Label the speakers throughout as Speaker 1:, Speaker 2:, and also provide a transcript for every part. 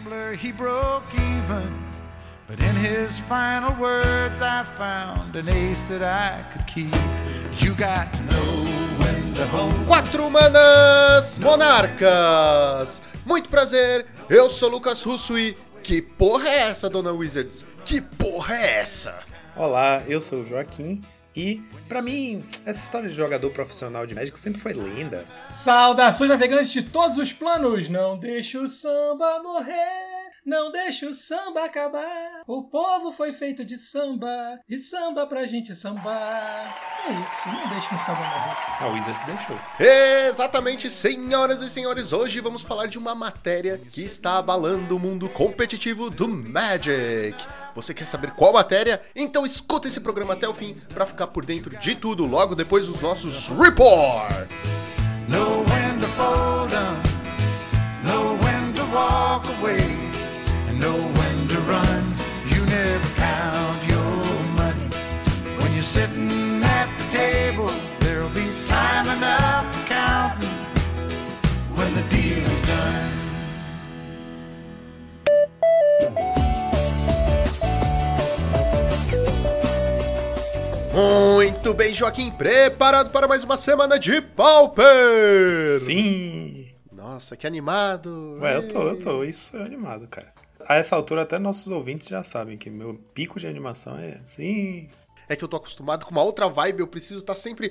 Speaker 1: gambler, he broke even. But in his final words, I found an ace that I could keep. You got to know when to hold.
Speaker 2: Quatro Manas Monarcas! Muito prazer, eu sou Lucas Russo e. Que porra é essa, dona Wizards? Que porra é essa?
Speaker 3: Olá, eu sou o Joaquim e, pra mim, essa história de jogador profissional de Magic sempre foi linda.
Speaker 4: Saudações navegantes de todos os planos, não deixa o samba morrer. Não deixa o samba acabar. O povo foi feito de samba e samba pra gente sambar. É isso, não deixa o samba morrer.
Speaker 3: A Wizards deixou.
Speaker 2: Exatamente, senhoras e senhores, hoje vamos falar de uma matéria que está abalando o mundo competitivo do Magic. Você quer saber qual matéria? Então escuta esse programa até o fim para ficar por dentro de tudo logo depois dos nossos reports.
Speaker 1: Know when to fold 'em, know when to walk away, sitting at the table, there'll be time enough for counting when the dealing's done.
Speaker 2: Muito bem, Joaquim, preparado para mais uma semana de Pauper?
Speaker 3: Sim!
Speaker 2: Nossa, que animado.
Speaker 3: Ué, eu tô, eu tô. Isso é animado, cara. A essa altura, até nossos ouvintes já sabem que meu pico de animação é sim.
Speaker 2: É que eu tô acostumado com uma outra vibe, eu preciso estar sempre.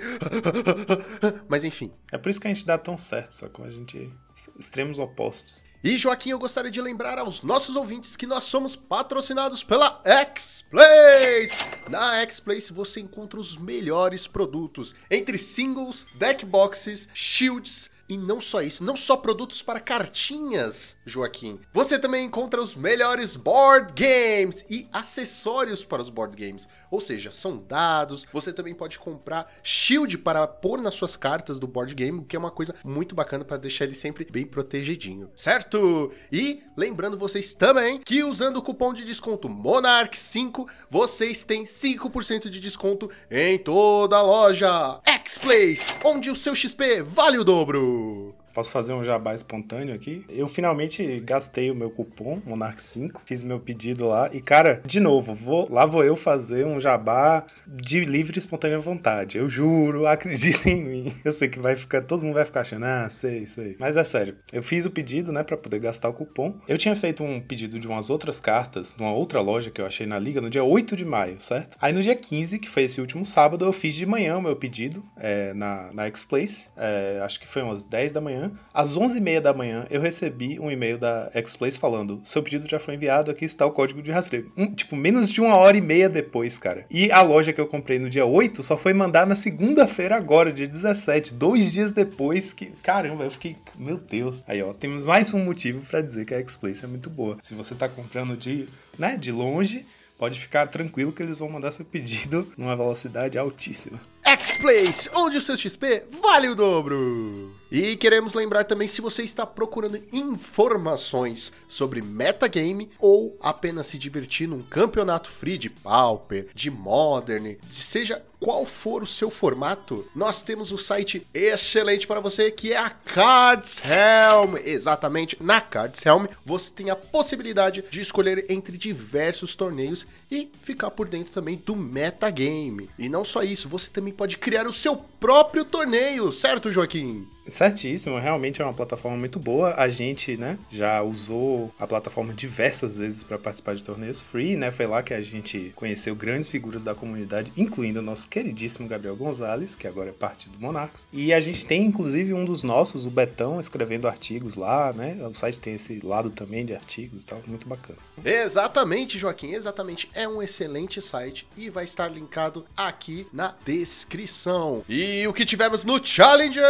Speaker 2: Mas enfim.
Speaker 3: É por isso que a gente dá tão certo, sacou? A gente. Extremos opostos.
Speaker 2: E Joaquim, eu gostaria de lembrar aos nossos ouvintes que nós somos patrocinados pela X-Place. Na X-Place você encontra os melhores produtos entre singles, deck boxes, shields e não só isso, não só produtos para cartinhas, Joaquim. Você também encontra os melhores board games e acessórios para os board games. Ou seja, são dados. Você também pode comprar shield para pôr nas suas cartas do board game, que é uma coisa muito bacana para deixar ele sempre bem protegidinho, certo? E lembrando vocês também que usando o cupom de desconto Monarch5, vocês têm 5% de desconto em toda a loja. X-Place, onde o seu XP vale o dobro.
Speaker 3: Posso fazer um jabá espontâneo aqui? Eu finalmente gastei o meu cupom Monarch 5, fiz meu pedido lá e cara, de novo, vou, lá vou eu fazer um jabá de livre e espontânea vontade. Eu juro, acreditem em mim. Eu sei que vai ficar, todo mundo vai ficar achando, ah, sei, sei. Mas é sério, eu fiz o pedido, né, para poder gastar o cupom. Eu tinha feito um pedido de umas outras cartas, numa outra loja que eu achei na liga no dia 8 de maio, certo? Aí no dia 15, que foi esse último sábado, eu fiz de manhã o meu pedido é, na, na X-Place. É, acho que foi umas 10 da manhã. Às 11h30 da manhã, eu recebi um e-mail da X-Place falando: seu pedido já foi enviado, aqui está o código de rastreio. Um, tipo, menos de uma hora e meia depois, cara. E a loja que eu comprei no dia 8 só foi mandar na segunda-feira agora, dia 17, dois dias depois que. Caramba, eu fiquei. Meu Deus. Aí, ó, temos mais um motivo para dizer que a X-Place é muito boa. Se você tá comprando de, né, de longe, pode ficar tranquilo que eles vão mandar seu pedido numa velocidade altíssima.
Speaker 2: X-Place, onde o seu XP vale o dobro. E queremos lembrar também se você está procurando informações sobre metagame ou apenas se divertir num campeonato free de Pauper, de Modern, de seja qual for o seu formato, nós temos o site excelente para você que é a Cards Helm. Exatamente, na Cards Helm você tem a possibilidade de escolher entre diversos torneios e ficar por dentro também do metagame. E não só isso, você também pode criar o seu próprio torneio, certo, Joaquim?
Speaker 3: Certíssimo, realmente é uma plataforma muito boa. A gente, né, já usou a plataforma diversas vezes para participar de torneios free, né? Foi lá que a gente conheceu grandes figuras da comunidade, incluindo o nosso queridíssimo Gabriel Gonzalez, que agora é parte do Monarchs. E a gente tem inclusive um dos nossos, o Betão, escrevendo artigos lá, né? O site tem esse lado também de artigos e tal, muito bacana.
Speaker 2: Exatamente, Joaquim, exatamente. É um excelente site e vai estar linkado aqui na descrição. E o que tivemos no Challenger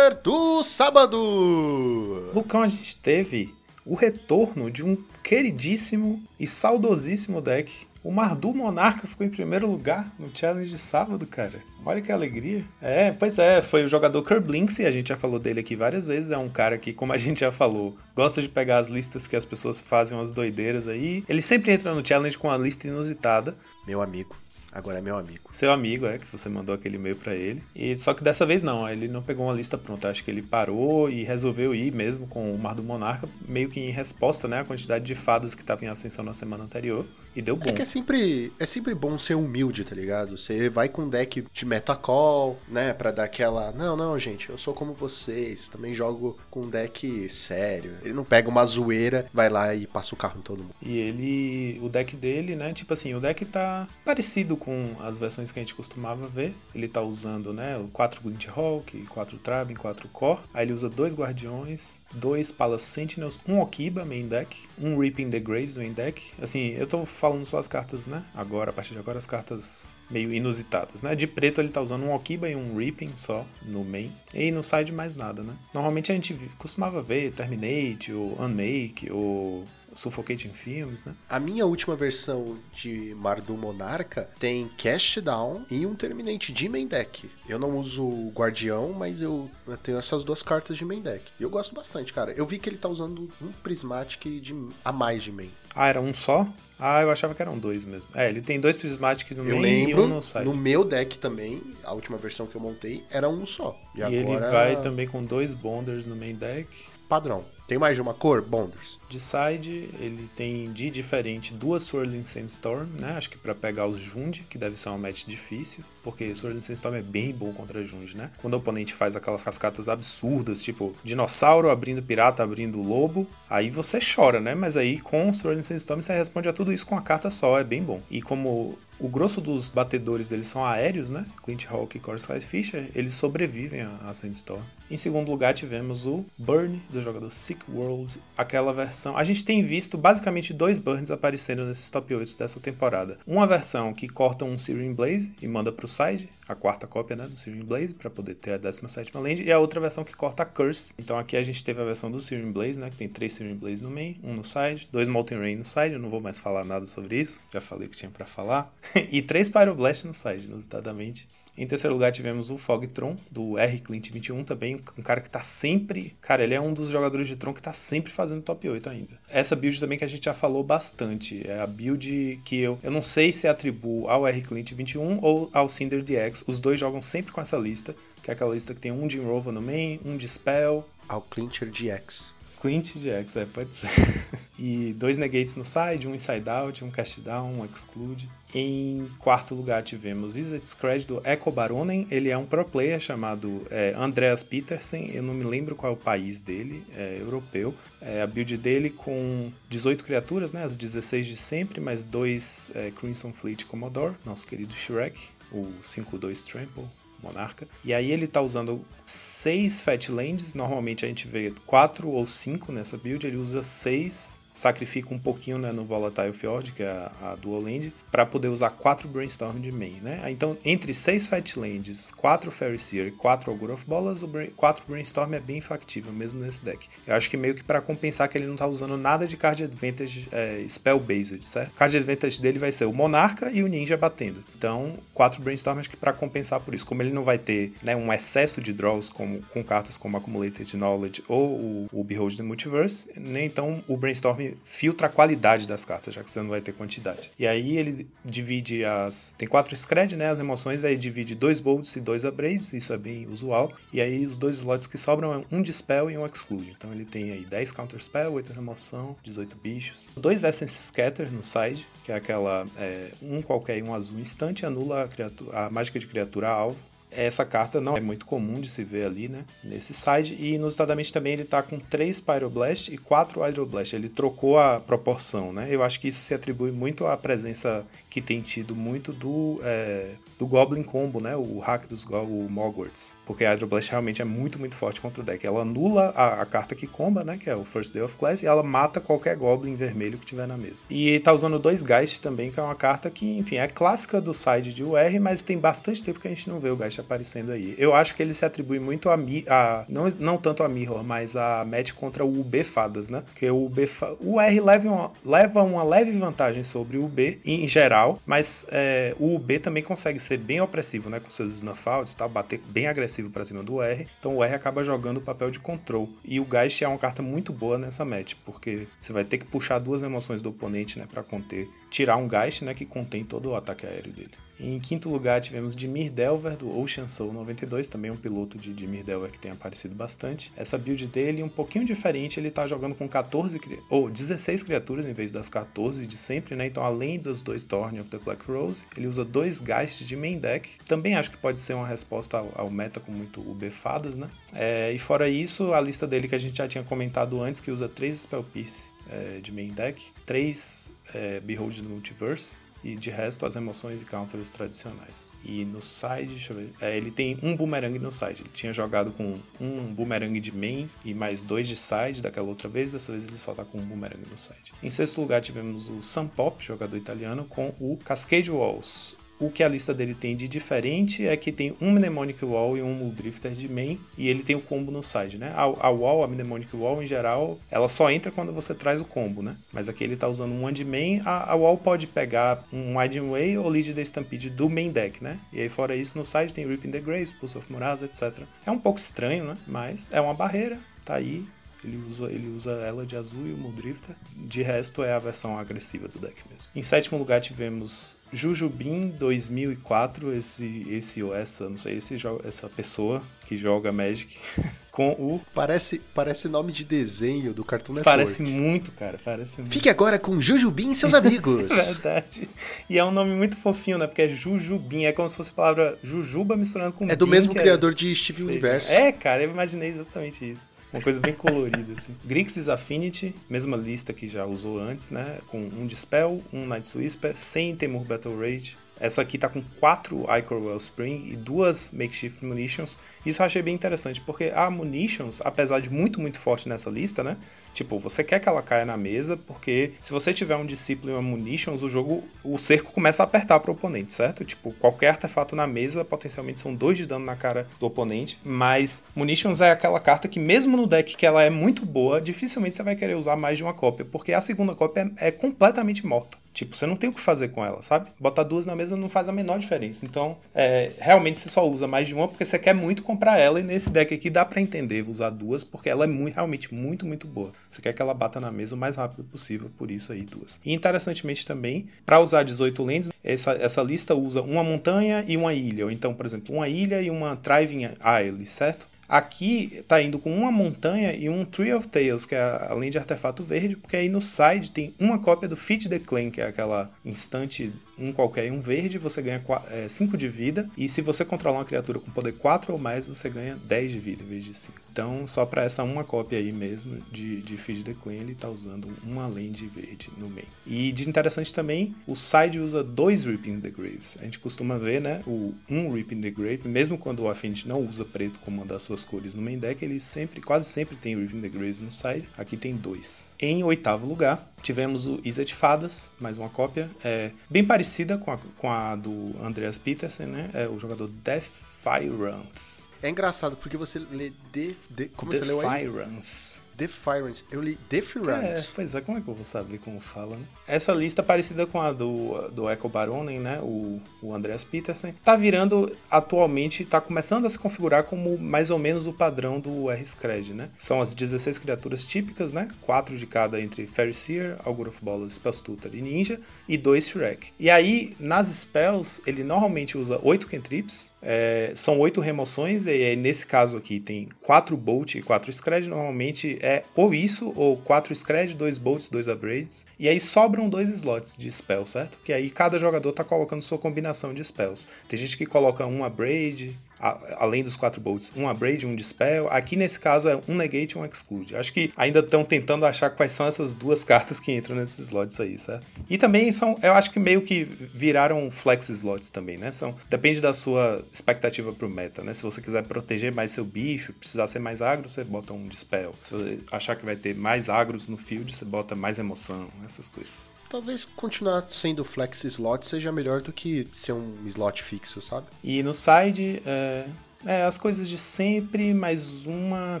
Speaker 2: do sábado?
Speaker 3: Lucão, a gente teve o retorno de um queridíssimo e saudosíssimo deck. O Mardu Monarca ficou em primeiro lugar no challenge de sábado, cara. Olha que alegria. É, pois é, foi o jogador Kerblinks, e a gente já falou dele aqui várias vezes. É um cara que, como a gente já falou, gosta de pegar as listas que as pessoas fazem umas doideiras aí. Ele sempre entra no challenge com uma lista inusitada.
Speaker 2: Meu amigo, Agora é meu amigo.
Speaker 3: Seu amigo, é, que você mandou aquele e-mail pra ele. E só que dessa vez não, ele não pegou uma lista pronta. Acho que ele parou e resolveu ir mesmo com o Mar do Monarca, meio que em resposta, né, à quantidade de fadas que estavam em ascensão na semana anterior. E deu bom.
Speaker 2: É que é sempre, é sempre bom ser humilde, tá ligado? Você vai com um deck de metacall, né? Pra dar aquela. Não, não, gente, eu sou como vocês. Também jogo com um deck sério. Ele não pega uma zoeira, vai lá e passa o carro em todo mundo.
Speaker 3: E ele. O deck dele, né? Tipo assim, o deck tá parecido com as versões que a gente costumava ver. Ele tá usando, né? O 4 Glint Hawk, 4 Trabin, 4 Core. Aí ele usa dois Guardiões, dois Palace Sentinels, um Okiba main deck, um Reaping the Graves main deck. Assim, eu tô falando só as cartas, né? Agora, a partir de agora, as cartas meio inusitadas, né? De preto ele tá usando um Okiba e um Reaping só no main. E no side mais nada, né? Normalmente a gente costumava ver Terminate, ou Unmake, ou Suffocating Films, né?
Speaker 2: A minha última versão de Mardu Monarca tem Cast Down e um Terminate de main deck. Eu não uso o Guardião, mas eu tenho essas duas cartas de main deck. E eu gosto bastante, cara. Eu vi que ele tá usando um Prismatic de, a mais de main.
Speaker 3: Ah, era um só? Ah, eu achava que eram dois mesmo. É, ele tem dois Prismatic no
Speaker 2: Eu
Speaker 3: main
Speaker 2: lembro,
Speaker 3: e um no side.
Speaker 2: no meu deck também, a última versão que eu montei, era um só. E,
Speaker 3: E
Speaker 2: agora,
Speaker 3: ele vai também com dois Bonders no main deck.
Speaker 2: Padrão. Tem mais de uma cor? Bonders.
Speaker 3: De side, ele tem de diferente duas Swirling Sandstorm, né? Acho que pra pegar os Jund, que deve ser uma match difícil, porque Swirling Sandstorm é bem bom contra Jund, né? Quando o oponente faz aquelas cascatas absurdas, tipo dinossauro abrindo pirata, abrindo lobo, aí você chora, né? Mas aí com Swirling Sandstorm você responde a tudo isso com a carta só, é bem bom. E como o grosso dos batedores deles são aéreos, né? Clint Hawk e Sky Fisher, eles sobrevivem a Sandstorm. Em segundo lugar, tivemos o Burn, do jogador Sick World, aquela versão. A gente tem visto basicamente dois Burns aparecendo nesses top 8 dessa temporada. Uma versão que corta um Searing Blaze e manda pro side, a quarta cópia né, do Searing Blaze, para poder ter a 17 land, e a outra versão que corta a Curse. Então aqui a gente teve a versão do Searing Blaze, né, que tem três Searing Blaze no main, um no side, dois Molten Rain no side, eu não vou mais falar nada sobre isso, já falei o que tinha para falar, e três Pyroblast no side, inusitadamente. Em terceiro lugar tivemos o Fogtron, do R Clint 21, também um cara que tá sempre. Cara, ele é um dos jogadores de Tron que tá sempre fazendo top 8 ainda. Essa build também que a gente já falou bastante. É a build que eu. Eu não sei se atribuo ao R Clint 21 ou ao Cinder DX. Os dois jogam sempre com essa lista, que é aquela lista que tem um de Rova no main, um de Spell,
Speaker 2: Ao Clincher GX.
Speaker 3: Clint DX, é, pode ser. e dois negates no side, um inside out, um cast down, um exclude. Em quarto lugar tivemos Izzet Scratch do Echo Baronen. Ele é um pro player chamado é, Andreas Petersen. Eu não me lembro qual é o país dele, é europeu. É, a build dele com 18 criaturas, né? As 16 de sempre, mais dois é, Crimson Fleet Commodore, nosso querido Shrek, o 5-2 Trample. Monarca. E aí ele tá usando seis Fatlands. Normalmente a gente vê quatro ou cinco nessa build. Ele usa seis, sacrifica um pouquinho né, no Volatile Fjord, que é a, a Dual para poder usar quatro Brainstorm de main. Né? Então, entre seis Fatlands, quatro Fairy Seer quatro Ogre of Bolas, o Brain, quatro Brainstorm é bem factível mesmo nesse deck. Eu acho que meio que para compensar que ele não tá usando nada de Card Advantage é, Spell-Based, certo? Card Advantage dele vai ser o Monarca e o Ninja batendo. Então, quatro Brainstorm acho que para compensar por isso. Como ele não vai ter né, um excesso de draws como, com cartas como Accumulated Knowledge ou o, o Behold the Multiverse, né? então o Brainstorm filtra a qualidade das cartas, já que você não vai ter quantidade. E aí ele divide as. Tem quatro Scred, né? As emoções, aí divide dois Bolts e dois Abrades, isso é bem usual. E aí os dois slots que sobram é um Dispel e um Exclude. Então ele tem aí 10 Counter Spell, 8 remoção, 18 bichos. Dois Essence Scatter no side, que é aquela. É, um qualquer e um azul instante, anula a, criatura, a mágica de criatura alvo. Essa carta não é muito comum de se ver ali, né? Nesse side. E inusitadamente também ele tá com 3 Pyroblast e 4 Hydroblast. Ele trocou a proporção, né? Eu acho que isso se atribui muito à presença que tem tido muito do, é, do Goblin Combo, né? O hack dos Go o Mogwarts. Porque a Hydroblast realmente é muito, muito forte contra o deck. Ela anula a, a, carta que comba, né? Que é o First Day of Class. E ela mata qualquer Goblin vermelho que tiver na mesa. E tá usando dois Geist também, que é uma carta que, enfim, é clássica do side de UR, mas tem bastante tempo que a gente não vê o Geist aparecendo aí. Eu acho que ele se atribui muito a, a não, não tanto a Mirror, mas a match contra o UB Fadas, né? Porque o UB o R leva uma, leva uma leve vantagem sobre o UB em geral, mas é, o UB também consegue ser bem opressivo, né? Com seus snuff outs e tal, bater bem agressivo para cima do R. Então o R acaba jogando o papel de control. E o Geist é uma carta muito boa nessa match, porque você vai ter que puxar duas emoções do oponente, né? Pra conter tirar um Geist, né, que contém todo o ataque aéreo dele. Em quinto lugar, tivemos Dimir Delver, do Ocean Soul 92, também um piloto de Dimir Delver que tem aparecido bastante. Essa build dele, um pouquinho diferente, ele tá jogando com 14 ou 16 criaturas em vez das 14 de sempre, né? Então, além dos dois Thorn of the Black Rose, ele usa dois Geists de main deck. Também acho que pode ser uma resposta ao, ao meta com muito bufadas, né? É, e fora isso, a lista dele que a gente já tinha comentado antes, que usa 3 Spell Pierce é, de main deck, 3 é, Behold the Multiverse, e de resto as emoções e counters tradicionais. E no side, deixa eu ver, é, ele tem um boomerang no side. Ele tinha jogado com um boomerang de main e mais dois de side daquela outra vez, dessa vez ele só tá com um boomerang no side. Em sexto lugar tivemos o Sam Pop, jogador italiano, com o Cascade Walls, o que a lista dele tem de diferente é que tem um Mnemonic Wall e um Muldrifter de main, e ele tem o combo no side, né? A, a Wall, a Mnemonic Wall, em geral, ela só entra quando você traz o combo, né? Mas aqui ele tá usando um de main, a, a Wall pode pegar um Winding Way ou Lead the Stampede do main deck, né? E aí fora isso, no side tem Ripping the Graves, Pulse of Murasa, etc. É um pouco estranho, né? Mas é uma barreira, tá aí, ele usa, ele usa ela de azul e o Muldrifter. De resto, é a versão agressiva do deck mesmo. Em sétimo lugar, tivemos Jujubin 2004, esse, esse ou essa, não sei, esse, essa pessoa que joga Magic com o.
Speaker 2: Parece, parece nome de desenho do Cartoon Network.
Speaker 3: Parece muito, cara, parece muito.
Speaker 2: Fique agora com Jujubim e seus amigos.
Speaker 3: Verdade. E é um nome muito fofinho, né? Porque é Jujubim, é como se fosse a palavra Jujuba misturando com
Speaker 2: É do mesmo
Speaker 3: é
Speaker 2: criador de Steve Universo.
Speaker 3: É, cara, eu imaginei exatamente isso. Uma coisa bem colorida, assim. Grixis Affinity, mesma lista que já usou antes, né? Com um Dispel, um Night Whisper, sem Temur Battle Rage, essa aqui tá com quatro Icor Wellspring e duas Makeshift Munitions. Isso eu achei bem interessante, porque a Munitions, apesar de muito, muito forte nessa lista, né? Tipo, você quer que ela caia na mesa, porque se você tiver um discípulo e uma Munitions, o jogo, o cerco começa a apertar pro oponente, certo? Tipo, qualquer artefato na mesa, potencialmente são dois de dano na cara do oponente. Mas Munitions é aquela carta que, mesmo no deck que ela é muito boa, dificilmente você vai querer usar mais de uma cópia, porque a segunda cópia é, é completamente morta. Tipo, você não tem o que fazer com ela, sabe? Botar duas na mesa não faz a menor diferença. Então, é, realmente você só usa mais de uma porque você quer muito comprar ela. E nesse deck aqui dá para entender usar duas porque ela é muito, realmente muito, muito boa. Você quer que ela bata na mesa o mais rápido possível, por isso aí duas. E interessantemente também, para usar 18 lands, essa, essa lista usa uma montanha e uma ilha. Ou então, por exemplo, uma ilha e uma Thriving Isle, certo? Aqui tá indo com uma montanha e um Tree of Tales, que é além de artefato verde, porque aí no side tem uma cópia do Fit the Clan, que é aquela instante um qualquer e um verde, você ganha 5 é, de vida. E se você controlar uma criatura com poder 4 ou mais, você ganha 10 de vida em vez de 5. Então, só para essa uma cópia aí mesmo de, de Feed the Clan, ele tá usando uma land verde no main. E de interessante também, o side usa dois Ripping the Graves. A gente costuma ver, né, o um Ripping the Grave, mesmo quando o Affinity não usa preto como uma das suas cores no main deck, ele sempre, quase sempre tem Ripping the Graves no side. Aqui tem dois. Em oitavo lugar, Tivemos o Isa de Fadas, mais uma cópia, é, bem parecida com a, com a do Andreas Petersen, né? É o jogador Defiance.
Speaker 2: É engraçado porque você lê de, de como você leu aí?
Speaker 3: Defiance.
Speaker 2: Defiance. Eu li Defiance.
Speaker 3: É, pois é, como é que eu vou saber como fala, né? Essa lista parecida com a do, do Echo Baronen, né? O, o Andreas Petersen. Tá virando, atualmente, tá começando a se configurar como mais ou menos o padrão do R-Scred, né? São as 16 criaturas típicas, né? Quatro de cada entre Fairy Seer, Augur of Bolas, Spellstutor e Ninja. E dois Shrek. E aí, nas spells, ele normalmente usa oito cantrips. É, são oito remoções. E nesse caso aqui, tem quatro Bolt e quatro Scred. Normalmente é é ou isso, ou 4 Scred, 2 Bolts, 2 Upgrades. E aí sobram dois slots de spell, certo? Que aí cada jogador tá colocando sua combinação de spells. Tem gente que coloca um Upgrade, além dos quatro bolts, um abrade, um dispel. Aqui nesse caso é um negate e um exclude. Acho que ainda estão tentando achar quais são essas duas cartas que entram nesses slots aí, certo? E também são, eu acho que meio que viraram flex slots também, né? São, depende da sua expectativa pro meta, né? Se você quiser proteger mais seu bicho, precisar ser mais agro, você bota um dispel. Se você achar que vai ter mais agros no field, você bota mais emoção, essas coisas.
Speaker 2: Talvez continuar sendo flex slot seja melhor do que ser um slot fixo, sabe?
Speaker 3: E no side, é, é, as coisas de sempre, mais uma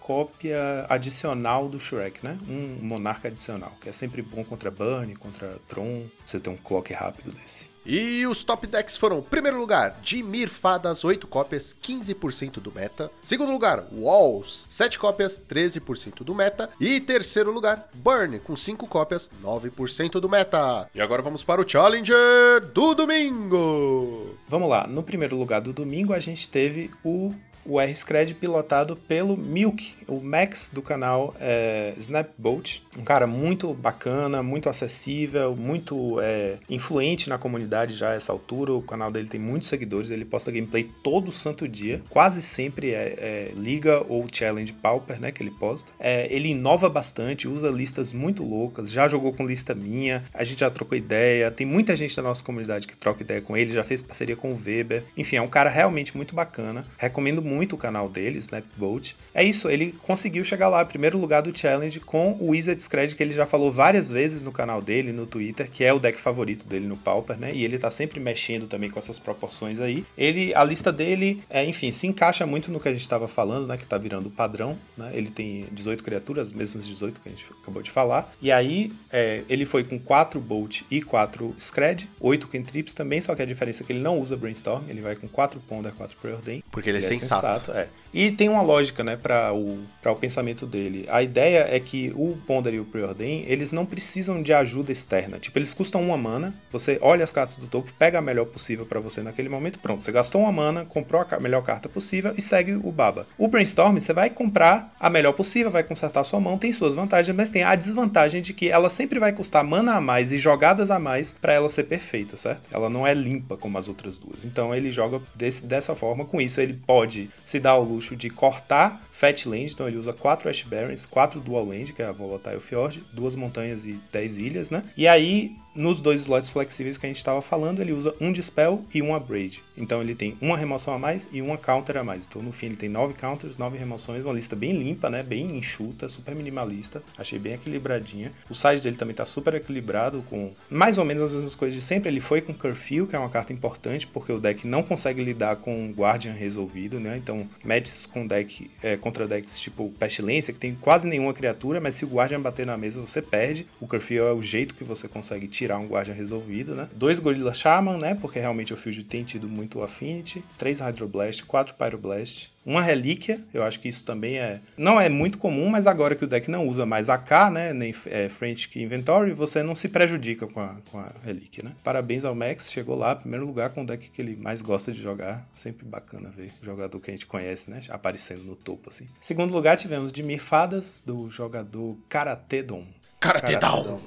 Speaker 3: cópia adicional do Shrek, né? Um monarca adicional, que é sempre bom contra Burn, contra Tron, você tem um clock rápido desse.
Speaker 2: E os top decks foram: primeiro lugar, Dimir Fadas, 8 cópias, 15% do meta. Segundo lugar, Walls, 7 cópias, 13% do meta. E terceiro lugar, Burn, com 5 cópias, 9% do meta. E agora vamos para o Challenger do domingo.
Speaker 3: Vamos lá, no primeiro lugar do domingo a gente teve o o R-Scred pilotado pelo Milk, o Max do canal é, Snapboat. Um cara muito bacana, muito acessível, muito é, influente na comunidade já a essa altura. O canal dele tem muitos seguidores, ele posta gameplay todo santo dia. Quase sempre é, é Liga ou Challenge Pauper, né, que ele posta. É, ele inova bastante, usa listas muito loucas, já jogou com lista minha, a gente já trocou ideia. Tem muita gente da nossa comunidade que troca ideia com ele, já fez parceria com o Weber. Enfim, é um cara realmente muito bacana. Recomendo muito o canal dele, Snapboat. É isso, ele conseguiu chegar lá, primeiro lugar do challenge, com o Wizard Scred, que ele já falou várias vezes no canal dele, no Twitter, que é o deck favorito dele no Pauper, né? E ele tá sempre mexendo também com essas proporções aí. Ele, a lista dele, é, enfim, se encaixa muito no que a gente estava falando, né? Que tá virando padrão, né? Ele tem 18 criaturas, mesmos 18 que a gente acabou de falar. E aí, é, ele foi com 4 Bolt e 4 Scred, 8 Cantrips também, só que a diferença é que ele não usa Brainstorm, ele vai com 4 Ponder, 4 Preordain.
Speaker 2: Porque ele, é ele é sensato. sensato.
Speaker 3: É. E tem uma lógica, né, para o, o pensamento dele. A ideia é que o Ponder e o Preordain, eles não precisam de ajuda externa. Tipo, eles custam uma mana, você olha as cartas do topo, pega a melhor possível para você naquele momento, pronto. Você gastou uma mana, comprou a melhor carta possível e segue o baba. O Brainstorm, você vai comprar a melhor possível, vai consertar sua mão, tem suas vantagens, mas tem a desvantagem de que ela sempre vai custar mana a mais e jogadas a mais para ela ser perfeita, certo? Ela não é limpa como as outras duas. Então ele joga desse, dessa forma, com isso ele pode se dar ao de cortar Fat Land, então ele usa 4 Ash Barrens, 4 Dual Land, que é a Volatile Fjord, duas montanhas e 10 ilhas, né? E aí nos dois slots flexíveis que a gente estava falando, ele usa um Dispel e um Upgrade. Então ele tem uma remoção a mais e uma counter a mais. Então no fim ele tem nove counters, nove remoções, uma lista bem limpa, né? Bem enxuta, super minimalista. Achei bem equilibradinha. O side dele também tá super equilibrado, com mais ou menos as mesmas coisas de sempre. Ele foi com Curfew, que é uma carta importante, porque o deck não consegue lidar com Guardian resolvido, né? Então matches com deck é, contra decks tipo Pestilência, que tem quase nenhuma criatura, mas se o Guardian bater na mesa, você perde. O Curfew é o jeito que você consegue tirar tirar um Guardian resolvido, né? Dois Gorilla Shaman, né? Porque realmente o Field tem tido muito Affinity. Três Hydroblast, quatro Pyroblast. Uma relíquia, eu acho que isso também é. Não é muito comum, mas agora que o deck não usa mais AK, né? Nem é, French Inventory, você não se prejudica com a, com a relíquia, né? Parabéns ao Max, chegou lá, primeiro lugar com o deck que ele mais gosta de jogar. Sempre bacana ver o jogador que a gente conhece, né? Aparecendo no topo, assim. Segundo lugar, tivemos de Mirfadas, do jogador Karatedon.
Speaker 2: Karatedon!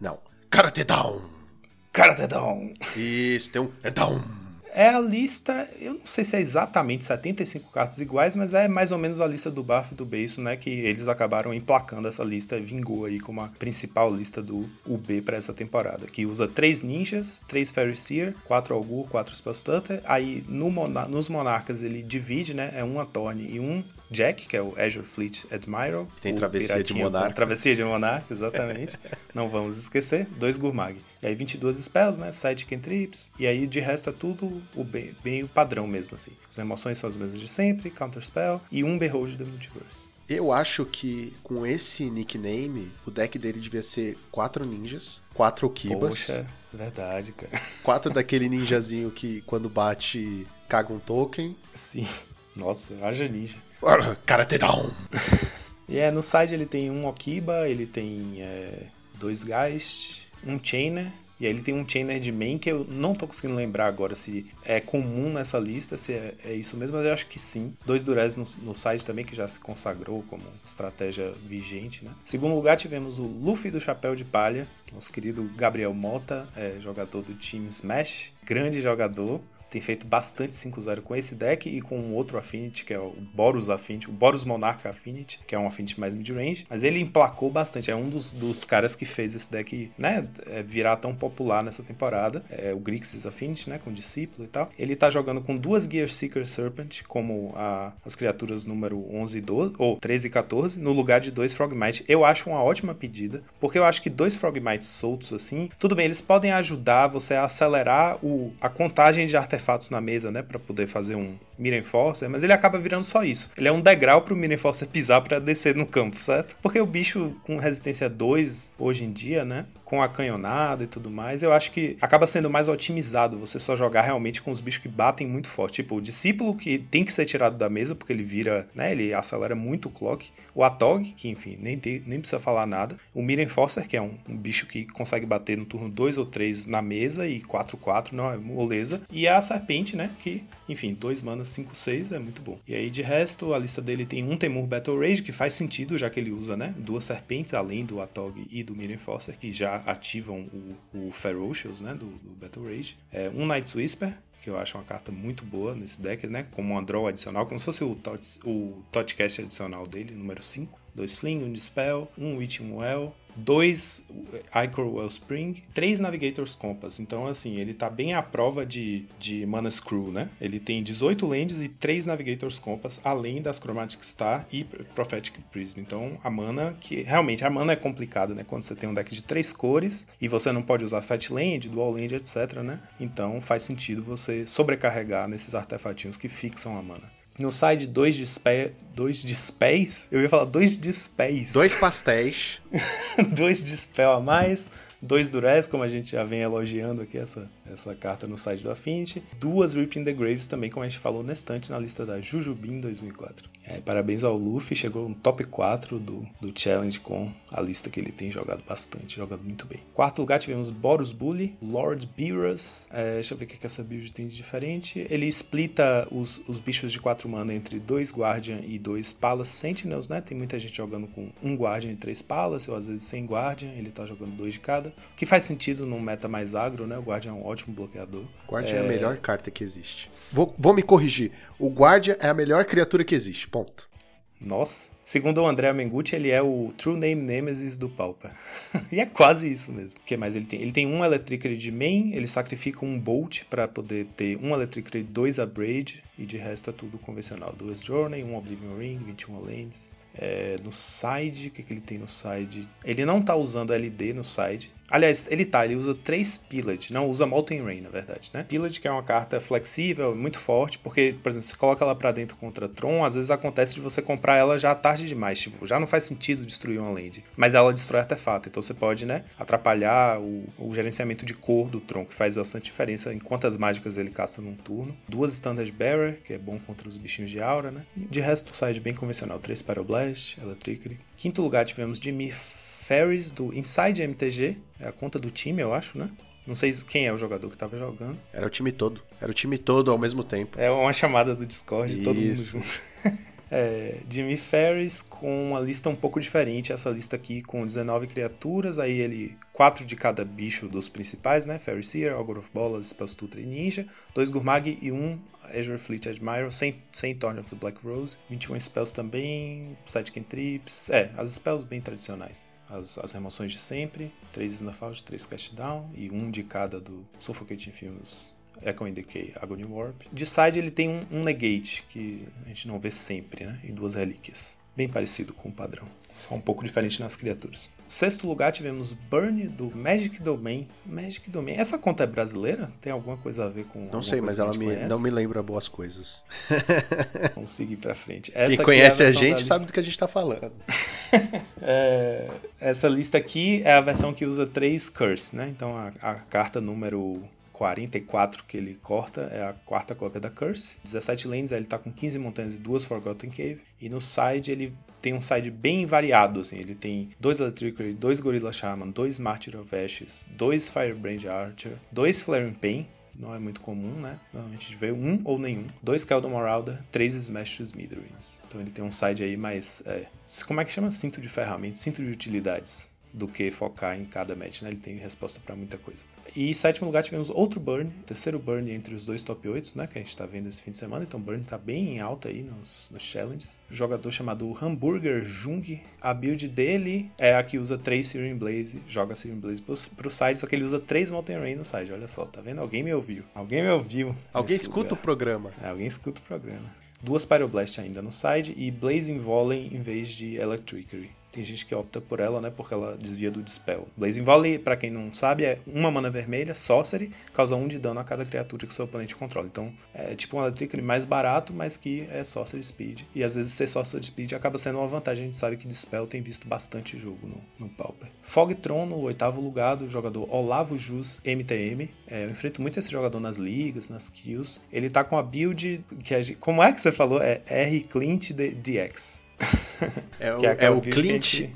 Speaker 2: Não. Karate Down.
Speaker 3: Karate Down.
Speaker 2: Isso, tem um. É Down.
Speaker 3: É a lista, eu não sei se é exatamente 75 cartas iguais, mas é mais ou menos a lista do Baf e do Beiço, né? Que eles acabaram emplacando essa lista e vingou aí como a principal lista do UB para essa temporada. Que usa 3 ninjas, 3 Fairy Seer, 4 Augur, 4 Spellstutter. Aí no Mona nos Monarcas ele divide, né? É uma Torne e um Jack, que é o Azure Fleet Admiral.
Speaker 2: Tem travessia de monarca.
Speaker 3: Travessia de monarca, exatamente. Não vamos esquecer. Dois Gurmag. E aí 22 spells, né? 7 cantrips. E aí de resto é tudo o bem, bem o padrão mesmo, assim. As emoções são as mesmas de sempre, Counter Spell e um Behold the Multiverse.
Speaker 2: Eu acho que com esse nickname, o deck dele devia ser quatro ninjas, quatro Okibas.
Speaker 3: Poxa, verdade, cara.
Speaker 2: Quatro daquele ninjazinho que quando bate caga um token.
Speaker 3: Sim. Nossa, haja ninja.
Speaker 2: Karate Down.
Speaker 3: e é, no side ele tem um Okiba, ele tem é, dois Geist, um Chainer, e aí ele tem um Chainer de main que eu não tô conseguindo lembrar agora se é comum nessa lista, se é, é isso mesmo, mas eu acho que sim. Dois Durez no, no site também, que já se consagrou como estratégia vigente, né? Segundo lugar, tivemos o Luffy do Chapéu de Palha, nosso querido Gabriel Mota, é, jogador do time Smash, grande jogador tem feito bastante 5-0 com esse deck e com um outro Affinity, que é o Boros Affinity, o Boros Monarca Affinity, que é um Affinity mais mid-range. Mas ele emplacou bastante, é um dos, dos caras que fez esse deck né, é, virar tão popular nessa temporada. É o Grixis Affinity, né, com discípulo e tal. Ele tá jogando com duas Gear Seeker Serpent, como a, as criaturas número 11 e 12, ou 13 e 14, no lugar de dois Frogmite. Eu acho uma ótima pedida, porque eu acho que dois Frogmites soltos assim, tudo bem, eles podem ajudar você a acelerar o, a contagem de artefatos artefatos na mesa, né, para poder fazer um Mirror Forcer, mas ele acaba virando só isso. Ele é um degrau pro Mirror Forcer pisar para descer no campo, certo? Porque o bicho com resistência 2 hoje em dia, né? Com a canhonada e tudo mais, eu acho que acaba sendo mais otimizado você só jogar realmente com os bichos que batem muito forte. Tipo, o discípulo que tem que ser tirado da mesa porque ele vira, né? Ele acelera muito o clock. O Atog, que enfim, nem, nem precisa falar nada. O Mirror Forcer, que é um, um bicho que consegue bater no turno 2 ou 3 na mesa e 4-4, não é moleza. E a Serpente, né? Que, enfim, 2 manas 5-6 é muito bom. E aí, de resto, a lista dele tem um Temur Battle Rage, que faz sentido, já que ele usa, né? Duas serpentes, além do Atog e do Mirror Forcer, que já ativam o, o Ferocious, né? Do, do Battle Rage. É, um Night's Whisper, que eu acho uma carta muito boa nesse deck, né? Como um draw adicional, como se fosse o, tot, o Totcast adicional dele, número 5. Dois Fling, um Dispel, um Witching Well, dois Icor Wellspring, três Navigator's Compass. Então, assim, ele tá bem à prova de, de Mana Screw, né? Ele tem 18 lands e três Navigator's Compass, além das Chromatic Star e Prophetic Prism. Então, a mana, que realmente a mana é complicada, né? Quando você tem um deck de três cores e você não pode usar Fat Land, Dual Land, etc, né? Então, faz sentido você sobrecarregar nesses artefatinhos que fixam a mana. No side, dois dispé, dois. Eu ia falar dois dispéis.
Speaker 2: Dois pastéis.
Speaker 3: dois dispel a mais. Dois Durez, como a gente já vem elogiando aqui essa, essa carta no site do Affinity. Duas Ripping the Graves também, como a gente falou na estante na lista da Jujubin 2004. É, parabéns ao Luffy, chegou no top 4 do, do Challenge com a lista que ele tem jogado bastante, jogado muito bem. Quarto lugar tivemos Boros Bully, Lord Beerus. É, deixa eu ver o que, que essa build tem de diferente. Ele splita os, os bichos de 4 mana entre dois Guardian e dois Palace Sentinels, né? Tem muita gente jogando com um Guardian e três Palace, ou às vezes sem Guardian, ele tá jogando dois de cada. Que faz sentido num meta mais agro, né? O Guardian é um ótimo bloqueador.
Speaker 2: Guardian é... é a melhor carta que existe. Vou, vou me corrigir. O Guardian é a melhor criatura que existe. Ponto.
Speaker 3: Nossa. Segundo o André Mengucci, ele é o True Name Nemesis do Pauper. e é quase isso mesmo. O que mais ele tem? Ele tem um Electricity de main, ele sacrifica um Bolt para poder ter um Electricity, dois Abrade, e de resto é tudo convencional. Duas Journey, um Oblivion Ring, 21 Lands. É, no side, o que, que ele tem no side? Ele não tá usando LD no side. Aliás, ele tá, ele usa três Pillage, não usa Molten Rain, na verdade, né? Pillage, que é uma carta flexível, muito forte, porque, por exemplo, você coloca ela para dentro contra Tron, às vezes acontece de você comprar ela já tarde demais, tipo, já não faz sentido destruir uma land, mas ela destrói artefato, então você pode, né, atrapalhar o, o gerenciamento de cor do Tron, que faz bastante diferença em quantas mágicas ele casta num turno. Duas Standard Bearer, que é bom contra os bichinhos de aura, né? De resto, side bem convencional, três Pyroblast, Electricity. Quinto lugar tivemos Jimmy Ferris do Inside MTG, é a conta do time, eu acho, né? Não sei quem é o jogador que tava jogando.
Speaker 2: Era o time todo. Era o time todo ao mesmo tempo.
Speaker 3: É uma chamada do Discord, Isso. todo mundo junto. é, Jimmy Ferris com uma lista um pouco diferente. Essa lista aqui com 19 criaturas. Aí ele. quatro de cada bicho dos principais, né? Ferriseer, Ogre of Bolas, Spellstutra e Ninja. Dois Gurmag e um Azure Fleet Admiral, sem, sem Thorn of the Black Rose. 21 spells também, 7 cantrips. É, as spells bem tradicionais as, as remoções de sempre, 3 Snafault, 3 Cast Down e um de cada do Suffocating Films Echo in Decay, Agony Warp. De side ele tem um, um, negate, que a gente não vê sempre, né? E duas relíquias. Bem parecido com o padrão. Só um pouco diferente nas criaturas. Sexto lugar tivemos Burn do Magic Domain. Magic Domain. Essa conta é brasileira? Tem alguma coisa a ver com.
Speaker 2: Não sei, mas ela me, não me lembra boas coisas.
Speaker 3: Vamos seguir pra frente.
Speaker 2: Essa Quem conhece é a, a, gente sabe do que a gente tá falando.
Speaker 3: é, essa lista aqui é a versão que usa três curse, né? Então a, a carta número 44 que ele corta é a quarta cópia da Curse. 17 lanes, ele tá com 15 montanhas e duas Forgotten Cave. E no side ele tem um side bem variado, assim. Ele tem dois Electricity, dois Gorilla Shaman, dois Martyr of Ashes, dois Firebrand Archer, dois Flaring Pain, não é muito comum, né? A gente vê um ou nenhum. Dois Keldon Marauder, três Smash to Smithereens. Então ele tem um side aí mais... É, como é que chama? Cinto de ferramentas, cinto de utilidades do que focar em cada match, né? Ele tem resposta para muita coisa. E sétimo lugar tivemos outro Burn, terceiro Burn entre os dois top 8, né? Que a gente tá vendo esse fim de semana. Então Burn tá bem em alta aí nos, nos challenges. Um jogador chamado Hamburger Jung. A build dele é a que usa três Searing Blaze, joga Searing Blaze pro, pro side, só que ele usa três Mountain Rain no side. Olha só, tá vendo? Alguém me ouviu. Alguém me ouviu.
Speaker 2: Alguém escuta lugar. o programa.
Speaker 3: É, alguém escuta o programa. Duas Pyroblast ainda no side e Blazing Volley em vez de Electricity. Tem gente que opta por ela, né? Porque ela desvia do Dispel. Blazing Volley, pra quem não sabe, é uma mana vermelha, Sorcery, causa um de dano a cada criatura que seu oponente controla. Então, é tipo um Electric mais barato, mas que é Sorcery Speed. E às vezes ser Sorcery Speed acaba sendo uma vantagem. A gente sabe que Dispel tem visto bastante jogo no, no Pauper. Fogtron, no oitavo lugar do jogador Olavo Jus MTM. É, eu enfrento muito esse jogador nas ligas, nas kills. Ele tá com a build que é, como é que você falou? É R Clint DX.
Speaker 2: É o,
Speaker 3: Que é
Speaker 2: é o Clint.
Speaker 3: gente-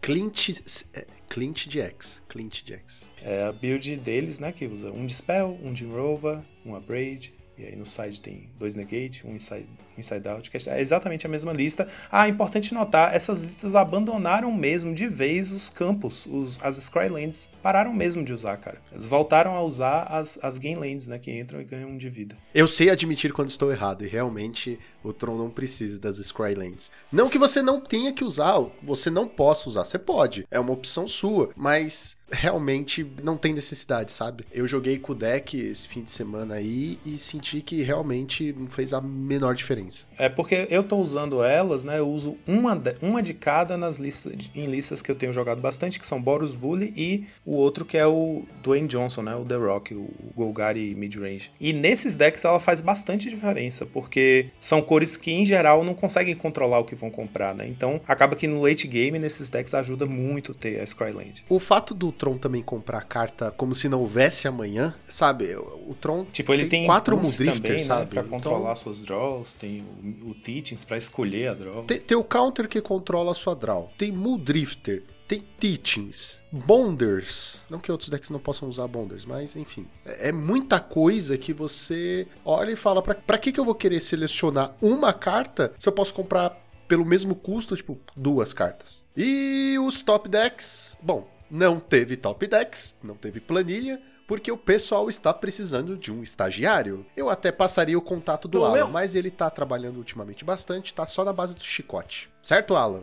Speaker 2: Clint. é, Clint de X. Clint de X.
Speaker 3: É a build deles, né? Que usa um Dispel, um Jim Rover, um Abrade. E aí no side tem dois Negate, um Inside, inside Out. Que é exatamente a mesma lista. Ah, importante notar, essas listas abandonaram mesmo de vez os campos, os, as Scrylands. Pararam mesmo de usar, cara. Eles voltaram a usar as, as Gamelands, né? Que entram e ganham um de vida.
Speaker 2: Eu sei admitir quando estou errado, e realmente o Tron não precisa das Scrylands. Não que você não tenha que usar, você não possa usar, você pode, é uma opção sua, mas realmente não tem necessidade, sabe? Eu joguei com o deck esse fim de semana aí e senti que realmente não fez a menor diferença.
Speaker 3: É porque eu tô usando elas, né? Eu uso uma de, uma de cada nas listas, em listas que eu tenho jogado bastante, que são Boros Bully e o outro que é o Dwayne Johnson, né? O The Rock, o Golgari Midrange. E nesses decks ela faz bastante diferença, porque são cores que em geral não conseguem controlar o que vão comprar, né? Então acaba que no late game nesses decks ajuda muito ter a Scryland.
Speaker 2: O fato do Tron também comprar carta como se não houvesse amanhã, sabe? O Tron
Speaker 3: Tipo, ele tem,
Speaker 2: quatro
Speaker 3: boost
Speaker 2: Muldrifter,
Speaker 3: também,
Speaker 2: sabe?
Speaker 3: né? Pra
Speaker 2: Então-
Speaker 3: controlar suas draws, tem o, o Teachings pra escolher a draw.
Speaker 2: Tem, tem o counter que controla a sua draw. Tem Muldrifter. Tem Teachings. Bonders. Não que outros decks não possam usar Bonders, mas enfim. É, é muita coisa que você olha e fala: pra, pra que, que eu vou querer selecionar uma carta se eu posso comprar pelo mesmo custo, tipo, duas cartas? E os top decks? Bom, não teve top decks, não teve planilha. Porque o pessoal está precisando de um estagiário. Eu até passaria o contato do Alan, mas ele tá trabalhando ultimamente bastante, tá só na base do chicote. Certo, Alan?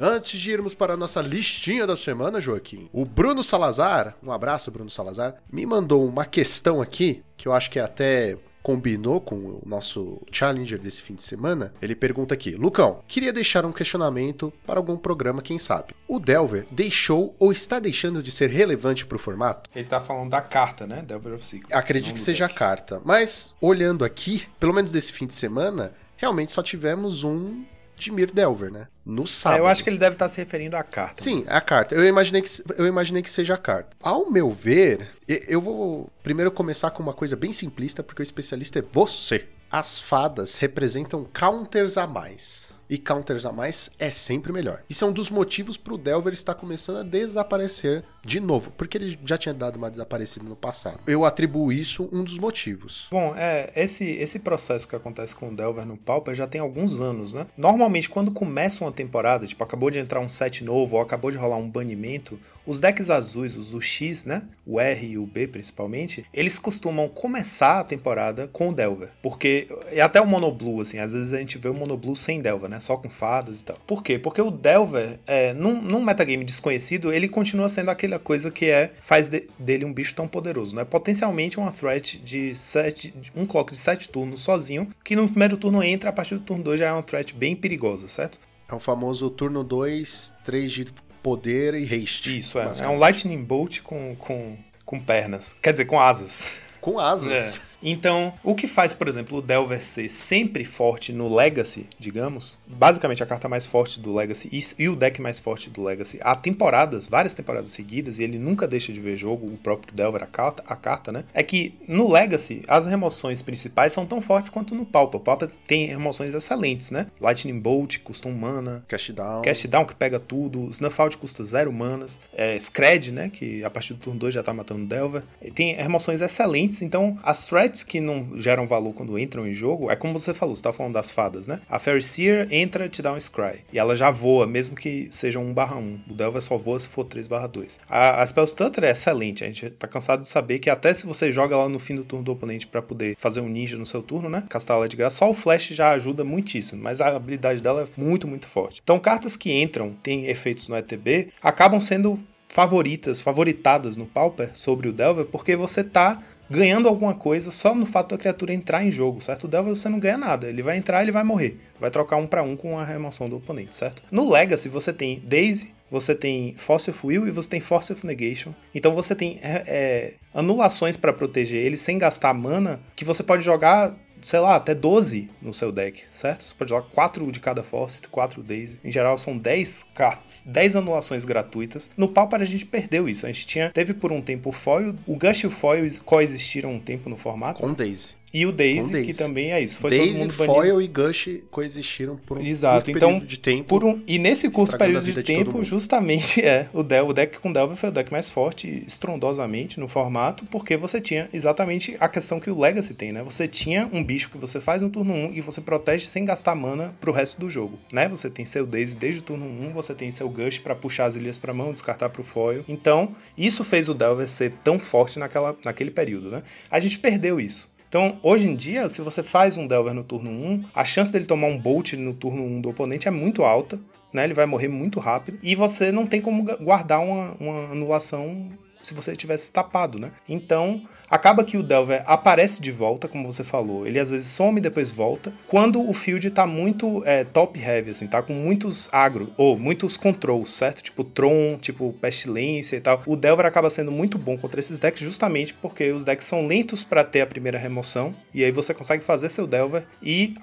Speaker 2: Antes de irmos para a nossa listinha da semana, Joaquim, o Bruno Salazar, um abraço, Bruno Salazar, me mandou uma questão aqui que eu acho que até combinou com o nosso challenger desse fim de semana. Ele pergunta aqui: Lucão, queria deixar um questionamento para algum programa, quem sabe. O Delver deixou ou está deixando de ser relevante para o formato?
Speaker 3: Ele tá falando da carta, né? Delver of Secrets.
Speaker 2: Acredito que seja a
Speaker 3: deck.
Speaker 2: carta. Mas, olhando aqui, pelo menos desse fim de semana, realmente só tivemos um Dimir Delver, né? No sábado.
Speaker 3: É, eu acho que ele deve estar se referindo à carta.
Speaker 2: Sim, é a carta. Eu imaginei que, eu imaginei que seja a carta. Ao meu ver, eu vou primeiro começar com uma coisa bem simplista, porque o especialista é você. As fadas representam counters a mais. E counters a mais é sempre melhor. Isso é um dos motivos pro Delver estar começando a desaparecer de novo, porque ele já tinha dado uma desaparecida no passado. Eu atribuo isso um dos motivos.
Speaker 3: Bom, é, esse, esse processo que acontece com o Delver no Pauper já tem alguns anos, né? Normalmente, quando começa uma temporada, tipo, acabou de entrar um set novo ou acabou de rolar um banimento, os decks azuis, os o X, né? O R e o B principalmente, eles costumam começar a temporada com o Delver. Porque, e até o Monoblue, assim, às vezes a gente vê o Monoblue sem Delver, né? Só com fadas e tal. Por quê? Porque o Delver, é, num, num metagame desconhecido, ele continua sendo aquela coisa que é faz de- dele um bicho tão poderoso, né? Potencialmente uma threat de sete, um clock de 7 turnos sozinho, que no primeiro turno entra, a partir do turno 2 já é uma threat bem perigosa, certo?
Speaker 2: É o famoso turno 2, 3 de poder e haste.
Speaker 3: Isso, é. É um Lightning Bolt com, com, com pernas. Quer dizer, com asas.
Speaker 2: Com asas.
Speaker 3: É. Então, o que faz, por exemplo, o Delver ser sempre forte no Legacy, digamos, basicamente a carta mais forte do Legacy e, o deck mais forte do Legacy, há temporadas, várias temporadas seguidas, e ele nunca deixa de ver jogo, o próprio Delver, a carta, a carta, né? É que no Legacy, as remoções principais são tão fortes quanto no Pauper. O Pauper tem remoções excelentes, né? Lightning Bolt, custa um mana,
Speaker 2: Cast down.
Speaker 3: Cast Down que pega tudo, Snuff Out custa zero manas, é, Scred, né, que a partir do turno 2 já tá matando Delver. E Tem remoções excelentes, então as threats que não geram valor quando entram em jogo, é como você falou, você tá falando das fadas, né? A Fairy Seer entra e te dá um Scry, e ela já voa, mesmo que seja 1 barra 1. O Delver só voa se for 3 barra 2. A, a Spell Stutter é excelente, a gente tá cansado de saber que até se você joga lá no fim do turno do oponente pra poder fazer um ninja no seu turno, né, castar ela de graça, só o Flash já ajuda muitíssimo, mas a habilidade dela é muito, muito forte. Então cartas que entram, têm efeitos no ETB, acabam sendo favoritas, favoritadas no Pauper sobre o Delver, porque você tá ganhando alguma coisa só no fato da criatura entrar em jogo, certo? O Delver você não ganha nada, ele vai entrar, ele vai morrer, vai trocar um para um com a remoção do oponente, certo? No Legacy você tem Daisy, você tem Force of Will e você tem Force of Negation. Então você tem é, é, anulações para proteger ele sem gastar mana, que você pode jogar sei lá, até 12 no seu deck, certo? Você pode jogar 4 de cada Force, 4 Daisy. Em geral, são 10 cartas, 10 anulações gratuitas. No Pauper a gente perdeu isso. A gente tinha, teve por um tempo o Foil, o Gush e o Foil coexistiram um tempo no formato.
Speaker 2: Com Daisy.
Speaker 3: E o Daisy, Daisy, que também é isso. Foi
Speaker 2: Daisy,
Speaker 3: todo mundo
Speaker 2: Foil e Gush coexistiram por um
Speaker 3: Exato.
Speaker 2: curto
Speaker 3: então,
Speaker 2: período de tempo.
Speaker 3: Por um, e nesse curto período de,
Speaker 2: de
Speaker 3: tempo, justamente, é, o, Del, o deck com Delver foi o deck mais forte, estrondosamente, no formato, porque você tinha exatamente a questão que o Legacy tem, né? Você tinha um bicho que você faz no turno 1 e você protege sem gastar mana pro resto do jogo, né? Você tem seu Daisy desde o turno 1, você tem seu Gush para puxar as ilhas pra mão, descartar pro foil. Então, isso fez o Delver ser tão forte naquela, naquele período, né? A gente perdeu isso. Então, hoje em dia, se você faz um Delver no turno 1, a chance dele tomar um Bolt no turno 1 do oponente é muito alta, né? Ele vai morrer muito rápido e você não tem como guardar uma, uma anulação se você tivesse tapado, né? Então, Acaba que o Delver aparece de volta, como você falou. Ele às vezes some e depois volta. Quando o field tá muito é, top heavy, assim, tá com muitos agro, ou muitos controls, certo? Tipo Tron, tipo Pestilência e tal. O Delver acaba sendo muito bom contra esses decks justamente porque os decks são lentos para ter a primeira remoção. E aí você consegue fazer seu Delver e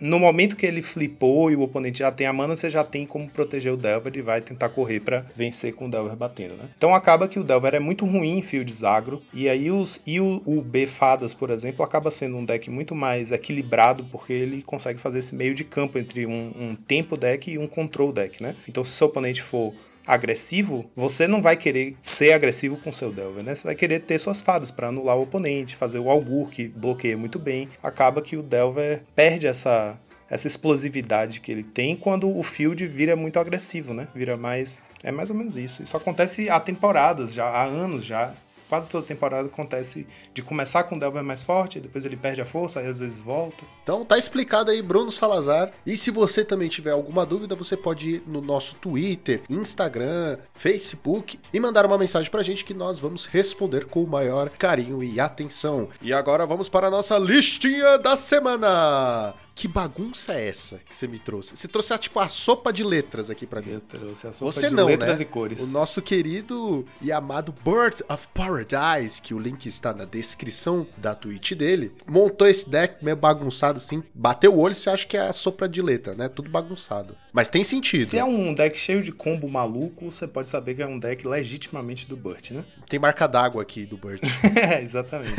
Speaker 3: no momento que ele flipou e o oponente já tem a mana, você já tem como proteger o Delver e vai tentar correr para vencer com o Delver batendo, né? Então acaba que o Delver é muito ruim em fields agro, e aí os, e o, o B Fadas, por exemplo, acaba sendo um deck muito mais equilibrado, porque ele consegue fazer esse meio de campo entre um, um tempo deck e um control deck, né? Então se seu oponente for agressivo, você não vai querer ser agressivo com seu Delver, né? Você vai querer ter suas fadas para anular o oponente, fazer o Algur que bloqueia muito bem. Acaba que o Delver perde essa essa explosividade que ele tem quando o field vira muito agressivo, né? Vira mais. É mais ou menos isso. Isso acontece há temporadas já, há anos já quase toda temporada acontece de começar com o Delver mais forte, depois ele perde a força, aí às vezes volta.
Speaker 2: Então tá explicado aí, Bruno Salazar. E se você também tiver alguma dúvida, você pode ir no nosso Twitter, Instagram, Facebook e mandar uma mensagem pra gente que nós vamos responder com o maior carinho e atenção. E agora vamos para a nossa listinha da semana. Que bagunça é essa que você me trouxe? Você trouxe, tipo, a sopa de letras aqui pra mim.
Speaker 3: Eu trouxe a sopa
Speaker 2: você
Speaker 3: de
Speaker 2: não,
Speaker 3: letras
Speaker 2: né?
Speaker 3: e cores.
Speaker 2: O nosso querido e amado Bird of Paradise, que o link está na descrição da tweet dele, montou esse deck meio bagunçado assim. Bateu o olho, você acha que é a sopa de letra, né? Tudo bagunçado. Mas tem sentido.
Speaker 3: Se é um deck cheio de combo maluco, você pode saber que é um deck legitimamente do Burt, né?
Speaker 2: Tem marca d'água aqui do Burt.
Speaker 3: é, exatamente.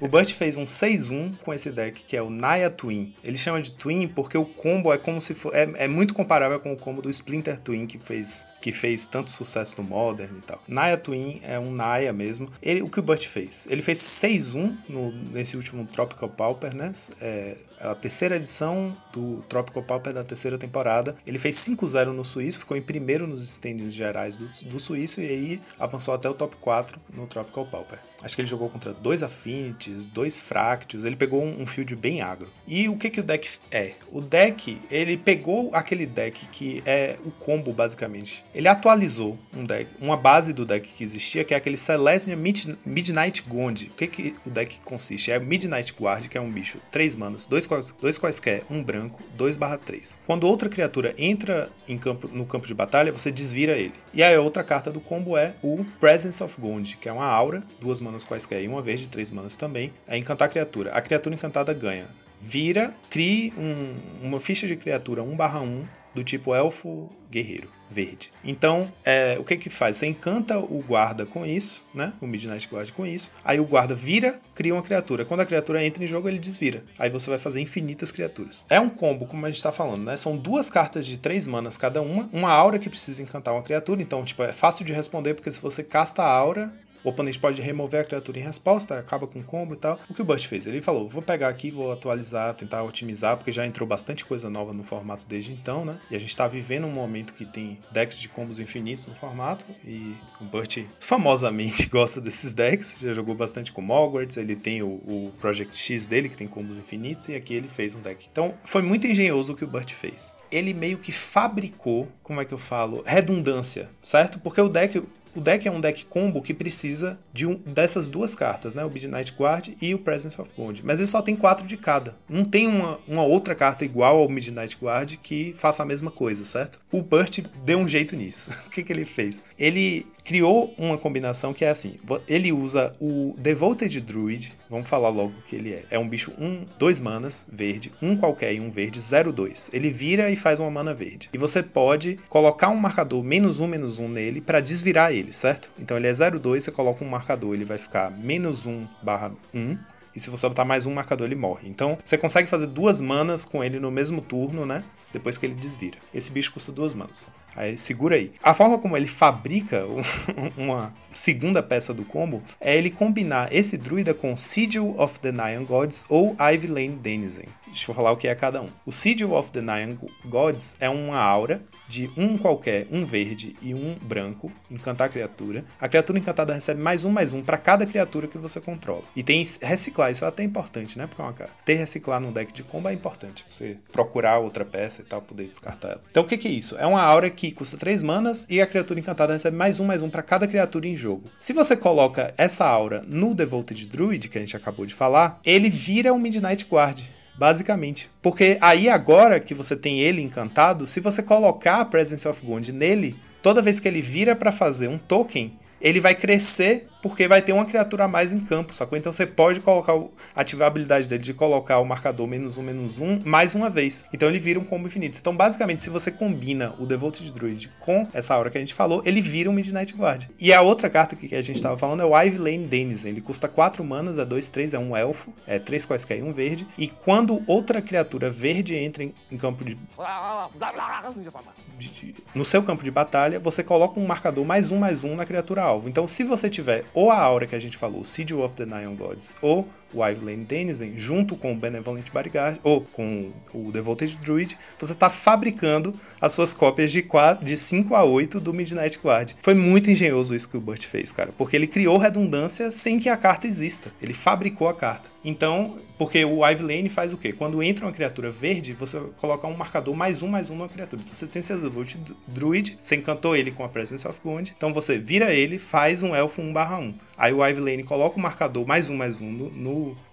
Speaker 3: o Burt fez um 6-1 com esse deck, que é o Naya Twin. Ele chama de Twin porque o combo é como se for, é, é muito comparável com o combo do Splinter Twin que fez que fez tanto sucesso no Modern e tal. Naya Twin é um Naya mesmo. Ele, o que o Burt fez? Ele fez 6-1 nesse último Tropical Pauper, né? É, a terceira edição do Tropical Pauper da terceira temporada. Ele fez 5-0 no Suíço, ficou em primeiro nos standings gerais do, do Suíço e aí avançou até o top 4 no Tropical Pauper. Acho que ele jogou contra dois Affinities, dois Fractious, ele pegou um, field bem agro. E o que, que o deck é? O deck, ele pegou aquele deck que é o combo basicamente. Ele atualizou um deck, uma base do deck que existia, que é aquele Celestia Mid Midnight Gond. O que, que o deck consiste? É Midnight Guard, que é um bicho, 3 manas, dois, dois quaisquer, um branco, 2 barra 3. Quando outra criatura entra em campo, no campo de batalha, você desvira ele. E aí a outra carta do combo é o Presence of Gond, que é uma aura, duas manas manas quaisquer e uma vez de três manas também, é encantar a criatura. A criatura encantada ganha. Vira, crie um, uma ficha de criatura 1/1 do tipo elfo guerreiro verde. Então, é, o que que faz? Você encanta o guarda com isso, né? O Midnight Guard com isso. Aí o guarda vira, cria uma criatura. Quando a criatura entra em jogo, ele desvira. Aí você vai fazer infinitas criaturas. É um combo, como a gente tá falando, né? São duas cartas de três manas cada uma. Uma aura que precisa encantar uma criatura. Então, tipo, é fácil de responder, porque se você casta a aura, o oponente pode remover a criatura em resposta, acaba com combo e tal. O que o Bust fez? Ele falou: vou pegar aqui, vou atualizar, tentar otimizar, porque já entrou bastante coisa nova no formato desde então, né? E a gente tá vivendo um momento que tem decks de combos infinitos no formato. E o Burt famosamente gosta desses decks. Já jogou bastante com Hogwarts. Ele tem o, o, Project X dele, que tem combos infinitos, e aqui ele fez um deck. Então foi muito engenhoso o que o Burt fez. Ele meio que fabricou, como é que eu falo? Redundância, certo? Porque o deck o deck é um deck combo que precisa de um, dessas duas cartas, né? O Midnight Guard e o Presence of Gold. Mas ele só tem quatro de cada. Não tem uma, uma outra carta igual ao Midnight Guard que faça a mesma coisa, certo? O Burt deu um jeito nisso. o que, que ele fez? Ele criou uma combinação que é assim: ele usa o Devoted Druid, vamos falar logo o que ele é. É um bicho 1, um, 2 manas, verde, um qualquer e um verde, 0-2. Ele vira e faz uma mana verde. E você pode colocar um marcador menos 1, menos 1 nele para desvirar ele, certo? Então ele é 0-2, você coloca um marcador, ele vai ficar menos 1 barra 1. E se você botar mais um marcador, ele morre. Então, você consegue fazer duas manas com ele no mesmo turno, né? Depois que ele desvira. Esse bicho custa duas manas. Aí segura aí. A forma como ele fabrica uma segunda peça do combo é ele combinar esse druida com Sigil of the Nine Gods ou Ivy Lane Denizen. Deixa eu falar o que é cada um. O Sigil of the Nine Gods é uma aura de um qualquer, um verde e um branco, encantar a criatura. A criatura encantada recebe mais um, mais um para cada criatura que você controla. E tem reciclar, isso é até importante, né? Porque é uma, ter reciclar no deck de combo é importante. Você procurar outra peça e tal, poder descartar ela. Então o que, que é isso? É uma aura que custa 3 manas e a criatura encantada recebe mais um, mais um para cada criatura em jogo. Se você coloca essa aura no Devoted Druid, que a gente acabou de falar, ele vira um Midnight Guard. Basicamente. Porque aí agora que você tem ele encantado, se você colocar a Presence of Gond nele, toda vez que ele vira para fazer um token, ele vai crescer porque vai ter uma criatura a mais em campo, sacou? Então você pode colocar, ativar a habilidade dele de colocar o marcador menos um, menos um, mais uma vez. Então ele vira um combo infinito. Então basicamente, se você combina o Devoted Druid com essa aura que a gente falou, ele vira um Midnight Guard. E a outra carta que a gente estava falando é o Ivy Lane Denizen. Ele custa 4 manas, é 2, 3, é um elfo, é 3 quaisquer e um verde. E quando outra criatura verde entra em, campo de... No seu campo de batalha, você coloca um marcador mais um, mais um na criatura alvo. Então se você tiver ou a aura que a gente falou, Sigil of the Nine Gods, ou o Lane Denizen, junto com o Benevolent Bodyguard, ou com o Devoted Druid, você está fabricando as suas cópias de, 4, de 5 a 8 do Midnight Guard. Foi muito engenhoso isso que o Burt fez, cara, porque ele criou redundância sem que a carta exista. Ele fabricou a carta. Então, porque o Ivy Lane faz o quê? Quando entra uma criatura verde, você coloca um marcador mais um, mais um na criatura. Então você tem seu Devoted Druid, você encantou ele com a Presence of Gond, então você vira ele, faz um elfo 1 barra 1. Aí o Ivy Lane coloca o marcador mais um, mais um no,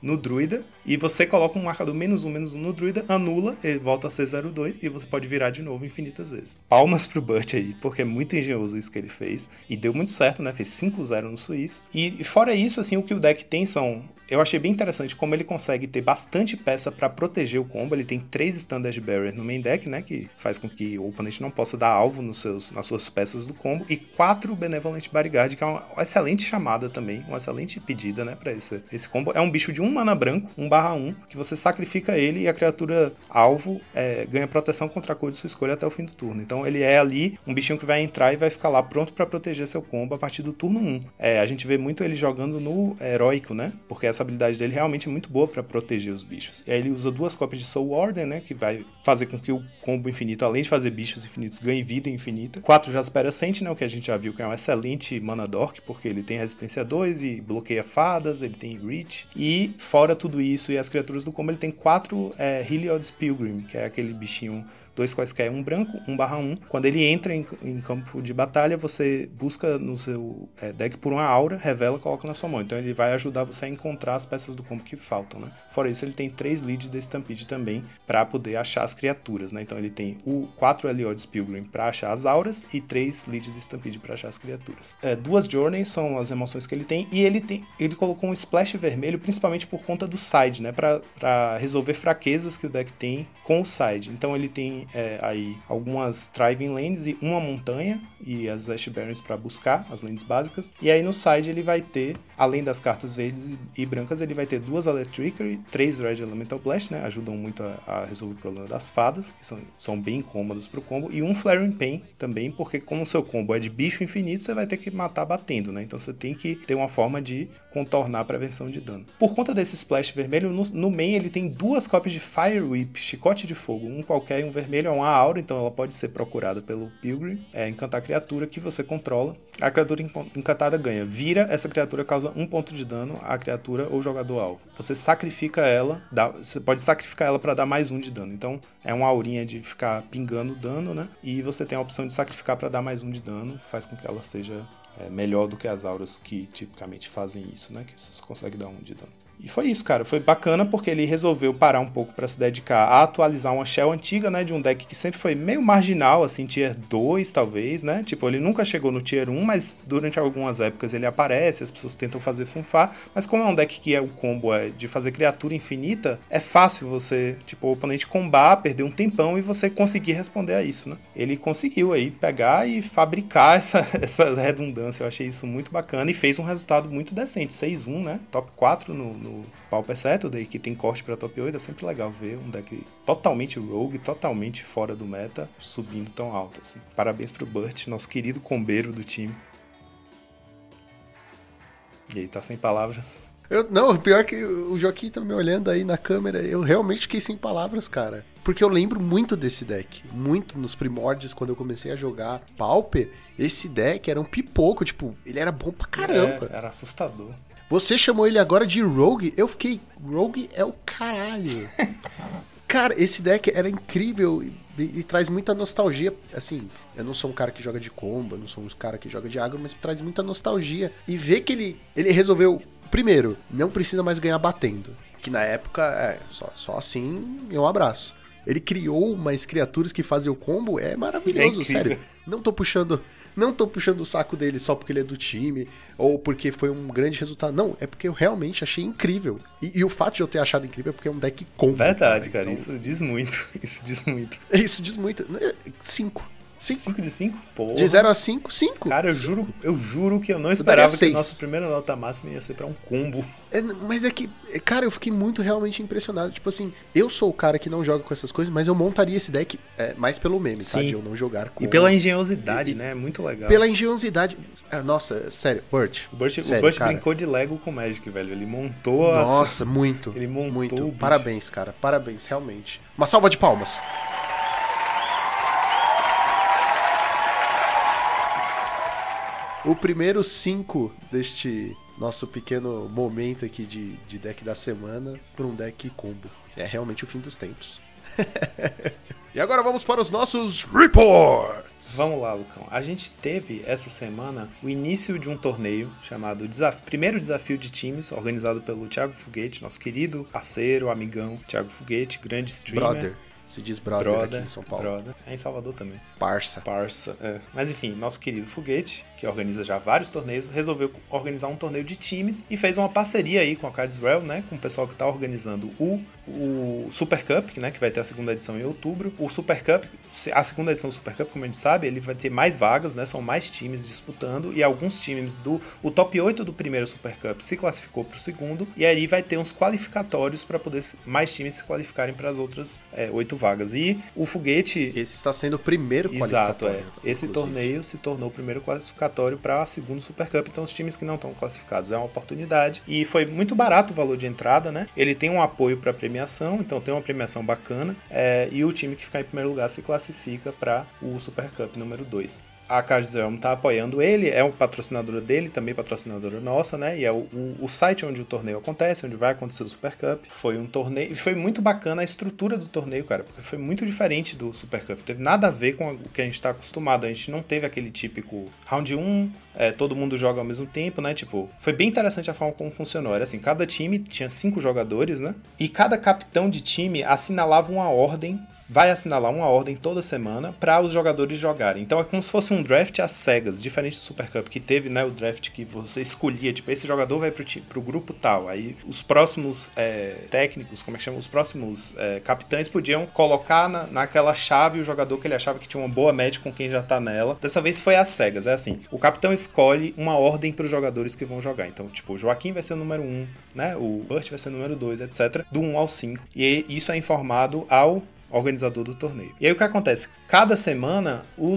Speaker 3: no, druida, e você coloca um marcador menos um, menos um no druida, anula, ele volta a ser 02, e você pode virar de novo infinitas vezes. Palmas pro Burt aí, porque é muito engenhoso isso que ele fez, e deu muito certo, né? Fez 5-0 no suíço. E fora isso, assim, o que o deck tem são eu achei bem interessante como ele consegue ter bastante peça para proteger o combo. Ele tem três Standard Barrier no main deck, né? Que faz com que o oponente não possa dar alvo nos seus, nas suas peças do combo. E quatro Benevolent Bodyguard, que é uma excelente chamada também, uma excelente pedida, né? Pra esse, esse combo. É um bicho de um mana branco, 1 barra 1, que você sacrifica ele e a criatura alvo é, ganha proteção contra a cor de sua escolha até o fim do turno. Então ele é ali um bichinho que vai entrar e vai ficar lá pronto para proteger seu combo a partir do turno 1. É, a gente vê muito ele jogando no heróico, né? Porque essa essa habilidade dele realmente é muito boa para proteger os bichos. E aí ele usa duas cópias de Soul Order, né? Que vai fazer com que o combo infinito, além de fazer bichos infinitos, ganhe vida infinita. Quatro Jaspera Sentinel, que a gente já viu que é um excelente mana dork, porque ele tem resistência 2 e bloqueia fadas, ele tem reach. E fora tudo isso e as criaturas do combo, ele tem quatro é, Heliod's Pilgrim, que é aquele bichinho dois quaisquer, um branco, um barra um. Quando ele entra em, em campo de batalha, você busca no seu é, deck por uma aura, revela, coloca na sua mão. Então ele vai ajudar você a encontrar as peças do combo que faltam, né? Fora isso, ele tem três leads de Stampede também para poder achar as criaturas, né? Então ele tem o quatro Eliod's Pilgrim para achar as auras e três leads de Stampede para achar as criaturas. É, duas Journeys são as emoções que ele tem e ele tem ele colocou um splash vermelho principalmente por conta do side, né? Para resolver fraquezas que o deck tem com o side. Então ele tem é, aí algumas Thriving Lands e uma montanha e as Ash Barrens para buscar as lands básicas. E aí no side ele vai ter, além das cartas verdes e brancas, ele vai ter duas Electricity, três Red Elemental Blast, né? Ajudam muito a, a resolver o problema das fadas, que são, são bem cômodas pro combo. E um Flaring Pain também, porque como o seu combo é de bicho infinito, você vai ter que matar batendo, né? Então você tem que ter uma forma de contornar a prevenção de dano. Por conta desse splash vermelho, no, no main ele tem duas cópias de Fire Whip, chicote de fogo, um qualquer e um vermelho, é uma aura, então ela pode ser procurada pelo Pilgrim, é encantar a criatura que você controla. A criatura encantada ganha. Vira, essa criatura causa um ponto de dano à criatura ou jogador alvo. Você sacrifica ela, dá, você pode sacrificar ela para dar mais um de dano. Então é uma aurinha de ficar pingando dano, né? E você tem a opção de sacrificar para dar mais um de dano, faz com que ela seja é, melhor do que as auras que tipicamente fazem isso, né? Que você consegue dar um de dano. E foi isso, cara. Foi bacana porque ele resolveu parar um pouco para se dedicar a atualizar uma shell antiga, né? De um deck que sempre foi meio marginal, assim, tier 2, talvez, né? Tipo, ele nunca chegou no tier 1, mas durante algumas épocas ele aparece, as pessoas tentam fazer funfar. Mas como é um deck que é o combo é de fazer criatura infinita, é fácil você, tipo, o oponente combar, perder um tempão e você conseguir responder a isso, né? Ele conseguiu aí pegar e fabricar essa, essa redundância. Eu achei isso muito bacana e fez um resultado muito decente. 6-1, né? Top 4 no, no no Pauper Saturday, que tem corte para top 8, é sempre legal ver um deck totalmente rogue, totalmente fora do meta, subindo tão alto. Assim. Parabéns pro Burt, nosso querido combeiro do time. E aí, tá sem palavras.
Speaker 2: Eu, não, pior que o Joaquim tá me olhando aí na câmera, eu realmente fiquei sem palavras, cara. Porque eu lembro muito desse deck. Muito nos primórdios, quando eu comecei a jogar Pauper, esse deck era um pipoco, tipo, ele era bom pra caramba.
Speaker 3: É, era assustador.
Speaker 2: Você chamou ele agora de Rogue, eu fiquei. Rogue é o caralho. cara, esse deck era incrível e, e, e, traz muita nostalgia. Assim, eu não sou um cara que joga de combo, eu não sou um cara que joga de agro, mas traz muita nostalgia. E ver que ele, ele resolveu, primeiro, não precisa mais ganhar batendo. Que na época, é, só, só assim e um abraço. Ele criou umas criaturas que fazem o combo, é maravilhoso, é sério. Não tô puxando não tô puxando o saco dele só porque ele é do time ou porque foi um grande resultado. Não, é porque eu realmente achei incrível. E, e o fato de eu ter achado incrível é porque é um deck com.
Speaker 3: Verdade, cara. Então... Isso diz muito. Isso diz muito.
Speaker 2: Isso diz muito. É, cinco.
Speaker 3: 5 de 5? Pô.
Speaker 2: De 0 a 5, 5.
Speaker 3: Cara, eu
Speaker 2: cinco.
Speaker 3: juro, eu juro que eu não esperava que a nossa primeira nota máxima ia ser pra um combo.
Speaker 2: É, mas é que, cara, eu fiquei muito realmente impressionado. Tipo assim, eu sou o cara que não joga com essas coisas, mas eu montaria esse deck é, mais pelo meme, Sim. tá? De eu não jogar com.
Speaker 3: E pela engenhosidade, e, né? Muito legal.
Speaker 2: Pela engenhosidade. É, nossa, sério, Burt.
Speaker 3: O Burt, sério, o Burt brincou de Lego com o Magic, velho. Ele montou
Speaker 2: Nossa, muito.
Speaker 3: Ele montou.
Speaker 2: Muito. Parabéns, cara. Parabéns, realmente. Uma salva de palmas. O primeiro cinco deste nosso pequeno momento aqui de, de deck da semana para um deck combo. É realmente o fim dos tempos. e agora vamos para os nossos reports.
Speaker 3: Vamos lá, Lucão. A gente teve essa semana o início de um torneio chamado Primeiro Desafio de Times, organizado pelo Thiago Foguete, nosso querido parceiro, amigão Thiago Foguete, grande streamer.
Speaker 2: Brother. Se diz brother, brother aqui em São Paulo.
Speaker 3: Brother. É em Salvador também.
Speaker 2: Parça.
Speaker 3: Parça, é. Mas enfim, nosso querido Foguete, que organiza já vários torneios, resolveu organizar um torneio de times e fez uma parceria aí com a Cardswell, né? Com o pessoal que está organizando o, o Super Cup, né? Que vai ter a segunda edição em outubro. O Super Cup, a segunda edição do Super Cup, como a gente sabe, ele vai ter mais vagas, né? São mais times disputando e alguns times do. O top 8 do primeiro Super Cup se classificou para o segundo e aí vai ter uns qualificatórios para poder mais times se qualificarem para as outras é, oito vagas. E o foguete.
Speaker 2: Esse está sendo o primeiro
Speaker 3: Exato, é. Esse inclusive. torneio se tornou o primeiro classificatório para a segunda Super Cup. Então, os times que não estão classificados é uma oportunidade. E foi muito barato o valor de entrada, né? Ele tem um apoio para premiação, então tem uma premiação bacana. É, e o time que ficar em primeiro lugar se classifica para o Super Cup número 2 a Cards Realm tá apoiando ele, é um patrocinadora dele, também patrocinadora nossa, né? E é o, o, o, site onde o torneio acontece, onde vai acontecer o Super Cup. Foi um torneio, e foi muito bacana a estrutura do torneio, cara, porque foi muito diferente do Super Cup. Teve nada a ver com o que a gente tá acostumado. A gente não teve aquele típico round 1, é, todo mundo joga ao mesmo tempo, né? Tipo, foi bem interessante a forma como funcionou. Era assim, cada time tinha cinco jogadores, né? E cada capitão de time assinalava uma ordem vai assinalar uma ordem toda semana para os jogadores jogarem. Então é como se fosse um draft às cegas, diferente do Super Cup, que teve né, o draft que você escolhia, tipo, esse jogador vai pro, pro grupo tal. Aí os próximos é, técnicos, como é que chama? Os próximos é, capitães podiam colocar na, naquela chave o jogador que ele achava que tinha uma boa match com quem já tá nela. Dessa vez foi às cegas, é assim. O capitão escolhe uma ordem para os jogadores que vão jogar. Então, tipo, o Joaquim vai ser o número 1, um, né? O Burt vai ser o número 2, etc. Do 1 um ao 5. E isso é informado ao organizador do torneio. E aí o que acontece? Cada semana um,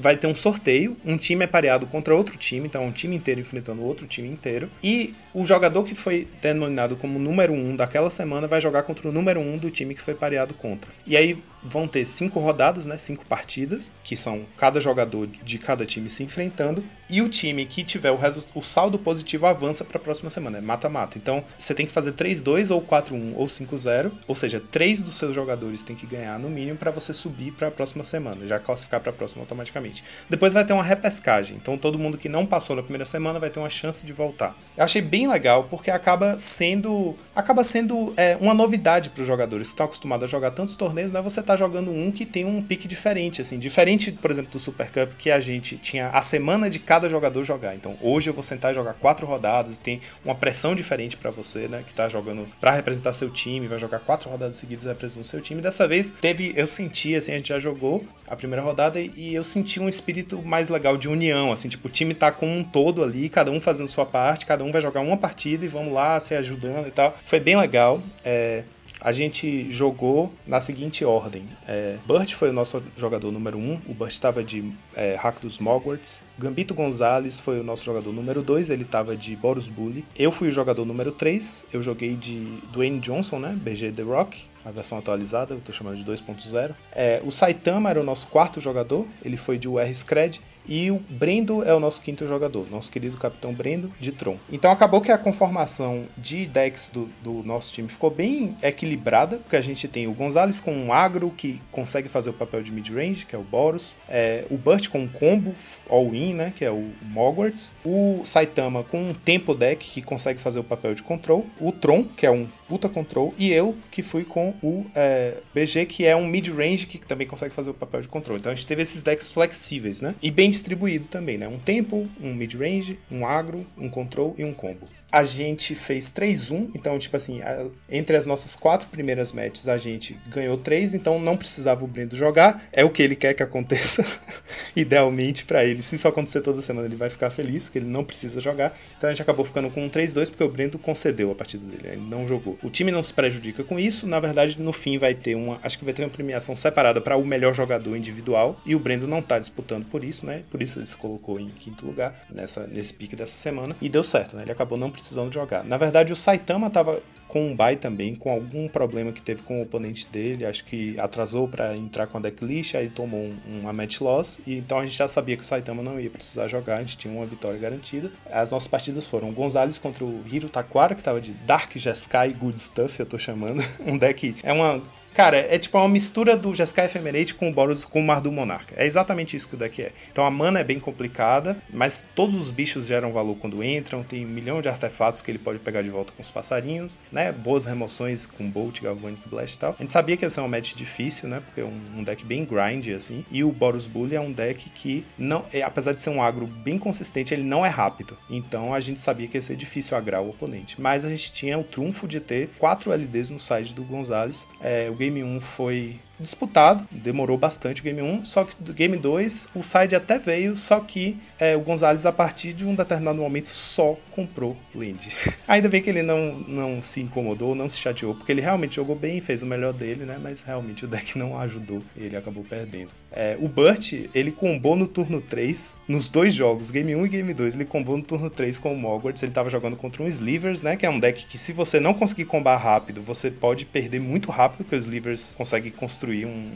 Speaker 3: vai ter um sorteio, um time é pareado contra outro time, então um time inteiro enfrentando outro time inteiro, e o jogador que foi denominado como número 1 um daquela semana vai jogar contra o número 1 um do time que foi pareado contra. E aí vão ter cinco rodadas, né? Cinco partidas, que são cada jogador de cada time se enfrentando. E o time que tiver o, o saldo positivo avança para a próxima semana. É mata-mata. Então você tem que fazer 3-2 ou 4-1 ou 5-0. Ou seja, três dos seus jogadores tem que ganhar no mínimo para você subir para a próxima próxima semana, já classificar para a próxima automaticamente. Depois vai ter uma repescagem, então todo mundo que não passou na primeira semana vai ter uma chance de voltar. Eu achei bem legal porque acaba sendo acaba sendo é, uma novidade para os jogadores que estão acostumados a jogar tantos torneios, né? Você tá jogando um que tem um pique diferente, assim, diferente, por exemplo, do Super Cup que a gente tinha a semana de cada jogador jogar. Então hoje eu vou sentar e jogar quatro rodadas, tem uma pressão diferente para você, né? Que tá jogando para representar seu time, vai jogar quatro rodadas seguidas representando seu time. Dessa vez teve, eu senti, assim, a gente já jogou a primeira rodada e eu senti um espírito mais legal de união, assim, tipo, o time tá como um todo ali, cada um fazendo sua parte, cada um vai jogar uma partida e vamos lá, se ajudando e tal. Foi bem legal. É, a gente jogou na seguinte ordem. É, Burt foi o nosso jogador número 1, um, o Burt estava de é, Hack dos Mogwarts. Gambito Gonzalez foi o nosso jogador número 2, ele estava de Boros Bully. Eu fui o jogador número 3, eu joguei de Dwayne Johnson, né? BG The Rock, a versão atualizada, eu tô chamando de 2.0. É, o Saitama era o nosso quarto jogador, ele foi de UR Scred. E o Brendo é o nosso quinto jogador, nosso querido capitão Brendo de Tron. Então acabou que a conformação de decks do, do nosso time ficou bem equilibrada, porque a gente tem o Gonzalez com um agro que consegue fazer o papel de mid-range, que é o Boros, é, o Burt com um combo all-in, né, que é o Mogwarts, o Saitama com um tempo deck que consegue fazer o papel de control, o Tron, que é um puta control, e eu que fui com o é, BG, que é um mid-range que também consegue fazer o papel de control. Então a gente teve esses decks flexíveis, né? E bem distribuído também, né? Um tempo, um mid-range, um agro, um control e um combo a gente fez 3-1, então, tipo assim, a, entre as nossas quatro primeiras matches, a gente ganhou 3, então não precisava o Brendo jogar, é o que ele quer que aconteça, idealmente para ele. Se isso acontecer toda semana, ele vai ficar feliz, porque ele não precisa jogar. Então a gente acabou ficando com um 3-2, porque o Brendo concedeu a partida dele, ele não jogou. O time não se prejudica com isso, na verdade, no fim vai ter uma, acho que vai ter uma premiação separada para o melhor jogador individual, e o Brendo não tá disputando por isso, né? Por isso ele se colocou em quinto lugar nessa, nesse pique dessa semana, e deu certo, né? Ele acabou não precisando jogar. Na verdade, o Saitama estava com um bye também, com algum problema que teve com o oponente dele, acho que atrasou para entrar com a decklist, aí tomou um, uma match loss, e então a gente já sabia que o Saitama não ia precisar jogar, a gente tinha uma vitória garantida. As nossas partidas foram o Gonzalez contra o Hiro Taquara, que estava de Dark Jeskai Good Stuff, eu tô chamando, um deck, é uma Cara, é tipo uma mistura do Jeskai Ephemerate com o Boros com o Mardu Monarca. É exatamente isso que o deck é. Então a mana é bem complicada, mas todos os bichos geram valor quando entram, tem um milhão de artefatos que ele pode pegar de volta com os passarinhos, né? Boas remoções com Bolt, Galvanic Blast e tal. A gente sabia que ia ser uma match difícil, né? Porque é um, um deck bem grind, assim. E o Boros Bully é um deck que, não, é, apesar de ser um agro bem consistente, ele não é rápido. Então a gente sabia que ia ser difícil agrar o oponente. Mas a gente tinha o trunfo de ter quatro LDs no side do Gonzalez. É, o Game 1 foi disputado, demorou bastante o Game 1, só que do Game 2 o side até veio, só que é, o Gonzalez a partir de um determinado momento só comprou land. Ainda bem que ele não, não se incomodou, não se chateou, porque ele realmente jogou bem, fez o melhor dele, né? Mas realmente o deck não ajudou, ele acabou perdendo. É, o Burt, ele combou no turno 3, nos dois jogos, Game 1 e Game 2, ele combou no turno 3 com o Mogwarts, ele tava jogando contra um Slivers, né? Que é um deck que se você não conseguir combar rápido, você pode perder muito rápido, porque os Slivers conseguem construir um,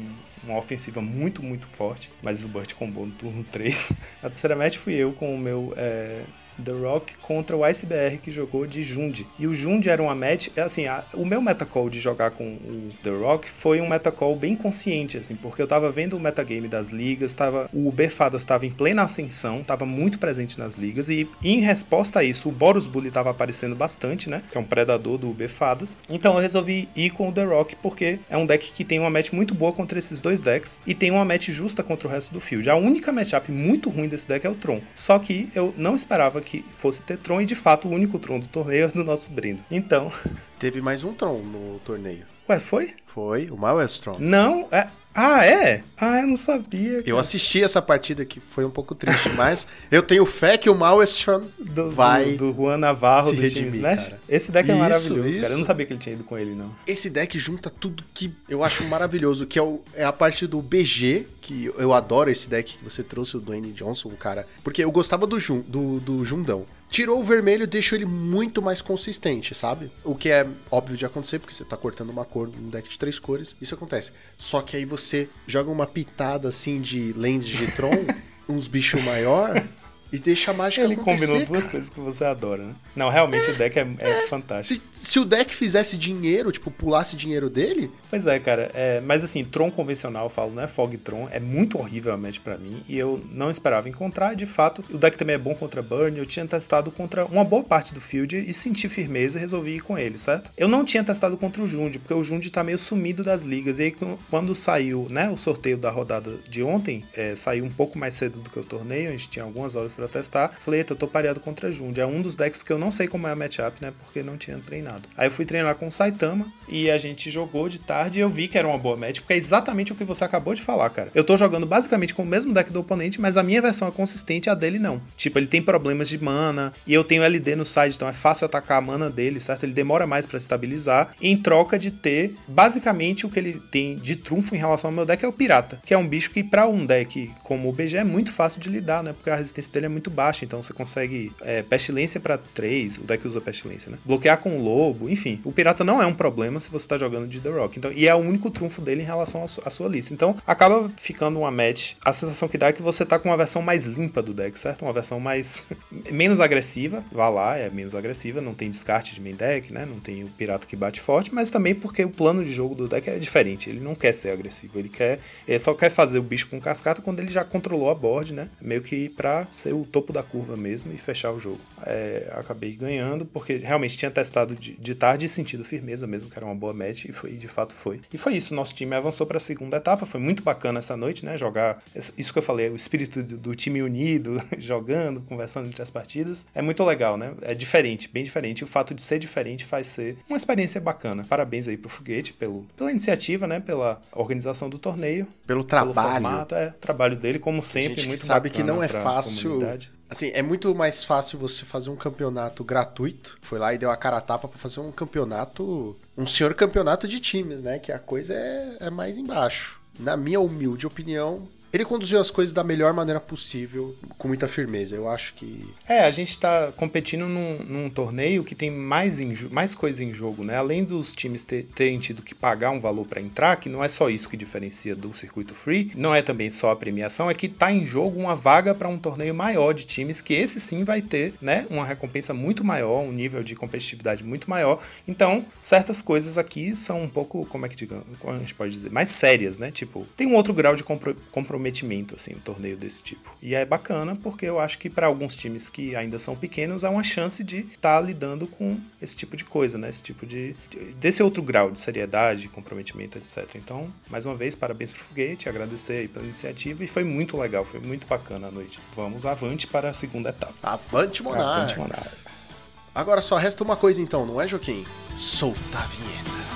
Speaker 3: uma ofensiva muito, muito forte, mas o Burt combou no turno 3. Na terceira match fui eu com o meu é, The Rock contra o IceBR que jogou de Jund. E o Jund era uma match, assim, a, o meu metacall de jogar com o The Rock foi um metacall bem consciente, assim, porque eu tava vendo o metagame das ligas, tava, o Befadas estava em plena ascensão, tava muito presente nas ligas, e em resposta a isso, o Boros Bully tava aparecendo bastante, né, que é um predador do Befadas. Então eu resolvi ir com o The Rock, porque é um deck que tem uma match muito boa contra esses dois decks, e tem uma match justa contra o resto do field. A única matchup muito ruim desse deck é o Tron, só que eu não esperava que fosse ter Tron, e de fato o único Tron do torneio é do nosso Brendo. Então.
Speaker 2: Teve mais um Tron no torneio.
Speaker 3: Ué, foi?
Speaker 2: Foi, o Maelstrom.
Speaker 3: Não, é. Ah, é? Ah, eu não sabia.
Speaker 2: Cara. Eu assisti essa partida que foi um pouco triste, mas eu tenho fé que o Maelstrom
Speaker 3: do,
Speaker 2: vai.
Speaker 3: Do, do Juan Navarro do redimir, Team Smash. Cara. Esse deck é
Speaker 2: isso,
Speaker 3: maravilhoso,
Speaker 2: isso.
Speaker 3: cara. Eu não sabia que ele tinha ido com ele, não.
Speaker 2: Esse deck junta tudo que eu acho maravilhoso, que é, o, é a parte do BG, que eu adoro esse deck que você trouxe, o Dwayne Johnson, cara. Porque eu gostava do, Jun, do, do Jundão. Tirou o vermelho, deixou ele muito mais consistente, sabe? O que é óbvio de acontecer, porque você tá cortando uma cor num deck de três cores, isso acontece. Só que aí você joga uma pitada assim de lentes de Tron, uns bichos maior, E deixa a mágica
Speaker 3: Ele
Speaker 2: acontecer,
Speaker 3: combinou duas
Speaker 2: cara.
Speaker 3: coisas que você adora, né? Não, realmente o deck é, é fantástico.
Speaker 2: Se, se o deck fizesse dinheiro, tipo, pulasse dinheiro dele,
Speaker 3: Pois é, cara. é, mas assim, Tron convencional, eu falo, não é Fog Tron, é muito horrível a match pra mim. E eu não esperava encontrar. De fato, o deck também é bom contra Burn. Eu tinha testado contra uma boa parte do field e senti firmeza e resolvi ir com ele, certo? Eu não tinha testado contra o Jund, porque o Jund tá meio sumido das ligas. E aí, quando saiu, né, o sorteio da rodada de ontem, é, saiu um pouco mais cedo do que o torneio, a gente tinha algumas horas pra testar. Falei, eu tô pareado contra Jund. É um dos decks que eu não sei como é a matchup, né, porque não tinha treinado. Aí eu fui treinar com o Saitama e a gente jogou de tarde e eu vi que era uma boa match, porque é exatamente o que você acabou de falar, cara. Eu tô jogando basicamente com o mesmo deck do oponente, mas a minha versão é consistente, a dele não. Tipo, ele tem problemas de mana e eu tenho LD no side, então é fácil atacar a mana dele, certo? Ele demora mais pra estabilizar, em troca de ter basicamente o que ele tem de trunfo em relação ao meu deck é o pirata, que é um bicho que pra um deck como o BG é muito fácil de lidar, né? Porque a resistência dele é muito baixa, então você consegue é, pestilência pra 3, o deck usa pestilência, né? Bloquear com o lobo, enfim. O pirata não é um problema se você tá jogando de The Rock. Então, e é o único trunfo dele em relação à sua lista. Então, acaba ficando uma match. A sensação que dá é que você tá com uma versão mais limpa do deck, certo? Uma versão mais menos agressiva. Vá lá, é menos agressiva, não tem descarte de main deck, né? Não tem o pirata que bate forte, mas também porque o plano de jogo do deck é diferente. Ele não quer ser agressivo, ele quer, ele só quer fazer o bicho com cascata quando ele já controlou a board, né? Meio que pra ser o topo da curva mesmo e fechar o jogo. É, acabei ganhando porque realmente tinha testado de, de tarde e sentido firmeza mesmo, que era uma boa match e foi, e de fato foi. E foi isso, nosso time avançou pra segunda etapa, foi muito bacana essa noite, né? Jogar isso que eu falei, o espírito do, do time unido, jogando, conversando entre as partidas, é muito legal, né? É diferente, bem diferente. E o fato de ser diferente faz ser uma experiência bacana. Parabéns aí pro Foguete pelo, pela iniciativa, né? Pela organização do torneio.
Speaker 2: pelo
Speaker 3: Pelo
Speaker 2: trabalho.
Speaker 3: formato, é, o trabalho dele, como
Speaker 2: A
Speaker 3: sempre,
Speaker 2: gente
Speaker 3: muito
Speaker 2: sabe que
Speaker 3: bacana
Speaker 2: não é fácil.
Speaker 3: Comunidade.
Speaker 2: Assim, é muito mais fácil você fazer um campeonato gratuito. Foi lá e deu a cara a tapa pra fazer um campeonato. Um senhor campeonato de times, né? Que a coisa é, é mais embaixo. Na minha humilde opinião, ele conduziu as coisas da melhor maneira possível, com muita firmeza. Eu acho que.
Speaker 3: É, a gente tá competindo num, num torneio que tem mais, mais coisa em jogo, né? Além dos times ter- terem tido que pagar um valor pra entrar, que não é só isso que diferencia do circuito free, não é também só a premiação, é que tá em jogo uma vaga pra um torneio maior de times, que esse sim vai ter, né? Uma recompensa muito maior, um nível de competitividade muito maior. Então, certas coisas aqui são um pouco, como é que diga, como a gente pode dizer, mais sérias, né? Tipo, tem um outro grau de compro- comprometimento, assim, um torneio desse tipo. E é bacana porque eu acho que para alguns times que ainda são pequenos, há uma chance de estar lidando com esse tipo de coisa, né? Esse tipo de. de- desse outro grau de seriedade, comprometimento, etc. Então, mais uma vez, parabéns pro Foguete, agradecer aí pela iniciativa e foi muito legal, foi muito bacana a noite. Vamos avante para a segunda etapa.
Speaker 2: Avante Monarks!
Speaker 3: Avante Monarks.
Speaker 2: Agora só resta uma coisa então, não é, Joaquim? Solta a vinheta.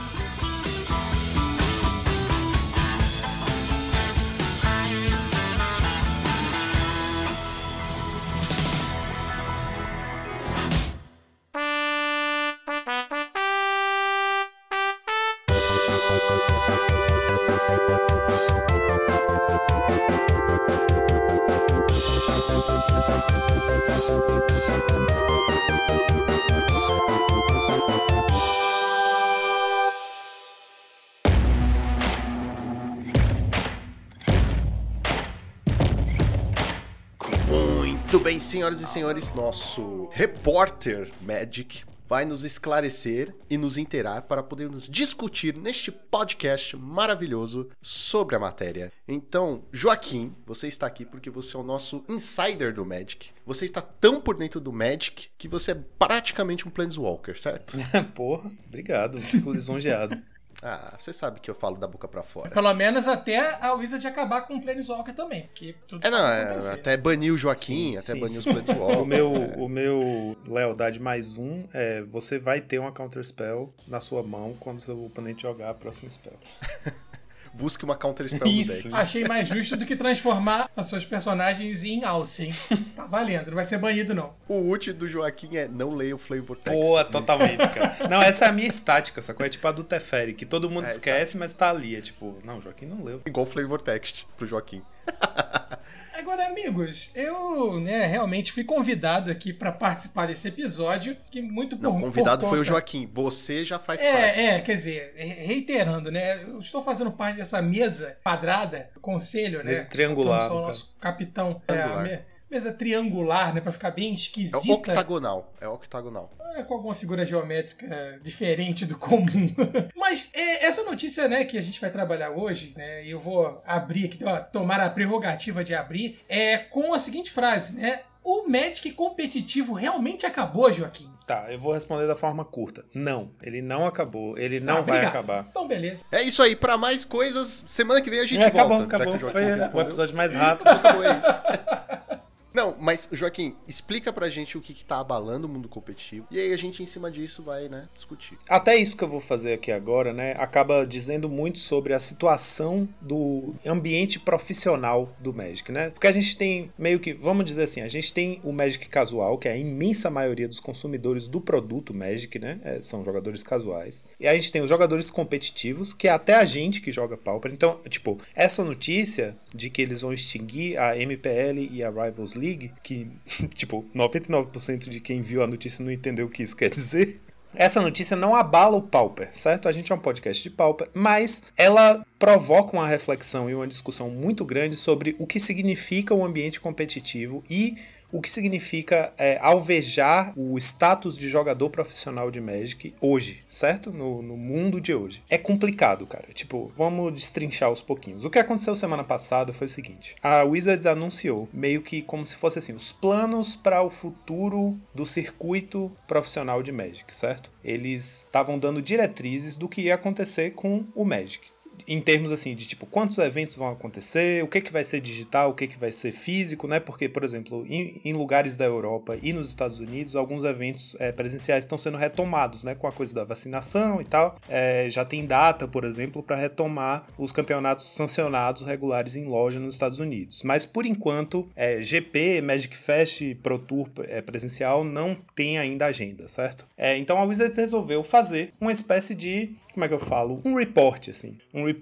Speaker 2: Senhoras e senhores, nosso repórter Magic vai nos esclarecer e nos inteirar para podermos discutir neste podcast maravilhoso sobre a matéria. Então, Joaquim, você está aqui porque você é o nosso insider do Magic. Você está tão por dentro do Magic que você é praticamente um Planeswalker, certo?
Speaker 3: Porra, obrigado, fico lisonjeado.
Speaker 2: Ah, você sabe que eu falo da boca pra fora.
Speaker 4: Pelo menos até a Wizard acabar com o Planeswalker também, porque tudo
Speaker 2: É, não, é, até banir o Joaquim,
Speaker 3: Sim,
Speaker 2: até
Speaker 3: sim,
Speaker 2: banir os
Speaker 3: sim.
Speaker 2: Planeswalkers.
Speaker 3: O meu, o meu lealdade mais um é você vai ter uma counter spell na sua mão quando seu oponente jogar a próxima spell.
Speaker 2: Busque uma counter spell do
Speaker 3: Isso.
Speaker 2: deck.
Speaker 4: Achei mais justo do que transformar as suas personagens em alce, hein? Tá valendo, não vai ser banido não.
Speaker 2: O ult do Joaquim é não leia o Flavor Text.
Speaker 3: Boa, totalmente, cara. Não, essa é a minha estática, sacou? É tipo a do Teferi, que todo mundo
Speaker 2: É,
Speaker 3: esquece, mas tá ali. É tipo, não, Joaquim não leu.
Speaker 2: Igual Flavor Text pro Joaquim.
Speaker 4: Agora, amigos, eu né, realmente fui convidado aqui pra participar desse episódio, que muito por
Speaker 2: Não, o convidado
Speaker 4: por
Speaker 2: foi o Joaquim. Você já faz parte.
Speaker 4: É, é, quer dizer, re- reiterando, né? Eu estou fazendo parte dessa mesa quadrada, conselho, né?
Speaker 3: Mesa triangular,
Speaker 4: Eu sou nosso capitão. É,
Speaker 2: Triangular.
Speaker 4: me- mesa triangular, né? Pra ficar bem
Speaker 2: É
Speaker 4: esquisita.
Speaker 2: octagonal. É octagonal.
Speaker 4: É, com alguma figura geométrica diferente do comum. Mas é, essa notícia, né, que a gente vai trabalhar hoje, né, e eu vou abrir aqui, ó, tomar a prerrogativa de abrir, é com a seguinte frase, né? O Magic competitivo realmente acabou, Joaquim?
Speaker 3: Tá, eu vou responder da forma curta. Não, ele não acabou. Ele não
Speaker 4: Ah,
Speaker 3: vai
Speaker 4: obrigado.
Speaker 3: acabar.
Speaker 4: Então, beleza.
Speaker 2: É isso aí. Pra mais coisas, semana que vem a gente
Speaker 3: É,
Speaker 2: volta.
Speaker 3: acabou, acabou. Foi o episódio mais rápido.
Speaker 2: Acabou, é isso. Não, mas, Joaquim, explica pra gente o que, que tá abalando o mundo competitivo. E aí a gente, em cima disso, vai, né, discutir.
Speaker 3: Até isso que eu vou fazer aqui agora, né, acaba dizendo muito sobre a situação do ambiente profissional do Magic, né? Porque a gente tem meio que, vamos dizer assim, a gente tem o Magic casual, que é a imensa maioria dos consumidores do produto Magic, né? É, são jogadores casuais. E a gente tem os jogadores competitivos, que é até a gente que joga Pauper. Então, tipo, essa notícia de que eles vão extinguir a MPL e a Rivals League, que, tipo, 99% de quem viu a notícia não entendeu o que isso quer dizer. Essa notícia não abala o Pauper, certo? A gente é um podcast de Pauper, mas ela provoca uma reflexão e uma discussão muito grande sobre o que significa o ambiente competitivo e o que significa é, alvejar o status de jogador profissional de Magic hoje, certo? No, no mundo de hoje. É complicado, cara. Tipo, vamos destrinchar aos pouquinhos. O que aconteceu semana passada foi o seguinte: a Wizards anunciou, meio que como se fosse assim, os planos para o futuro do circuito profissional de Magic, certo? Eles estavam dando diretrizes do que ia acontecer com o Magic em termos assim de tipo quantos eventos vão acontecer, o que que vai ser digital, o que que vai ser físico, né? Porque, por exemplo, em, em lugares da Europa e nos Estados Unidos, alguns eventos é, presenciais estão sendo retomados, né? Com a coisa da vacinação e tal. É, já tem data, por exemplo, para retomar os campeonatos sancionados regulares em loja nos Estados Unidos. Mas por enquanto, é, GP, Magic Fest, Pro Tour é, presencial não tem ainda agenda, certo? É, então a Wizards resolveu fazer uma espécie de, como é que eu falo, um report assim, um report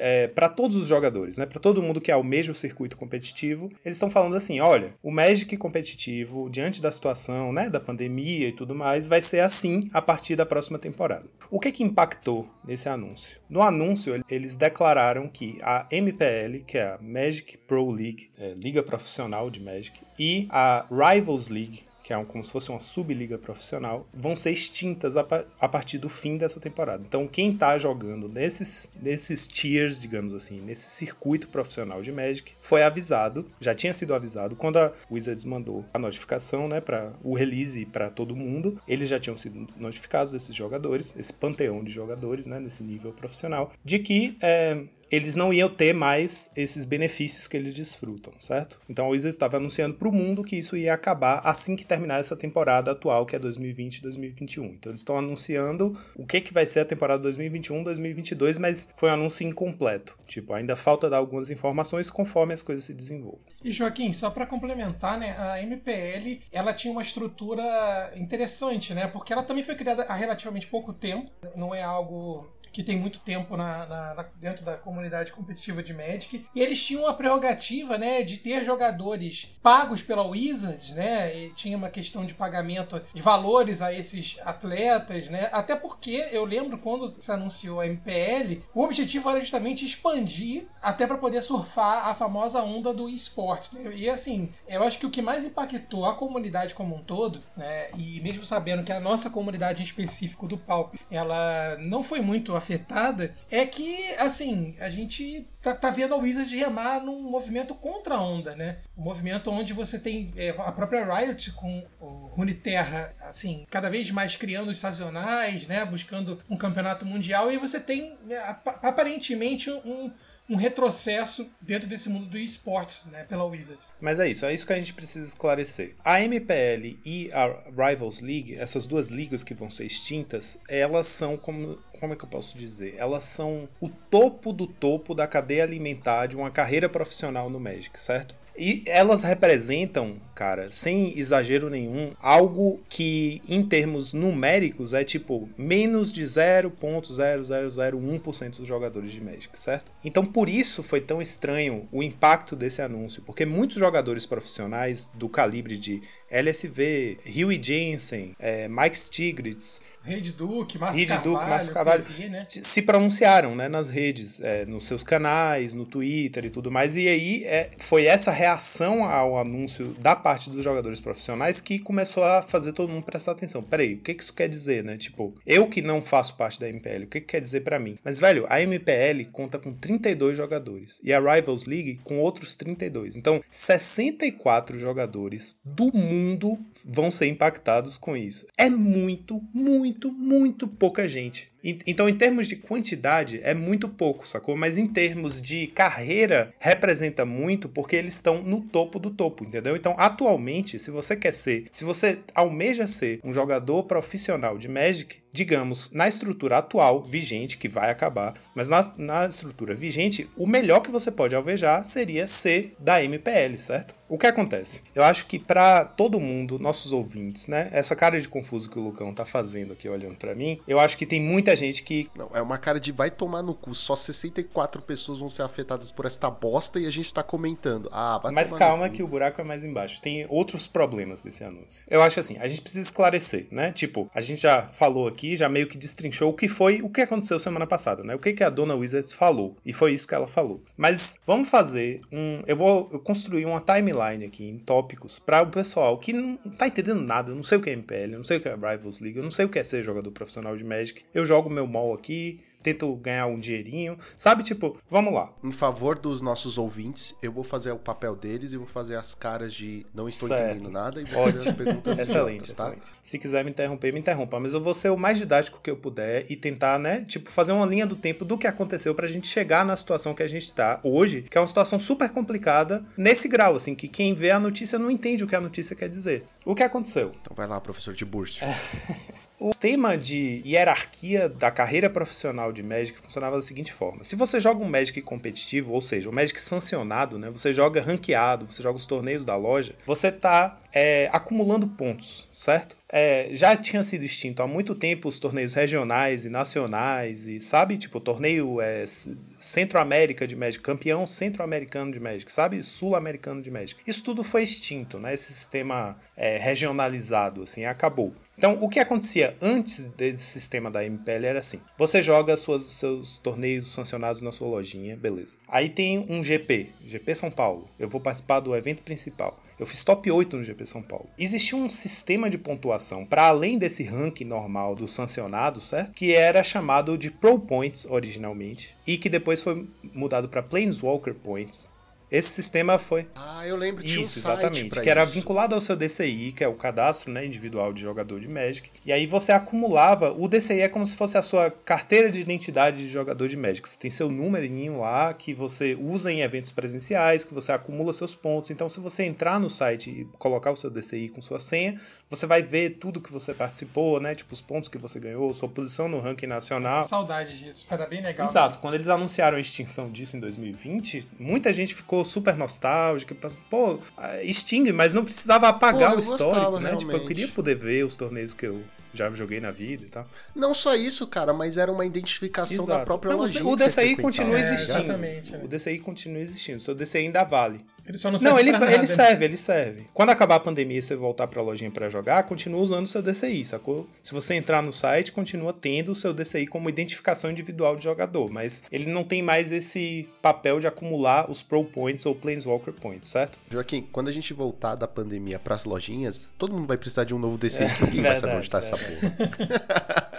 Speaker 3: é, para todos os jogadores, né? Para todo mundo que almeja o circuito competitivo, eles estão falando assim: olha, o Magic competitivo, diante da situação, né, da pandemia e tudo mais, vai ser assim a partir da próxima temporada. O que que impactou nesse anúncio? No anúncio, eles declararam que a MPL, que é a Magic Pro League, é, liga profissional de Magic, e a Rivals League, que é um, como se fosse uma subliga profissional, vão ser extintas a, a partir do fim dessa temporada. Então, quem tá jogando nesses, nesses tiers, digamos assim, nesse circuito profissional de Magic, foi avisado, já tinha sido avisado, quando a Wizards mandou a notificação, né, para o release para todo mundo, eles já tinham sido notificados, esses jogadores, esse panteão de jogadores, né, nesse nível profissional, de que. é, eles não iam ter mais esses benefícios que eles desfrutam, certo? Então a Wizards estava anunciando para o mundo que isso ia acabar assim que terminar essa temporada atual, que é 2020-2021. Então eles estão anunciando o que, que vai ser a temporada 2021-2022, mas foi um anúncio incompleto. Tipo, ainda falta dar algumas informações conforme as coisas se desenvolvam.
Speaker 4: E Joaquim, só para complementar, né, a MPL, ela tinha uma estrutura interessante, né? Porque ela também foi criada há relativamente pouco tempo, não é algo que tem muito tempo na, na- na- dentro da comunidade competitiva de Magic. E eles tinham a prerrogativa, né, de ter jogadores pagos pela Wizards, né? E tinha uma questão de pagamento de valores a esses atletas, né? Até porque eu lembro quando se anunciou a MPL, o objetivo era justamente expandir até para poder surfar a famosa onda do esportes. Né? E assim, eu acho que o que mais impactou a comunidade como um todo, né? E mesmo sabendo que a nossa comunidade em específico do palco, ela não foi muito afetada, é que assim, a gente tá, tá vendo a Wizard remar num movimento contra a onda, né? Um movimento onde você tem é, a própria Riot com o Runeterra, assim, cada vez mais criando os sazonais, né? Buscando um campeonato mundial e você tem né, apa- aparentemente um, um retrocesso dentro desse mundo do esportes, né? Pela Wizards.
Speaker 3: Mas é isso, é isso que a gente precisa esclarecer. A MPL e a Rivals League, essas duas ligas que vão ser extintas, elas são como como é que eu posso dizer? Elas são o topo do topo da cadeia alimentar de uma carreira profissional no Magic, certo? E elas representam, cara, sem exagero nenhum, algo que em termos numéricos é tipo menos de 0.0001% dos jogadores de Magic, certo? Então por isso foi tão estranho o impacto desse anúncio, porque muitos jogadores profissionais do calibre de LSV, Huey Jensen, eh, Mike Stiglitz,
Speaker 4: Reid Duke, Márcio
Speaker 3: Reid
Speaker 4: Carvalho,
Speaker 3: Duke, Márcio Carvalho,
Speaker 4: PV, né?
Speaker 3: se pronunciaram né, nas redes, é, nos seus canais, no Twitter e tudo mais. E aí é, foi essa reação ao anúncio da parte dos jogadores profissionais que começou a fazer todo mundo prestar atenção. Peraí, o que que isso quer dizer, né? Tipo, eu que não faço parte da MPL, o que que quer dizer para mim? Mas, velho, a MPL conta com 32 jogadores e a Rivals League com outros 32. Então, 64 jogadores do mundo vão ser impactados com isso. É muito, muito, muito pouca gente. Então, em termos de quantidade, é muito pouco, sacou? Mas em termos de carreira, representa muito porque eles estão no topo do topo, entendeu? Então, atualmente, se você quer ser, se você almeja ser um jogador profissional de Magic, digamos, na estrutura atual, vigente, que vai acabar, mas na, na estrutura vigente, o melhor que você pode alvejar seria ser da MPL, certo? O que acontece? Eu acho que para todo mundo, nossos ouvintes, né, essa cara de confuso que o Lucão tá fazendo aqui olhando para mim, eu acho que tem muita gente que
Speaker 2: Não, é uma cara de vai tomar no cu, só 64 pessoas vão ser afetadas por esta bosta e a gente tá comentando. Ah, vai
Speaker 3: Mas
Speaker 2: tomar
Speaker 3: calma
Speaker 2: no cu.
Speaker 3: que o buraco é mais embaixo. Tem outros problemas desse anúncio. Eu acho assim, a gente precisa esclarecer, né? Tipo, a gente já falou aqui, já meio que destrinchou o que foi, o que aconteceu semana passada, né? O que que a dona Wizards falou. E foi isso que ela falou. Mas vamos fazer um, eu vou eu construir uma timeline aqui em tópicos para o pessoal que não tá entendendo nada, eu não sei o que é MPL, eu não sei o que é Rivals League, eu não sei o que é ser jogador profissional de Magic. Eu jogo meu mall aqui, tento ganhar um dinheirinho, sabe? Tipo, vamos lá.
Speaker 2: Em favor dos nossos ouvintes, eu vou fazer o papel deles e vou fazer as caras de não estou
Speaker 3: Certo.
Speaker 2: entendendo nada e vou fazer as perguntas
Speaker 3: Excelente,
Speaker 2: tá?
Speaker 3: excelente. Se quiser me interromper, me interrompa. Mas eu vou ser o mais didático que eu puder e tentar, né, tipo, fazer uma linha do tempo do que aconteceu pra gente chegar na situação que a gente tá hoje, que é uma situação super complicada, nesse grau, assim, que quem vê a notícia não entende o que a notícia quer dizer. O que aconteceu?
Speaker 2: Então vai lá, professor Tiburcio.
Speaker 3: É. O sistema de hierarquia da carreira profissional de Magic funcionava da seguinte forma: se você joga um Magic competitivo, ou seja, um Magic sancionado, né? Você joga ranqueado, você joga os torneios da loja, você tá é, acumulando pontos, certo? É, já tinha sido extinto há muito tempo os torneios regionais e nacionais, e sabe? Tipo, torneio é, Centro-América de Magic, campeão centro-americano de Magic, sabe? Sul-americano de Magic. Isso tudo foi extinto, né? Esse sistema é, regionalizado, assim, acabou. Então, o que acontecia antes desse sistema da MPL era assim: você joga suas, seus torneios sancionados na sua lojinha, beleza. Aí tem um GP, GP São Paulo. Eu vou participar do evento principal. Eu fiz top 8 no GP São Paulo. Existia um sistema de pontuação para além desse ranking normal do sancionado, certo? Que era chamado de Pro Points originalmente e que depois foi mudado para Planeswalker Points. Esse sistema foi
Speaker 2: Ah, eu lembro, tinha
Speaker 3: isso,
Speaker 2: um
Speaker 3: exatamente. Que era
Speaker 2: isso.
Speaker 3: vinculado ao seu DCI, que é o cadastro né, individual de jogador de Magic. E aí você acumulava. O DCI é como se fosse a sua carteira de identidade de jogador de Magic. Você tem seu numerinho lá que você usa em eventos presenciais, que você acumula seus pontos. Então, se você entrar no site e colocar o seu DCI com sua senha, você vai ver tudo que você participou, né? Tipo, os pontos que você ganhou, sua posição no ranking nacional.
Speaker 4: Saudade disso, era bem legal.
Speaker 3: Exato, quando eles anunciaram a extinção disso em 2020, muita gente ficou super nostálgica, pô, extingue, mas não precisava apagar
Speaker 2: Pô,
Speaker 3: o histórico,
Speaker 2: gostava,
Speaker 3: né? Tipo, eu
Speaker 2: realmente.
Speaker 3: queria poder ver os torneios que eu já joguei na vida e tal.
Speaker 2: Não só isso, cara, mas era uma identificação da própria
Speaker 3: Não,
Speaker 2: lojinha.
Speaker 3: o DCI continua
Speaker 4: É,
Speaker 3: existindo.
Speaker 4: exatamente, é.
Speaker 3: O DCI continua existindo. O seu DCI ainda vale.
Speaker 4: Ele só não
Speaker 3: Não,
Speaker 4: serve
Speaker 3: ele,
Speaker 4: pra
Speaker 3: ele
Speaker 4: nada, né?
Speaker 3: serve, ele serve. Quando acabar a pandemia e você voltar pra lojinha pra jogar, continua usando o seu DCI, sacou? Se você entrar no site, continua tendo o seu DCI como identificação individual de jogador, mas ele não tem mais esse papel de acumular os Pro Points ou Planeswalker Points, certo?
Speaker 2: Joaquim, quando a gente voltar da pandemia pras lojinhas, todo mundo vai precisar de um novo DCI, que ninguém vai saber
Speaker 3: verdade,
Speaker 2: onde tá essa porra.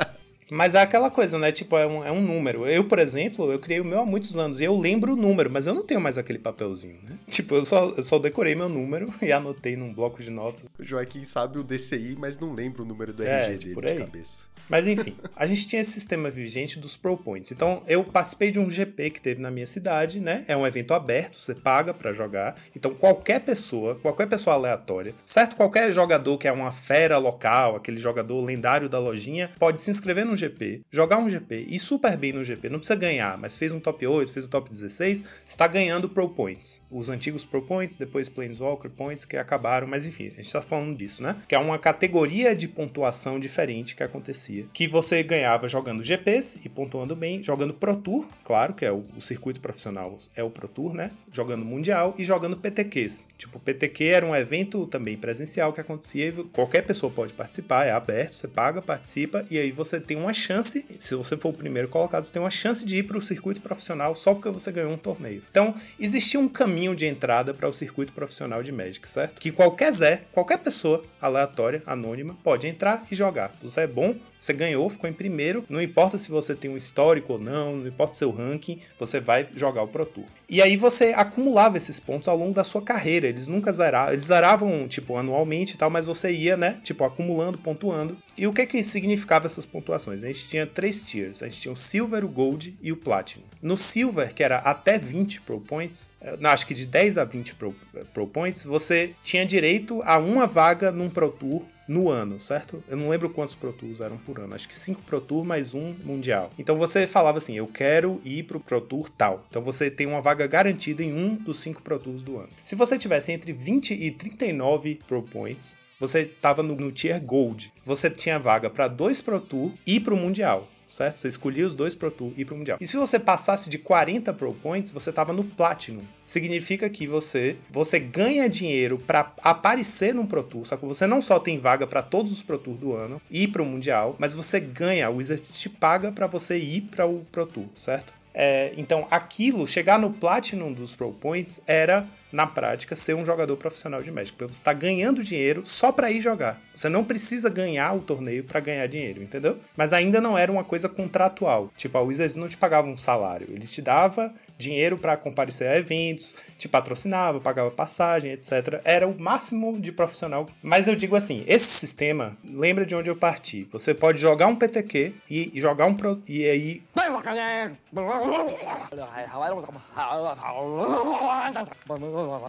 Speaker 3: Mas é aquela coisa, né? Tipo, é um, é um número. Eu, por exemplo, eu criei o meu há muitos anos e eu lembro o número, mas eu não tenho mais aquele papelzinho, né? Tipo, eu só, eu só decorei meu número e anotei num bloco de notas.
Speaker 2: O Joaquim sabe o DCI, mas não lembra o número do
Speaker 3: É,
Speaker 2: RG
Speaker 3: tipo,
Speaker 2: dele
Speaker 3: por
Speaker 2: de
Speaker 3: aí.
Speaker 2: cabeça.
Speaker 3: Mas enfim, a gente tinha esse sistema vigente dos Pro Points. Então eu participei de um GP que teve na minha cidade, né? É um evento aberto, você paga pra jogar. Então qualquer pessoa, qualquer pessoa aleatória, certo? Qualquer jogador que é uma fera local, aquele jogador lendário da lojinha, pode se inscrever no GP, jogar um GP e super bem no GP. Não precisa ganhar, mas fez um top 8, fez um top 16, você tá ganhando Pro Points. Os antigos Pro Points, depois Planeswalker Points que acabaram, mas enfim, a gente tá falando disso, né? Que é uma categoria de pontuação diferente que acontecia Que você ganhava jogando GPs e pontuando bem, jogando Pro Tour, claro, que é o, o circuito profissional, é o Pro Tour, né? Jogando Mundial e jogando PTQs. Tipo, PTQ era um evento também presencial que acontecia e qualquer pessoa pode participar, é aberto, você paga, participa e aí você tem uma chance, se você for o primeiro colocado, você tem uma chance de ir para o circuito profissional só porque você ganhou um torneio. Então, existia um caminho de entrada para o circuito profissional de Magic, certo? Que qualquer Zé, qualquer pessoa aleatória, anônima, pode entrar e jogar. Você é bom, você ganhou, ficou em primeiro, não importa se você tem um histórico ou não, não importa seu ranking, você vai jogar o Pro Tour. E aí você acumulava esses pontos ao longo da sua carreira. Eles nunca zeravam, eles zeravam, tipo, anualmente e tal, mas você ia, né, tipo, acumulando, pontuando. E o que que significava essas pontuações? A gente tinha três tiers. A gente tinha o Silver, o Gold e o Platinum. No Silver, que era até 20 Pro Points, eh, não, acho que de 10 a 20 Pro, eh, Pro Points, você tinha direito a uma vaga num Pro Tour no ano, certo? Eu não lembro quantos Pro Tours eram por ano, acho que 5 Pro Tour mais um Mundial. Então você falava assim, eu quero ir pro Pro Tour tal. Então você tem uma vaga garantida em um dos 5 Pro Tours do ano. Se você tivesse entre 20 e 39 Pro Points, você estava no, no, Tier Gold. Você tinha vaga para dois Pro Tour e para o Mundial certo? Você escolhia os dois Pro Tour e ir pro Mundial. E se você passasse de 40 Pro Points, você tava no Platinum. Significa que você você ganha dinheiro para aparecer num Pro Tour, que você não só tem vaga para todos os Pro Tour do ano e pro Mundial, mas você ganha, o Wizards te paga para você ir para o Pro Tour, certo? É, então, aquilo, chegar no Platinum dos Pro Points, era, na prática, ser um jogador profissional de Magic. Você está ganhando dinheiro só para ir jogar. Você não precisa ganhar o torneio para ganhar dinheiro, entendeu? Mas ainda não era uma coisa contratual. Tipo, a Wizards não te pagava um salário. Ele te dava dinheiro para comparecer a eventos, te patrocinava, pagava passagem, etc. Era o máximo de profissional. Mas eu digo assim, esse sistema, lembra de onde eu parti. Você pode jogar um PTQ e jogar um pro, e aí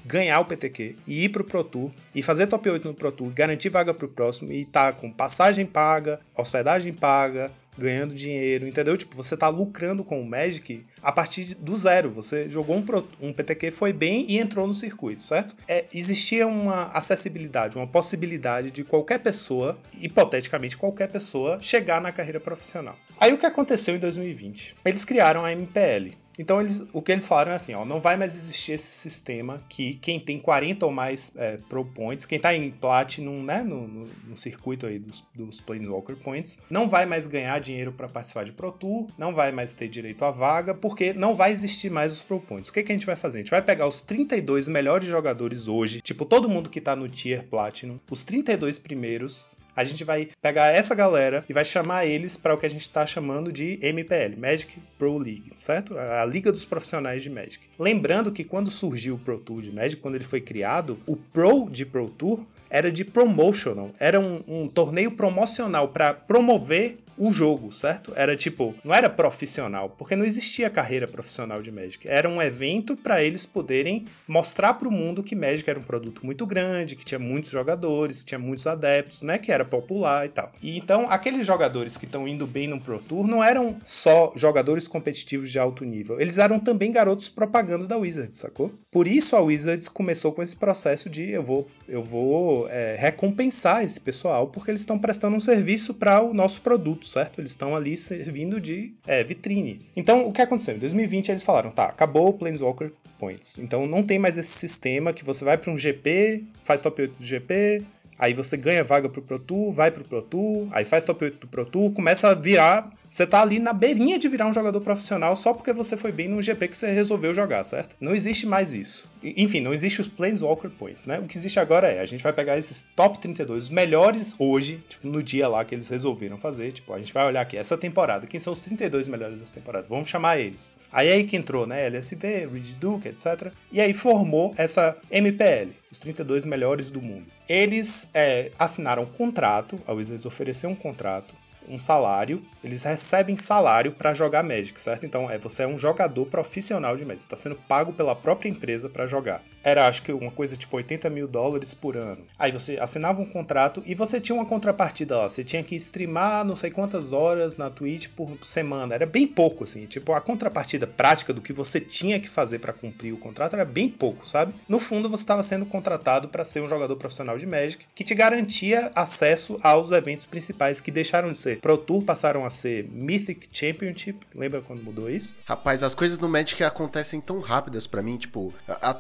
Speaker 3: ganhar o PTQ e ir pro Pro Tour e fazer top 8 no Pro Tour, garantir vaga pro próximo e tá com passagem paga, hospedagem paga, ganhando dinheiro, entendeu? Tipo, você tá lucrando com o Magic a partir do zero. Você jogou um, um PTQ, foi bem e entrou no circuito, certo? É, existia uma acessibilidade, uma possibilidade de qualquer pessoa, hipoteticamente qualquer pessoa, chegar na carreira profissional. Aí o que aconteceu em 2020? Eles criaram a MPL, então, eles, o que eles falaram é assim: ó, não vai mais existir esse sistema que quem tem 40 ou mais é, Pro Points, quem tá em Platinum, né, no, no, no circuito aí dos, dos Planeswalker Points, não vai mais ganhar dinheiro para participar de Pro Tour, não vai mais ter direito à vaga, porque não vai existir mais os Pro Points. O que, que a gente vai fazer? A gente vai pegar os 32 melhores jogadores hoje, tipo todo mundo que tá no Tier Platinum, os 32 primeiros, a gente vai pegar essa galera e vai chamar eles para o que a gente está chamando de MPL, Magic Pro League, certo? A Liga dos Profissionais de Magic. Lembrando que quando surgiu o Pro Tour de Magic, quando ele foi criado, o Pro de Pro Tour era de promotional, era um, um torneio promocional para promover o jogo, certo? Era tipo, não era profissional, porque não existia carreira profissional de Magic. Era um evento para eles poderem mostrar para o mundo que Magic era um produto muito grande, que tinha muitos jogadores, que tinha muitos adeptos, né? Que era popular e tal. E então, aqueles jogadores que estão indo bem no Pro Tour não eram só jogadores competitivos de alto nível, eles eram também garotos propaganda da Wizards, sacou? Por isso a Wizards começou com esse processo de eu vou, eu vou é, recompensar esse pessoal porque eles estão prestando um serviço para o nosso produto produto, certo? Eles estão ali servindo de é, vitrine. Então, o que aconteceu? Em 2020 eles falaram, tá, acabou o Planeswalker Points. Então não tem mais esse sistema que você vai para um GP, faz top 8 do GP, aí você ganha vaga pro Pro Tour, vai pro Pro Tour, aí faz top 8 do Pro Tour, começa a virar você tá ali na beirinha de virar um jogador profissional só porque você foi bem no GP que você resolveu jogar, certo? Não existe mais isso. Enfim, não existe os Planeswalker Points, né? O que existe agora é, a gente vai pegar esses top 32, os melhores hoje, tipo, no dia lá que eles resolveram fazer, tipo, a gente vai olhar aqui, essa temporada, quem são os 32 melhores dessa temporada? Vamos chamar eles. Aí aí que entrou, né, LSV, Reed Duke, etc. E aí formou essa MPL, os 32 melhores do mundo. Eles é, assinaram um contrato, a Wizards ofereceu um contrato um salário, eles recebem salário para jogar Magic, certo? Então, é, você é um jogador profissional de Magic, está sendo pago pela própria empresa para jogar. Era acho que uma coisa tipo 80 mil dólares por ano. Aí você assinava um contrato e você tinha uma contrapartida lá. Você tinha que streamar não sei quantas horas na Twitch por semana. Era bem pouco, assim. Tipo, a contrapartida prática do que você tinha que fazer para cumprir o contrato era bem pouco, sabe? No fundo, você estava sendo contratado para ser um jogador profissional de Magic que te garantia acesso aos eventos principais que deixaram de ser Pro Tour, passaram a ser Mythic Championship. Lembra quando mudou isso?
Speaker 2: Rapaz, as coisas no Magic acontecem tão rápidas para mim, tipo, a, a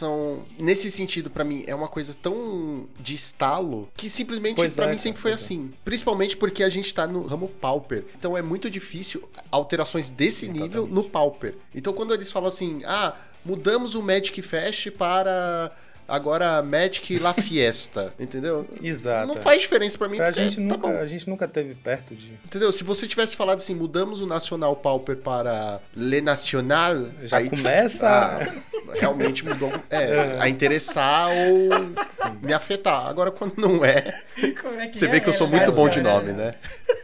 Speaker 2: transformação nesse sentido para mim é uma coisa tão de estalo que simplesmente para
Speaker 3: é,
Speaker 2: mim sempre foi
Speaker 3: é.
Speaker 2: assim. Principalmente porque a gente tá no ramo Pauper. Então é muito difícil alterações desse nível no Pauper. Então quando eles falam assim: "Ah, mudamos o Magic Fest para agora Magic La Fiesta", entendeu?
Speaker 3: Exato.
Speaker 2: Não
Speaker 3: é.
Speaker 2: faz diferença para mim.
Speaker 3: Pra
Speaker 2: porque
Speaker 3: gente,
Speaker 2: tá
Speaker 3: nunca,
Speaker 2: bom.
Speaker 3: a gente nunca teve perto de.
Speaker 2: Entendeu? Se você tivesse falado assim, mudamos o Nacional Pauper para Le Nacional,
Speaker 3: Já
Speaker 2: aí,
Speaker 3: começa.
Speaker 2: ah, realmente mudou é, a interessar ou me afetar. Agora, quando não é,
Speaker 4: Como é que
Speaker 2: você
Speaker 4: é?
Speaker 2: vê que eu sou
Speaker 4: É,
Speaker 2: muito
Speaker 4: é,
Speaker 2: bom de
Speaker 4: é,
Speaker 2: nome, né?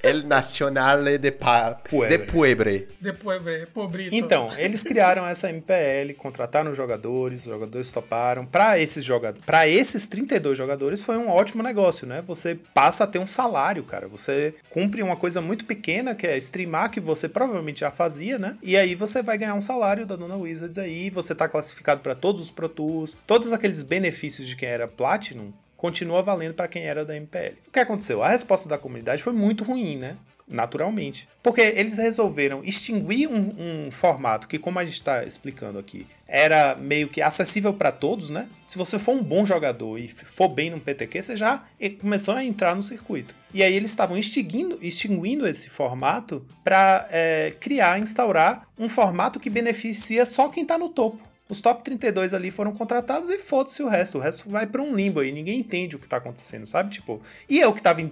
Speaker 2: El Nacional de, pa,
Speaker 3: Puebre.
Speaker 2: de Puebre.
Speaker 4: Depois, é, pobrito.
Speaker 3: Então, eles criaram essa MPL, contrataram os jogadores, os jogadores toparam. Pra esses jogadores, para esses 32 jogadores foi um ótimo negócio, né? Você passa a ter um salário, cara. Você cumpre uma coisa muito pequena, que é streamar, que você provavelmente já fazia, né? E aí você vai ganhar um salário da Dona Wizards aí, você tá classificado para todos os Pro Tours, todos aqueles benefícios de quem era Platinum continua valendo para quem era da MPL. O que aconteceu? A resposta da comunidade foi muito ruim, né? Naturalmente. Porque eles resolveram extinguir um, um formato que, como a gente está explicando aqui, era meio que acessível para todos, né? Se você for um bom jogador e for bem no PTQ, você já começou a entrar no circuito. E aí eles estavam extinguindo, esse formato para criar, instaurar um formato que beneficia só quem está no topo. Os top 32 ali foram contratados e foda-se o resto. O resto vai pra um limbo aí. Ninguém entende o que tá acontecendo, sabe? Tipo, e eu que tava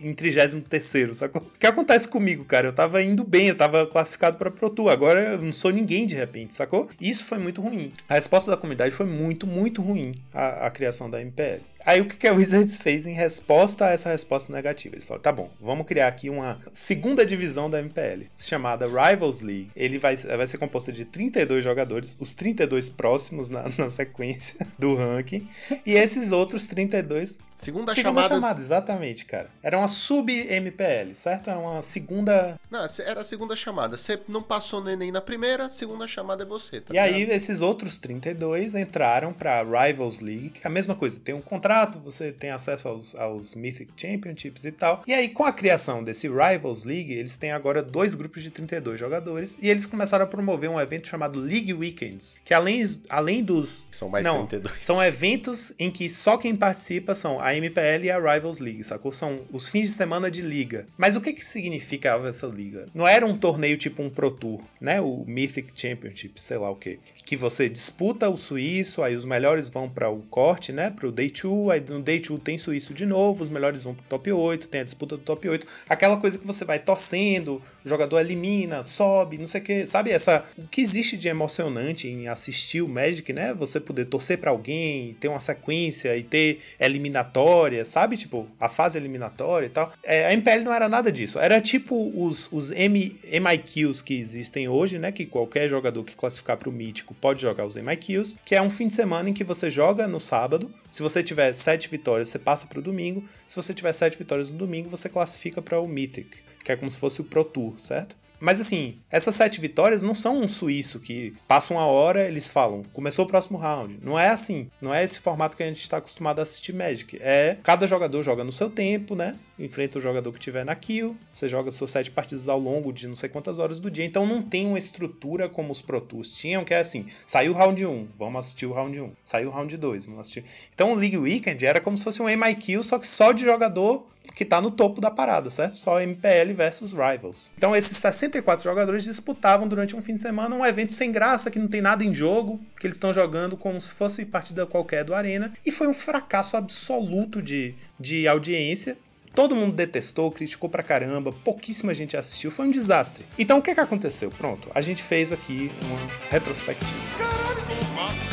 Speaker 3: em, em 33, sabe? O que acontece comigo, cara? Eu tava indo bem, eu tava classificado pra Pro Tour. Agora eu não sou ninguém de repente, sacou? Isso foi muito ruim. A resposta da comunidade foi muito, muito ruim a criação da MPL. Aí o que, que a Wizards fez em resposta a essa resposta negativa? Eles falaram, tá bom, vamos criar aqui uma segunda divisão da MPL, chamada Rivals League. Ele vai, vai ser composto de 32 jogadores, os 32 próximos na, na sequência do ranking, e esses outros 32
Speaker 2: Segunda,
Speaker 3: Segunda
Speaker 2: chamada.
Speaker 3: chamada, exatamente, cara. Era uma sub-MPL, certo? É uma segunda.
Speaker 2: Não, era a segunda chamada. Você não passou no Enem na primeira, segunda chamada é você, tá
Speaker 3: e aí,
Speaker 2: ligado?
Speaker 3: esses outros 32 entraram pra Rivals League, que é a mesma coisa. Tem um contrato, você tem acesso aos, aos Mythic Championships e tal. E aí, com a criação desse Rivals League, eles têm agora dois grupos de 32 jogadores. E eles começaram a promover um evento chamado League Weekends, que além, além dos.
Speaker 2: São mais
Speaker 3: não,
Speaker 2: 32.
Speaker 3: São eventos em que só quem participa são a MPL e a Rivals League, sacou? São os fins de semana de liga. Mas o que que significava essa liga? Não era um torneio tipo um Pro Tour, né? O Mythic Championship, sei lá o que. Que você disputa o suíço, aí os melhores vão para o corte, né? Pro Day 2, aí no Day 2 tem suíço de novo, os melhores vão pro top 8, tem a disputa do top 8. Aquela coisa que você vai torcendo, o jogador elimina, sobe, não sei o que. Sabe essa... O que existe de emocionante em assistir o Magic, né? Você poder torcer para alguém, ter uma sequência e ter eliminatória, sabe? Tipo, a fase eliminatória e tal. É, a MPL não era nada disso. Era tipo os, os M, MIQs que existem hoje, né? Que qualquer jogador que classificar pro Mítico pode jogar os MIQs, que é um fim de semana em que você joga no sábado. Se você tiver sete vitórias, você passa pro domingo. Se você tiver sete vitórias no domingo, você classifica para o Mythic, que é como se fosse o Pro Tour, certo? Mas assim, essas sete vitórias não são um suíço que passa uma hora, eles falam, começou o próximo round. Não é assim. Não é esse formato que a gente está acostumado a assistir Magic. É cada jogador joga no seu tempo, né? Enfrenta o jogador que tiver na kill. Você joga suas sete partidas ao longo de não sei quantas horas do dia. Então não tem uma estrutura como os Pro Tours tinham, que é assim: saiu o round 1, vamos assistir o round 1. Saiu o round 2, vamos assistir. Então o League Weekend era como se fosse um MIQ, só que só de jogador que tá no topo da parada, certo? Só MPL versus Rivals. Então esses 64 jogadores disputavam durante um fim de semana um evento sem graça, que não tem nada em jogo, que eles estão jogando como se fosse partida qualquer do Arena, e foi um fracasso absoluto de, de audiência. Todo mundo detestou, criticou pra caramba, pouquíssima gente assistiu, foi um desastre. Então o que que aconteceu? Pronto, a gente fez aqui uma retrospectiva.
Speaker 1: Hey,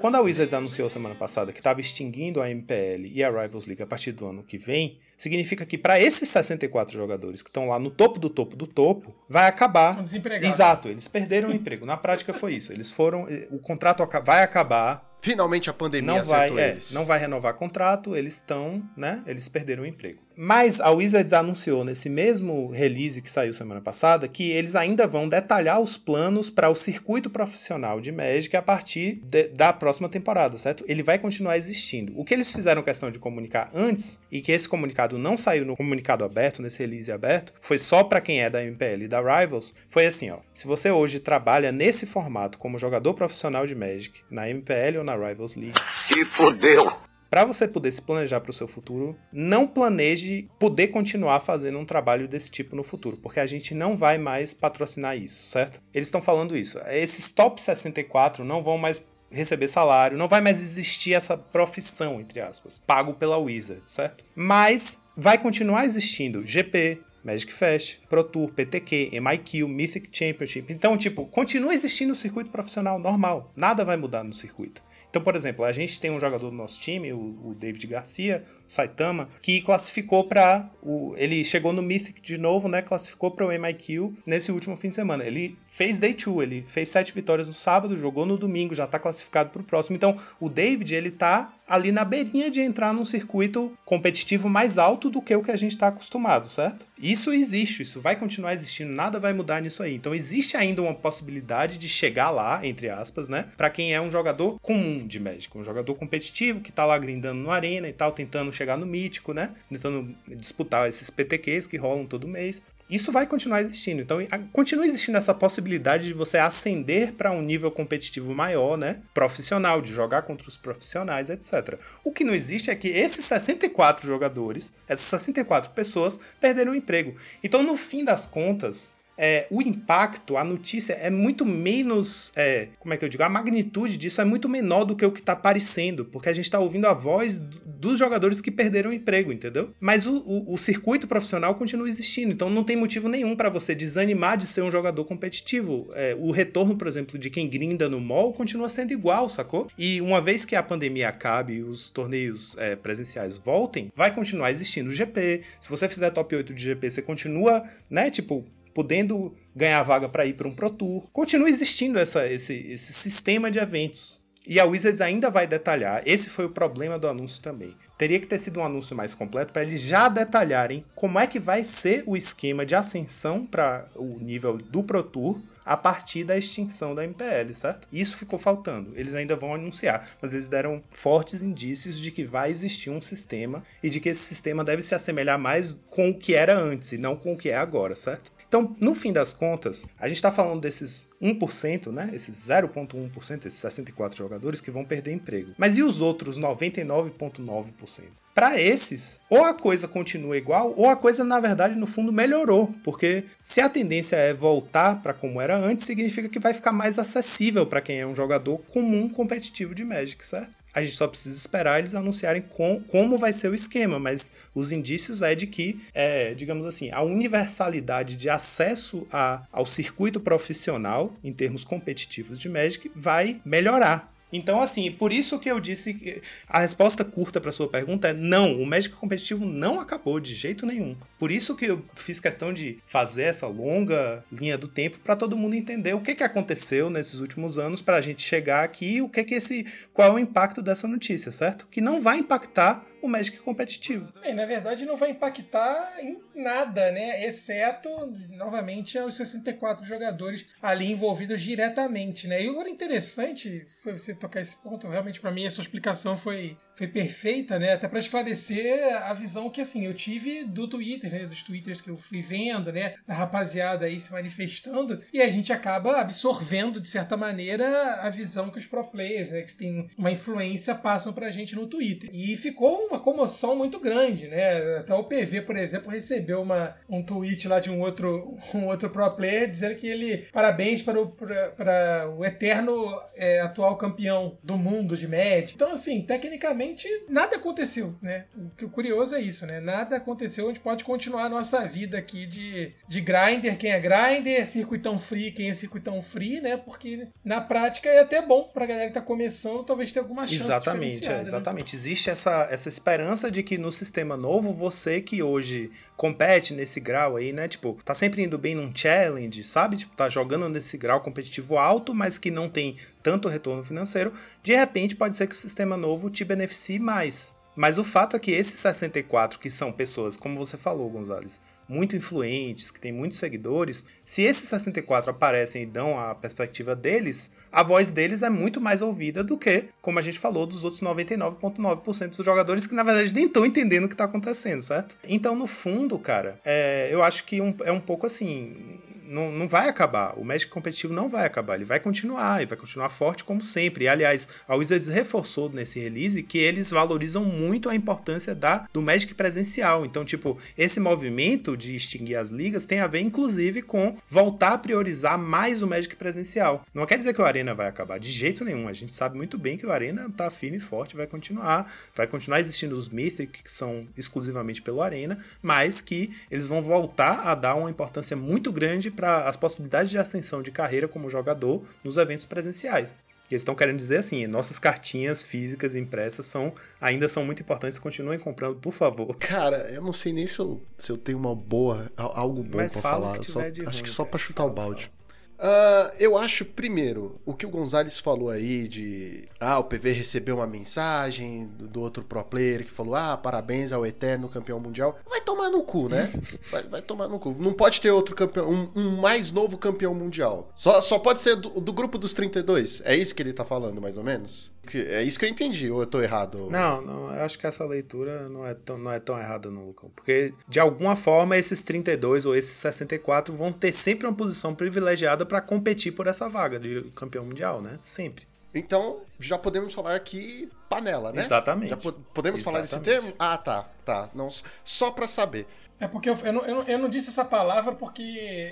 Speaker 3: Quando a Wizards anunciou semana passada que estava extinguindo a MPL e a Rivals League a partir do ano que vem, significa que para esses 64 jogadores que estão lá no topo do topo do topo, vai acabar.
Speaker 4: Estão desempregados.
Speaker 3: Exato, eles perderam o emprego. Na prática foi isso. Eles foram. O contrato vai acabar.
Speaker 2: Finalmente a pandemia
Speaker 3: Não vai, é, não vai renovar contrato, eles estão, né? Eles perderam o emprego. Mas a Wizards anunciou nesse mesmo release que saiu semana passada que eles ainda vão detalhar os planos para o circuito profissional de Magic a partir de- da próxima temporada, certo? Ele vai continuar existindo. O que eles fizeram questão de comunicar antes e que esse comunicado não saiu no comunicado aberto, nesse release aberto, foi só para quem é da MPL e da Rivals, foi assim, ó. Se você hoje trabalha nesse formato como jogador profissional de Magic, na MPL ou na Rivals League,
Speaker 5: Se fudeu.
Speaker 3: Para você poder se planejar para o seu futuro, não planeje poder continuar fazendo um trabalho desse tipo no futuro, porque a gente não vai mais patrocinar isso, certo? Eles estão falando isso. Esses top 64 não vão mais receber salário, não vai mais existir essa profissão, entre aspas, pago pela Wizard, certo? Mas vai continuar existindo GP, Magic Fest, Pro Tour, PTQ, MIQ, Mythic Championship. Então, tipo, continua existindo o circuito profissional normal. Nada vai mudar no circuito. Então, por exemplo, a gente tem um jogador do nosso time, o, o David Garcia, o Saitama, que classificou para ele chegou no Mythic de novo, né? Classificou para o MIQ nesse último fim de semana. Ele fez day 2, ele fez sete vitórias no sábado, jogou no domingo, já tá classificado para o próximo. Então, o David, ele tá ali na beirinha de entrar num circuito competitivo mais alto do que o que a gente está acostumado, certo? Isso existe, isso vai continuar existindo, nada vai mudar nisso aí. Então existe ainda uma possibilidade de chegar lá, entre aspas, né? Para quem é um jogador comum de Magic, um jogador competitivo que tá lá grindando no arena e tal, tentando chegar no mítico, né? Tentando disputar esses PTQs que rolam todo mês. Isso vai continuar existindo. Então, continua existindo essa possibilidade de você ascender para um nível competitivo maior, né? Profissional, de jogar contra os profissionais, etc. O que não existe é que esses 64 jogadores, essas 64 pessoas, perderam o emprego. Então, no fim das contas, é, o impacto, a notícia é muito menos. é, como é que eu digo? A magnitude disso é muito menor do que o que tá aparecendo, porque a gente tá ouvindo a voz do- dos jogadores que perderam o emprego, entendeu? Mas o, o- o circuito profissional continua existindo, então não tem motivo nenhum para você desanimar de ser um jogador competitivo. É, o retorno, por exemplo, de quem grinda no mall continua sendo igual, sacou? E uma vez que a pandemia acabe e os torneios é, presenciais voltem, vai continuar existindo o GP. Se você fizer top 8 de GP, você continua, né, tipo, podendo ganhar vaga para ir para um Pro Tour. Continua existindo essa, esse, esse sistema de eventos. E a Wizards ainda vai detalhar. Esse foi o problema do anúncio também. Teria que ter sido um anúncio mais completo para eles já detalharem como é que vai ser o esquema de ascensão para o nível do Pro Tour a partir da extinção da MPL, certo? Isso ficou faltando. Eles ainda vão anunciar, mas eles deram fortes indícios de que vai existir um sistema e de que esse sistema deve se assemelhar mais com o que era antes e não com o que é agora, certo? Então, no fim das contas, a gente está falando desses 1%, né? Esses 0,1%, esses 64 jogadores que vão perder emprego. Mas e os outros 99,9%? Para esses, ou a coisa continua igual, ou a coisa, na verdade, no fundo, melhorou. Porque se a tendência é voltar para como era antes, significa que vai ficar mais acessível para quem é um jogador comum competitivo de Magic, certo? A gente só precisa esperar eles anunciarem com, como vai ser o esquema, mas os indícios é de que, é, digamos assim, a universalidade de acesso a, ao circuito profissional em termos competitivos de Magic vai melhorar. Então, assim, por isso que eu disse que a resposta curta para sua pergunta é não, o Magic competitivo não acabou de jeito nenhum. Por isso que eu fiz questão de fazer essa longa linha do tempo para todo mundo entender o que, que aconteceu nesses últimos anos para a gente chegar aqui o que que esse qual é o impacto dessa notícia, certo? Que não vai impactar o Magic competitivo.
Speaker 4: Na verdade, não vai impactar em nada, né? Exceto, novamente, os 64 jogadores ali envolvidos diretamente, né? E agora interessante foi você tocar esse ponto. Realmente, para mim, a sua explicação foi, foi perfeita, né? Até para esclarecer a visão que, assim, eu tive do Twitter, né? Dos twitters que eu fui vendo, né? Da rapaziada aí se manifestando. E a gente acaba absorvendo, de certa maneira, a visão que os pro players, né? Que tem uma influência, passam pra gente no Twitter. E ficou uma comoção muito grande, né? Até o PV, por exemplo, recebeu uma, um tweet lá de um outro, um outro pro player dizendo que ele parabéns para o, para, para o eterno é, atual campeão do mundo de Magic. Então, assim, tecnicamente nada aconteceu, né? O que o curioso é isso, né? Nada aconteceu, a gente pode continuar a nossa vida aqui de, de grinder, quem é grinder, circuitão free, quem é circuitão free, né? Porque na prática é até bom pra galera que tá começando, talvez tenha alguma chance
Speaker 3: Exatamente, é,
Speaker 4: né?
Speaker 3: exatamente. Existe essa, essa esperança de que no sistema novo, você que hoje compete nesse grau aí, né? Tipo, tá sempre indo bem num challenge, sabe? Tipo, tá jogando nesse grau competitivo alto, mas que não tem tanto retorno financeiro. De repente, pode ser que o sistema novo te beneficie mais. Mas o fato é que esses 64, que são pessoas, como você falou, Gonzalez, muito influentes, que têm muitos seguidores, se esses 64 aparecem e dão a perspectiva deles, a voz deles é muito mais ouvida do que, como a gente falou, dos outros 99,9% dos jogadores que na verdade nem estão entendendo o que está acontecendo, certo? Então, no fundo, cara, é, eu acho que um, é um pouco assim não, não vai acabar. O Magic competitivo não vai acabar. Ele vai continuar e vai continuar forte como sempre. E, aliás, a Wizards reforçou nesse release que eles valorizam muito a importância da, do Magic presencial. Então, tipo, esse movimento de extinguir as ligas tem a ver, inclusive, com voltar a priorizar mais o Magic presencial. Não quer dizer que o Arena vai acabar, de jeito nenhum. A gente sabe muito bem que o Arena tá firme e forte, vai continuar. Vai continuar existindo os Mythic, que são exclusivamente pelo Arena, mas que eles vão voltar a dar uma importância muito grande para as possibilidades de ascensão de carreira como jogador nos eventos presenciais. Eles estão querendo dizer assim, nossas cartinhas físicas impressas são ainda são muito importantes, continuem comprando, por favor.
Speaker 2: Cara, eu não sei nem se eu, se eu tenho uma boa, algo bom
Speaker 3: Mas
Speaker 2: pra
Speaker 3: fala o
Speaker 2: falar.
Speaker 3: que
Speaker 2: Só-
Speaker 3: tiver de
Speaker 2: acho
Speaker 3: ruim,
Speaker 2: que só pra chutar
Speaker 3: Fala,
Speaker 2: o balde. Ah, eu acho, primeiro, o que o Gonzalez falou aí de. Ah, o PV recebeu uma mensagem do, do outro pro player que falou: Ah, parabéns ao eterno campeão mundial. Vai tomar no cu, né? Vai, vai tomar no cu. Não pode ter outro campeão, um, um mais novo campeão mundial. Só, só pode ser do, do grupo dos 32. É isso que ele tá falando, mais ou menos? Que- É isso que eu entendi, ou eu tô errado?
Speaker 3: Não, não, eu acho que essa leitura não é tão, não é tão errada, não, Lucão. Porque, de alguma forma, esses 32 ou esses 64 vão ter sempre uma posição privilegiada para competir por essa vaga de campeão mundial, né? Sempre.
Speaker 2: Então, já podemos falar aqui panela, né?
Speaker 3: Exatamente.
Speaker 2: Já po- podemos falar esse
Speaker 3: Exatamente.
Speaker 2: termo? Ah, tá, tá. Não, só pra saber.
Speaker 4: É porque eu, eu, não, eu, não, eu não disse essa palavra porque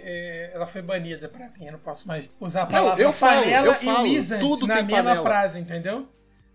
Speaker 4: é, ela foi banida pra mim. Eu não posso mais usar a
Speaker 2: Não,
Speaker 4: palavra
Speaker 2: eu falo,
Speaker 4: panela
Speaker 2: eu
Speaker 4: e
Speaker 2: falo.
Speaker 4: Wizards
Speaker 2: Tudo
Speaker 4: na
Speaker 2: tem
Speaker 4: mesma
Speaker 2: panela.
Speaker 4: frase, entendeu?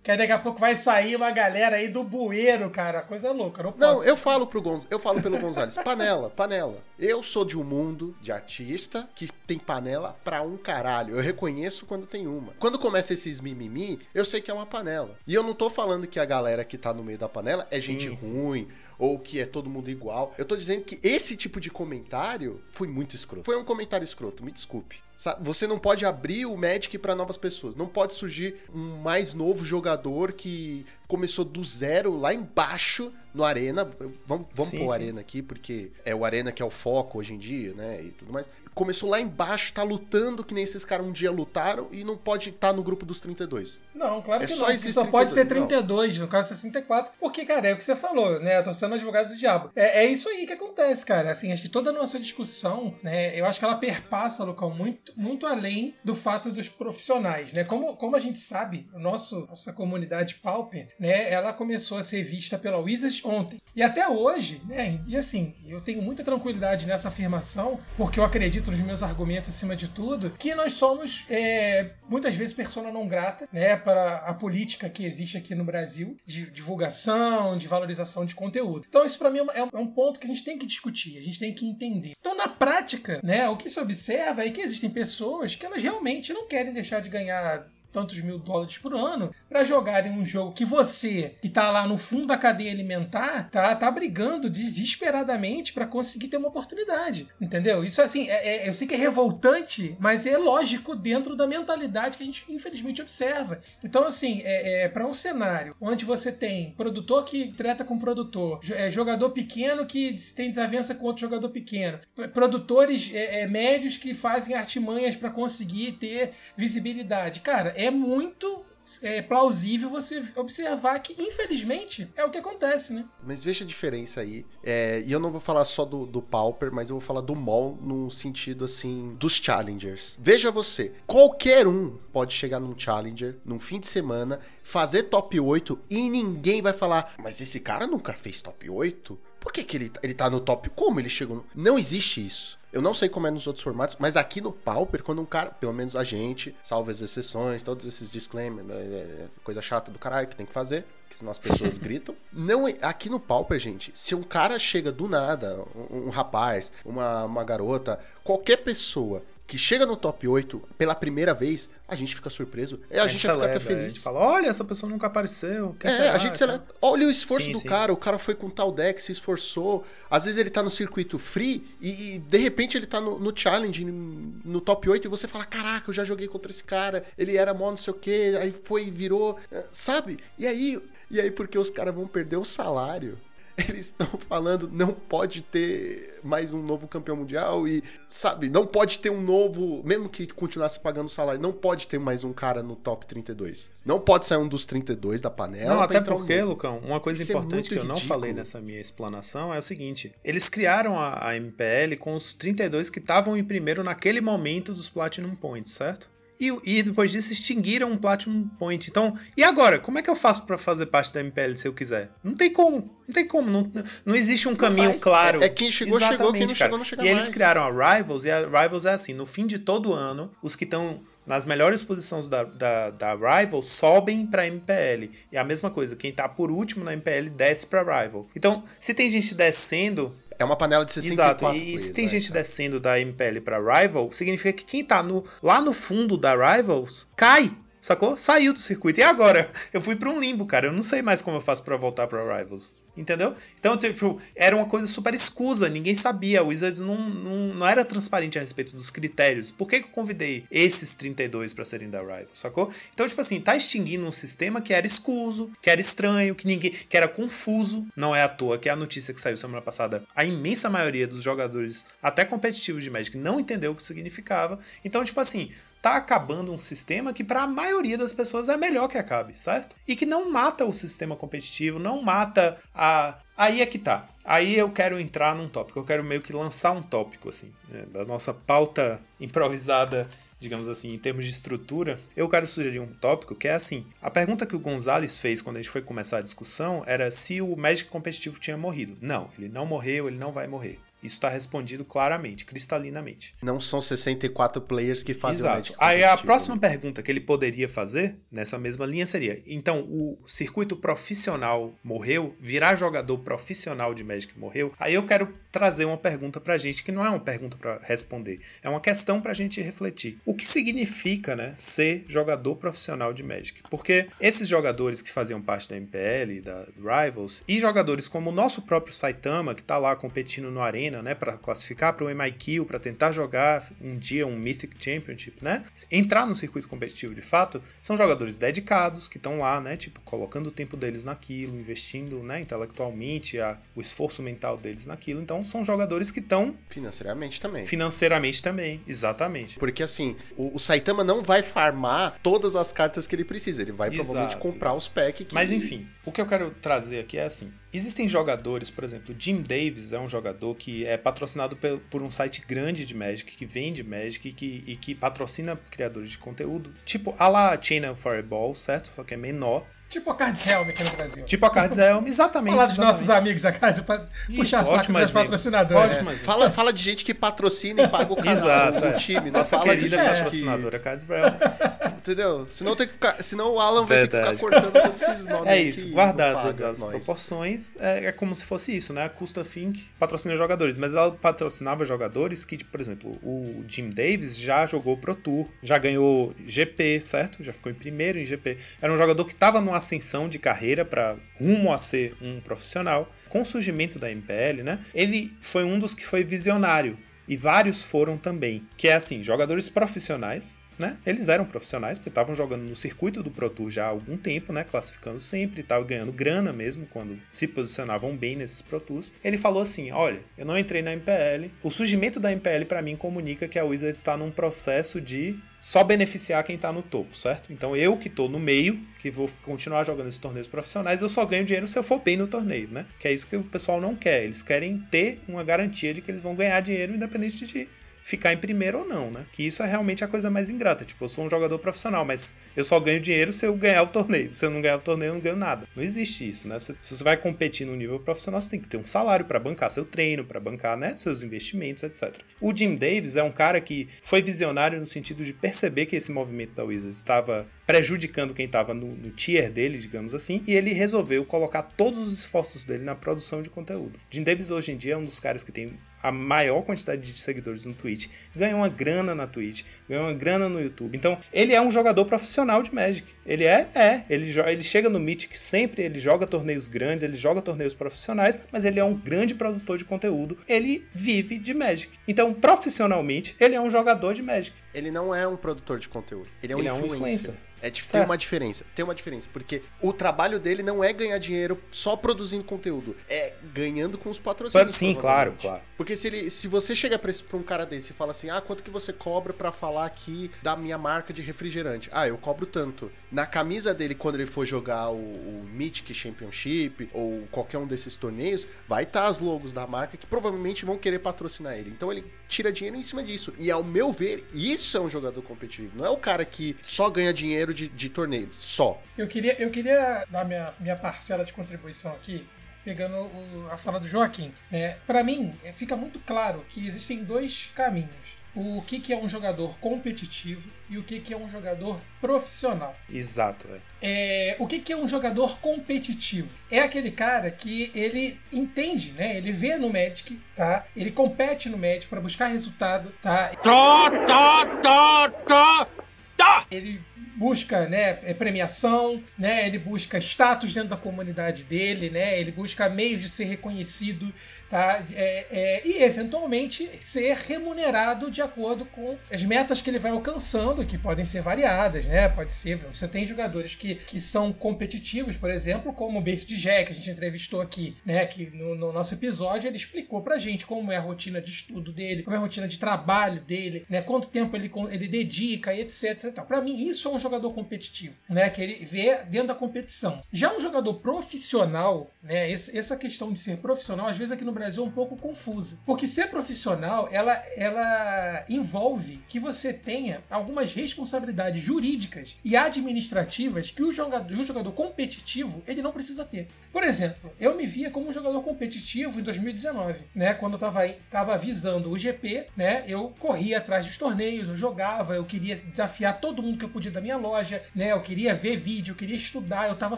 Speaker 4: Que daqui a pouco vai sair uma galera aí do bueiro, cara. Coisa louca. Eu Não,
Speaker 2: Não,
Speaker 4: posso.
Speaker 2: eu falo pro Gonz... eu falo pelo Gonzalez. Panela, panela. Eu sou de um mundo de artista que tem panela pra um caralho. Eu reconheço quando tem uma. Quando começa esses mimimi, eu sei que é uma panela. E eu não tô falando que a galera que tá no meio da panela é
Speaker 3: Sim,
Speaker 2: gente
Speaker 3: sim.
Speaker 2: ruim ou que é todo mundo igual. Eu tô dizendo que esse tipo de comentário foi muito escroto. Foi um comentário escroto, me desculpe. Você não pode abrir o Magic pra novas pessoas. Não pode surgir um mais novo jogador que começou do zero lá embaixo no Arena. Vamos, vamos
Speaker 3: Sim,
Speaker 2: pôr o. Arena aqui, porque é o Arena que é o foco hoje em dia, né? E tudo mais. Começou lá embaixo, tá lutando que nem esses caras um dia lutaram e não pode estar no grupo dos 32.
Speaker 4: Não, claro
Speaker 2: É
Speaker 4: que
Speaker 2: só
Speaker 4: não.
Speaker 2: esses
Speaker 4: Só pode ter
Speaker 2: 32,
Speaker 4: 32, no caso 64. Porque, cara, é o que você falou, né? Eu tô sendo advogado do diabo. É, é isso aí que acontece, cara. Assim, acho que toda a nossa discussão, né? Eu acho que ela perpassa, Lucão, muito, muito além do fato dos profissionais, né? Como, como a gente sabe, o nosso, nossa comunidade Pauper, né? Ela começou a ser vista pela Wizards ontem. E até hoje, né? E assim, eu tenho muita tranquilidade nessa afirmação, porque eu acredito nos meus argumentos acima de tudo, que nós somos é, muitas vezes persona não grata, né? Para a política que existe aqui no Brasil, de divulgação, de valorização de conteúdo. Então, isso para mim é é um, é um ponto que a gente tem que discutir, a gente tem que entender. Então, na prática, né? O que se observa é que existem pessoas que elas realmente não querem deixar de ganhar tantos mil dólares por ano para jogarem um jogo que você, que tá lá no fundo da cadeia alimentar, tá, tá brigando desesperadamente para conseguir ter uma oportunidade. Entendeu? Isso assim, é, é- eu sei que é revoltante, mas é lógico dentro da mentalidade que a gente infelizmente observa. Então, assim, é, para um cenário onde você tem produtor que treta com produtor, é, jogador pequeno que tem desavença com outro jogador pequeno, produtores é, é, médios que fazem artimanhas para conseguir ter visibilidade. Cara, é muito é plausível você observar que, infelizmente, é o que acontece, né?
Speaker 2: Mas veja a diferença aí. É, e eu não vou falar só do, do Pauper, mas eu vou falar do Mall no sentido assim dos challengers. Veja você, qualquer um pode chegar num challenger num fim de semana, fazer top 8 e ninguém vai falar, mas esse cara nunca fez top 8? Por que, que ele, ele tá no top? Como ele chegou no... Não existe isso. Eu não sei como é nos outros formatos, mas aqui no Pauper, quando um cara, pelo menos a gente, salva as exceções, todos esses disclaimers, né, é coisa chata do caralho que tem que fazer, que senão as pessoas gritam. Não, é- aqui no Pauper, gente, se um cara chega do nada, um, um rapaz, uma, uma garota, qualquer pessoa que chega no top 8 pela primeira vez, a gente fica surpreso. É, a, gente vai ficar até
Speaker 3: celebra,
Speaker 2: feliz.
Speaker 3: A gente fala, olha, essa pessoa nunca apareceu.
Speaker 2: É,
Speaker 3: será?
Speaker 2: a gente celebra. Olha o esforço
Speaker 3: Sim,
Speaker 2: do
Speaker 3: sim.
Speaker 2: cara. O cara foi com tal deck, se esforçou. Às vezes ele tá no circuito free e, e, de repente ele tá no, no challenge, no, top 8, e você fala: Caraca, eu já joguei contra esse cara. Ele era mó não sei o que, aí foi e virou. eh, Sabe? E aí, e aí porque os caras vão perder o salário. Eles estão falando, não pode ter mais um novo campeão mundial e, sabe, não pode ter um novo, mesmo que continuasse pagando salário, não pode ter mais um cara no top 32. Não pode sair um dos 32 da panela.
Speaker 3: Não, até
Speaker 2: um
Speaker 3: porque. Lucão, uma coisa
Speaker 2: Isso é
Speaker 3: importante
Speaker 2: muito
Speaker 3: que eu não
Speaker 2: ridículo.
Speaker 3: falei nessa minha explanação é o seguinte: eles criaram a, a MPL com os 32 que estavam em primeiro naquele momento dos Platinum Points, certo? E, e depois disso extinguiram um Platinum Point. Então, e agora? Como é que eu faço pra fazer parte da MPL se eu quiser? Não tem como. Não tem como. Não, não existe um caminho
Speaker 2: faz.
Speaker 3: claro.
Speaker 2: É- é quem chegou, chegou, quem não
Speaker 3: Exatamente,
Speaker 2: chegou, não chega
Speaker 3: E eles
Speaker 2: mais.
Speaker 3: criaram a Rivals, e a Rivals é assim: no fim de todo ano, os que estão nas melhores posições da, da, da Rival sobem pra MPL. E a mesma coisa, quem tá por último na MPL desce pra Rival. Então, se tem gente descendo.
Speaker 2: É uma panela de 64
Speaker 3: Exato, e se tem
Speaker 2: né,
Speaker 3: gente
Speaker 2: cara?
Speaker 3: descendo da MPL pra Rival, significa que quem tá no, lá no fundo da Rivals cai. Sacou? Saiu do circuito. E agora? Eu fui pra um limbo, cara. Eu não sei mais como eu faço pra voltar pra Rivals. Entendeu? Então, tipo, era uma coisa super escusa, ninguém sabia. O Wizards não, não, não era transparente a respeito dos critérios. Por que, que eu convidei esses 32 pra serem da Rival, sacou? Então, tipo assim, tá extinguindo um sistema que era escuso, que era estranho, que ninguém. que era confuso. Não é à toa que a notícia que saiu semana passada, a imensa maioria dos jogadores, até competitivos de Magic, não entendeu o que significava. Então, tipo assim, tá acabando um sistema que para a maioria das pessoas é melhor que acabe, certo? E que não mata o sistema competitivo, não mata a Aí é que tá. Aí eu quero entrar num tópico, eu quero meio que lançar um tópico assim, né, da nossa pauta improvisada digamos assim, em termos de estrutura, eu quero sugerir um tópico que é assim: a pergunta que o Gonzalez fez quando a gente foi começar a discussão era se o Magic competitivo tinha morrido. Não, ele não morreu, ele não vai morrer. Isso está respondido claramente, cristalinamente.
Speaker 2: Não são 64 players que fazem o
Speaker 3: Exato.
Speaker 2: Magic
Speaker 3: Aí a próxima pergunta que ele poderia fazer nessa mesma linha seria: então o circuito profissional morreu? Virar jogador profissional de Magic morreu? Aí eu quero trazer uma pergunta pra gente que não é uma pergunta pra responder, é uma questão pra gente refletir. O que significa, né, ser jogador profissional de Magic? Porque esses jogadores que faziam parte da MPL, da Rivals, e jogadores como o nosso próprio Saitama, que tá lá competindo no Arena, né, para classificar para o MIQ, para tentar jogar um dia um Mythic Championship, né? Entrar no circuito competitivo de fato, são jogadores dedicados que estão lá, né, tipo, colocando o tempo deles naquilo, investindo, né, intelectualmente, a, o esforço mental deles naquilo. Então são jogadores que estão
Speaker 2: Financeiramente também.
Speaker 3: financeiramente também, exatamente.
Speaker 2: Porque assim, o, o Saitama não vai farmar todas as cartas que ele precisa. Ele vai
Speaker 3: Exato,
Speaker 2: provavelmente comprar os packs que.
Speaker 3: Mas enfim, o que eu quero trazer aqui é assim: existem jogadores, por exemplo, Jim Davis é um jogador que é patrocinado por um site grande de Magic, que vende Magic e que, e que patrocina criadores de conteúdo, tipo a la Channel Fireball, certo? Só que é menor.
Speaker 4: Tipo a Card Helm aqui no Brasil.
Speaker 3: Tipo a Cards Helm, exatamente.
Speaker 4: Falar dos
Speaker 3: exatamente.
Speaker 4: nossos amigos da Card pra
Speaker 3: Isso,
Speaker 4: puxar saco patrocinadoras.
Speaker 3: Ótimo
Speaker 2: É, fala, fala de gente que patrocina e paga o canal,
Speaker 3: Exato,
Speaker 2: o
Speaker 3: é.
Speaker 2: time. Não
Speaker 3: Nossa
Speaker 2: fala
Speaker 3: querida
Speaker 2: de
Speaker 3: patrocinadora Cards Realm.
Speaker 2: Que, entendeu? Senão, tem que ficar, senão o Alan vai ter que
Speaker 3: Verdade.
Speaker 2: ficar cortando todos esses nomes.
Speaker 3: É isso,
Speaker 2: que
Speaker 3: guardadas as
Speaker 2: nós.
Speaker 3: proporções, é, é como se fosse isso, né? A Custa Fink patrocina jogadores, mas ela patrocinava jogadores que, tipo, por exemplo, o Jim Davis já jogou Pro Tour, já ganhou GP, certo? Já ficou em primeiro em GP. Era um jogador que estava numa ascensão de carreira para rumo a ser um profissional. Com o surgimento da MPL, né? Ele foi um dos que foi visionário. E vários foram também. Que é assim, jogadores profissionais, né? Eles eram profissionais, porque estavam jogando no circuito do Pro Tour já há algum tempo, né? Classificando sempre, estavam ganhando grana mesmo quando se posicionavam bem nesses Pro Tours. Ele falou assim: olha, eu não entrei na MPL. O surgimento da MPL para mim comunica que a Wizards está num processo de só beneficiar quem tá no topo, certo? Então eu que tô no meio, que vou continuar jogando esses torneios profissionais, eu só ganho dinheiro se eu for bem no torneio, né? Que é isso que o pessoal não quer. Eles querem ter uma garantia de que eles vão ganhar dinheiro independente de ficar em primeiro ou não, né? Que isso é realmente a coisa mais ingrata. Tipo, eu sou um jogador profissional, mas eu só ganho dinheiro se eu ganhar o torneio. Se eu não ganhar o torneio, eu não ganho nada. Não existe isso, né? Se você vai competir no nível profissional, você tem que ter um salário para bancar seu treino, para bancar, né, seus investimentos, etc. O Jim Davis é um cara que foi visionário no sentido de perceber que esse movimento da Wizards estava prejudicando quem estava no, no, tier dele, digamos assim, e ele resolveu colocar todos os esforços dele na produção de conteúdo. Jim Davis hoje em dia é um dos caras que tem a maior quantidade de seguidores no Twitch, ganha uma grana na Twitch, ganha uma grana no YouTube. Então, ele é um jogador profissional de Magic. Ele é, é. Ele, ele chega no Mythic sempre, ele joga torneios grandes, ele joga torneios profissionais, mas ele é um grande produtor de conteúdo. Ele vive de Magic. Então, profissionalmente, ele é um jogador de Magic.
Speaker 2: Ele não é um produtor de conteúdo. Ele é um
Speaker 3: ele
Speaker 2: influencer.
Speaker 3: É um influencer.
Speaker 2: É tipo, tem uma diferença. Tem uma diferença. Porque o trabalho dele não é ganhar dinheiro só produzindo conteúdo. É ganhando com os patrocínios.
Speaker 3: Sim, claro, claro.
Speaker 2: Porque se, ele, se você chega pra um cara desse e fala assim: ah, quanto que você cobra para falar aqui da minha marca de refrigerante? Ah, eu cobro tanto. Na camisa dele, quando ele for jogar o, o Mythic Championship ou qualquer um desses torneios, vai estar tá as logos da marca que provavelmente vão querer patrocinar ele. Então ele tira dinheiro em cima disso. E ao meu ver, isso é um jogador competitivo. Não é o cara que só ganha dinheiro de, de torneio, só.
Speaker 4: Eu queria, eu queria dar minha, minha parcela de contribuição aqui pegando o, a fala do Joaquim. É, para mim, é, fica muito claro que existem dois caminhos o que, que é um jogador competitivo e o que, que é um jogador profissional.
Speaker 3: Exato,
Speaker 4: é. é o que, que é um jogador competitivo? É aquele cara que ele entende, né? Ele vê no Magic, tá? Ele compete no Magic para buscar resultado, tá? Tá, tá, tá, tá, tá! Ele busca né, é, premiação, né, ele busca status dentro da comunidade dele, né, ele busca meios de ser reconhecido tá? É, é, e eventualmente ser remunerado de acordo com as metas que ele vai alcançando, que podem ser variadas, né? Pode ser, você tem jogadores que, que são competitivos, por exemplo, como o Base de Jack, que a gente entrevistou aqui, né? Que no, no, nosso episódio ele explicou pra gente como é a rotina de estudo dele, como é a rotina de trabalho dele, né? Quanto tempo ele, ele dedica, etc, etc. Para mim, isso é um jogador competitivo, né? Que ele vê dentro da competição. Já um jogador profissional, né? essa questão de ser profissional, às vezes aqui no Brasil é um pouco confusa. Porque ser profissional, ela, ela envolve que você tenha algumas responsabilidades jurídicas e administrativas que o jogador, o jogador competitivo ele não precisa ter. Por exemplo, eu me via como um jogador competitivo em 2019, né? Quando eu tava, tava visando o GP, né? Eu corria atrás dos torneios, eu jogava, eu queria desafiar todo mundo que eu podia da minha loja, né? Eu queria ver vídeo, eu queria estudar, eu tava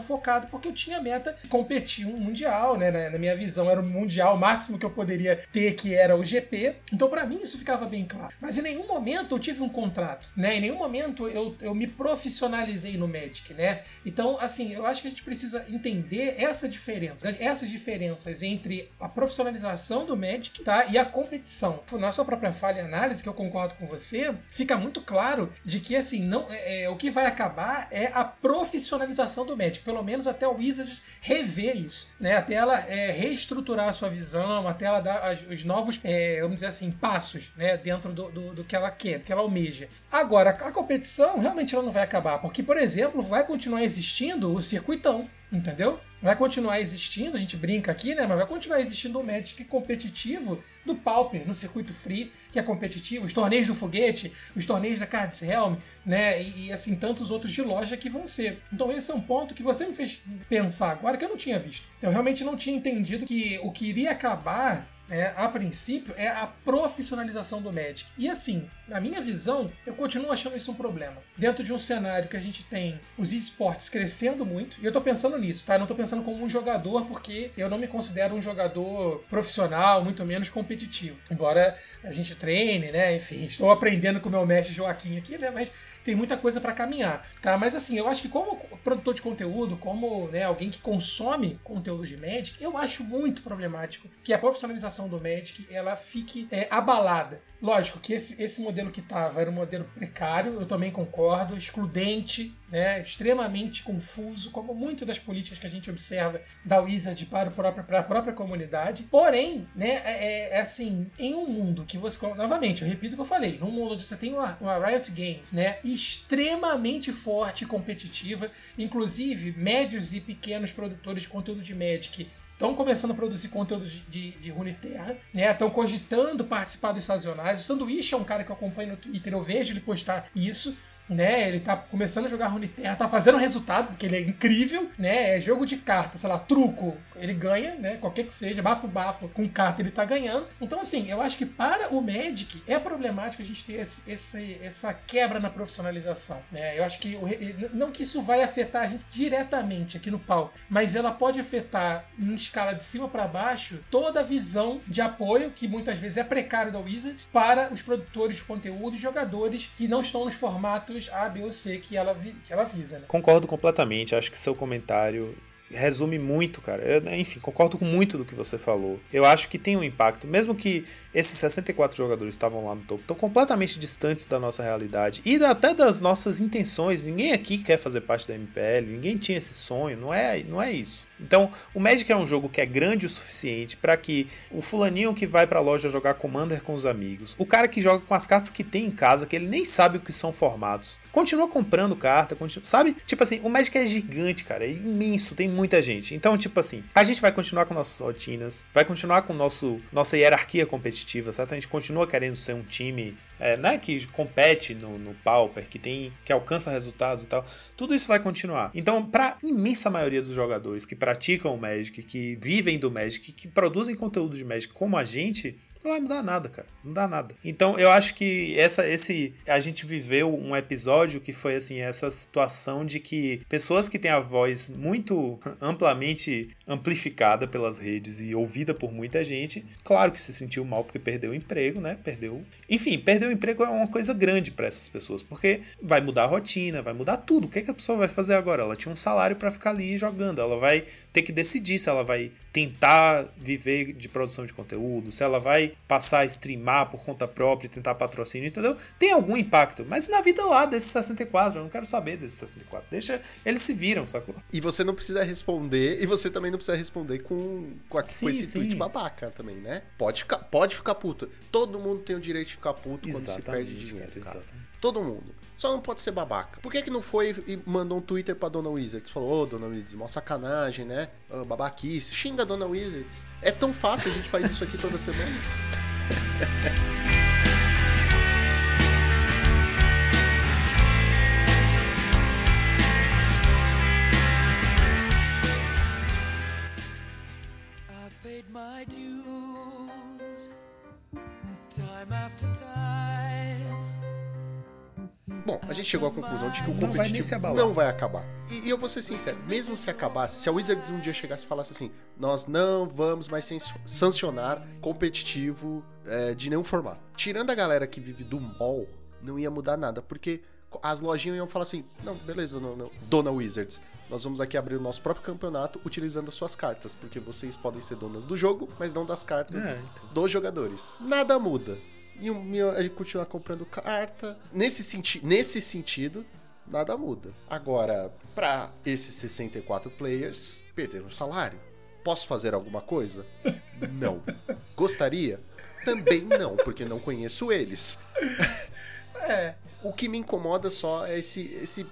Speaker 4: focado porque eu tinha meta de competir um mundial, né? Na, na minha visão era o mundial máximo que eu poderia ter, que era o GP. Então, para mim, isso ficava bem claro. Mas em nenhum momento eu tive um contrato, né? Em nenhum momento eu, eu me profissionalizei no Magic, né? Então, assim, eu acho que a gente precisa entender essa diferença, essas diferenças entre a profissionalização do Magic, tá? E a competição. Na sua própria falha e análise, que eu concordo com você, fica muito claro de que, assim, não, é, é, o que vai acabar é a profissionalização do Magic, pelo menos até o Wizards rever isso, né? Até ela é, reestruturar a sua visão, até ela dar as, os novos, é, vamos dizer assim, passos né, dentro do, do, do, que ela quer, do que ela almeja. Agora, a competição realmente ela não vai acabar, porque, por exemplo, vai continuar existindo o circuitão, entendeu? Vai continuar existindo, a gente brinca aqui, né? Mas vai continuar existindo o Magic competitivo do Pauper no circuito free, que é competitivo, os torneios do foguete, os torneios da Cards Helm, né? E, e, assim, tantos outros de loja que vão ser. Então esse é um ponto que você me fez pensar agora que eu não tinha visto. Eu realmente não tinha entendido que o que iria acabar é, a princípio, é a profissionalização do Magic. E assim, na minha visão, eu continuo achando isso um problema. Dentro de um cenário que a gente tem os esportes crescendo muito, e eu tô pensando nisso, tá? Eu não tô pensando como um jogador, porque eu não me considero um jogador profissional, muito menos competitivo. Embora a gente treine, né? Enfim, estou aprendendo com o meu mestre Joaquim aqui, né? Mas tem muita coisa para caminhar, tá? Mas assim, eu acho que como produtor de conteúdo, como né, alguém que consome conteúdo de Magic, eu acho muito problemático que a profissionalização do Magic ela fique é, abalada. Lógico que esse, esse modelo que estava era um modelo precário, eu também concordo, excludente, né, extremamente confuso, como muitas das políticas que a gente observa da Wizard para, o próprio, para a própria comunidade. Porém, né, é, é, assim, em um mundo que você. Novamente, eu repito o que eu falei, num mundo onde você tem uma, uma Riot Games né, extremamente forte e competitiva, inclusive médios e pequenos produtores de conteúdo de Magic estão começando a produzir conteúdo de, de, de Runeterra, né? Estão cogitando participar dos sazonais. O Sanduíche é um cara que eu acompanho no Twitter, eu vejo ele postar isso né? Ele tá começando a jogar Runeterra, tá fazendo resultado, porque ele é incrível, né? É jogo de carta, sei lá, truco, ele ganha, né? Qualquer que seja, bafo-bafo com carta ele tá ganhando. Então, assim, eu acho que para o Magic é problemático a gente ter esse, esse, essa quebra na profissionalização, né? Eu acho que, não que isso vai afetar a gente diretamente aqui no palco, mas ela pode afetar, em escala de cima para baixo, toda a visão de apoio, que muitas vezes é precário da Wizard, para os produtores de conteúdo e jogadores que não estão nos formatos A, B ou C que ela, que ela visa. Né?
Speaker 3: Concordo completamente. Acho que seu comentário resume muito, cara. Eu, enfim, concordo com muito do que você falou. Eu acho que tem um impacto, mesmo que esses 64 jogadores estavam lá no topo, estão completamente distantes da nossa realidade e até das nossas intenções. Ninguém aqui quer fazer parte da MPL, ninguém tinha esse sonho, não é, não é isso. Então, o Magic é um jogo que é grande o suficiente para que o fulaninho que vai para a loja jogar Commander com os amigos, o cara que joga com as cartas que tem em casa, que ele nem sabe o que são formatos, continua comprando carta, continua, sabe? Tipo assim, o Magic é gigante, cara, é imenso, tem muita gente. Então, tipo assim, a gente vai continuar com nossas rotinas, vai continuar com nosso nossa hierarquia competitiva, certo? A gente continua querendo ser um time é, né, que compete no, no Pauper, que tem que alcança resultados e tal. Tudo isso vai continuar. Então, para imensa maioria dos jogadores que praticam o Magic, que vivem do Magic, que produzem conteúdo de Magic como a gente, não vai mudar nada, cara. Não dá nada. Então eu acho que essa, esse. A gente viveu um episódio que foi assim, essa situação de que pessoas que têm a voz muito amplamente amplificada pelas redes e ouvida por muita gente, claro que se sentiu mal porque perdeu o emprego, né? Perdeu. Enfim, perder o emprego é uma coisa grande para essas pessoas, porque vai mudar a rotina, vai mudar tudo. O que, é que a pessoa vai fazer agora? Ela tinha um salário para ficar ali jogando, ela vai ter que decidir se ela vai tentar viver de produção de conteúdo, se ela vai passar a streamar por conta própria tentar patrocínio, entendeu? Tem algum impacto, mas na vida lá desses 64, eu não quero saber desses 64. Deixa, eles se viram, sacou?
Speaker 2: E você não precisa responder, e você também não precisa responder com, com, a,
Speaker 3: sim,
Speaker 2: com esse
Speaker 3: sim.
Speaker 2: tweet babaca também, né? Pode ficar, pode ficar puto. Todo mundo tem o direito de ficar puto
Speaker 3: Exatamente,
Speaker 2: quando se perde dinheiro.
Speaker 3: cara,
Speaker 2: Cara,
Speaker 3: exatamente.
Speaker 2: Todo mundo. Só não pode ser babaca. Por que, que não foi e mandou um Twitter pra Dona Wizards? Falou, ô Dona Wizards, mó sacanagem, né? Ô, babaquice. Xinga a Dona Wizards. É tão fácil, a gente faz isso aqui toda semana. Bom, a gente chegou à conclusão de que o
Speaker 3: Não vai
Speaker 2: competitivo não vai acabar. E, e eu vou ser sincero, mesmo se acabasse, se a Wizards um dia chegasse e falasse assim, nós não vamos mais sancio- sancionar competitivo é, de nenhum formato. Tirando a galera que vive do mall, não ia mudar nada, porque as lojinhas iam falar assim, não, beleza, não, não, dona Wizards, nós vamos aqui abrir o nosso próprio campeonato utilizando as suas cartas, porque vocês podem ser donas do jogo, mas não das cartas
Speaker 3: É, então.
Speaker 2: dos jogadores. Nada muda. E o meu, a gente continua comprando carta. Nesse, senti nesse sentido, nada muda. Agora, pra esses 64 players, perderam o salário. Posso fazer alguma coisa? Não. Gostaria? Também não, porque não conheço eles.
Speaker 4: É.
Speaker 2: O que me incomoda só é esse, esse.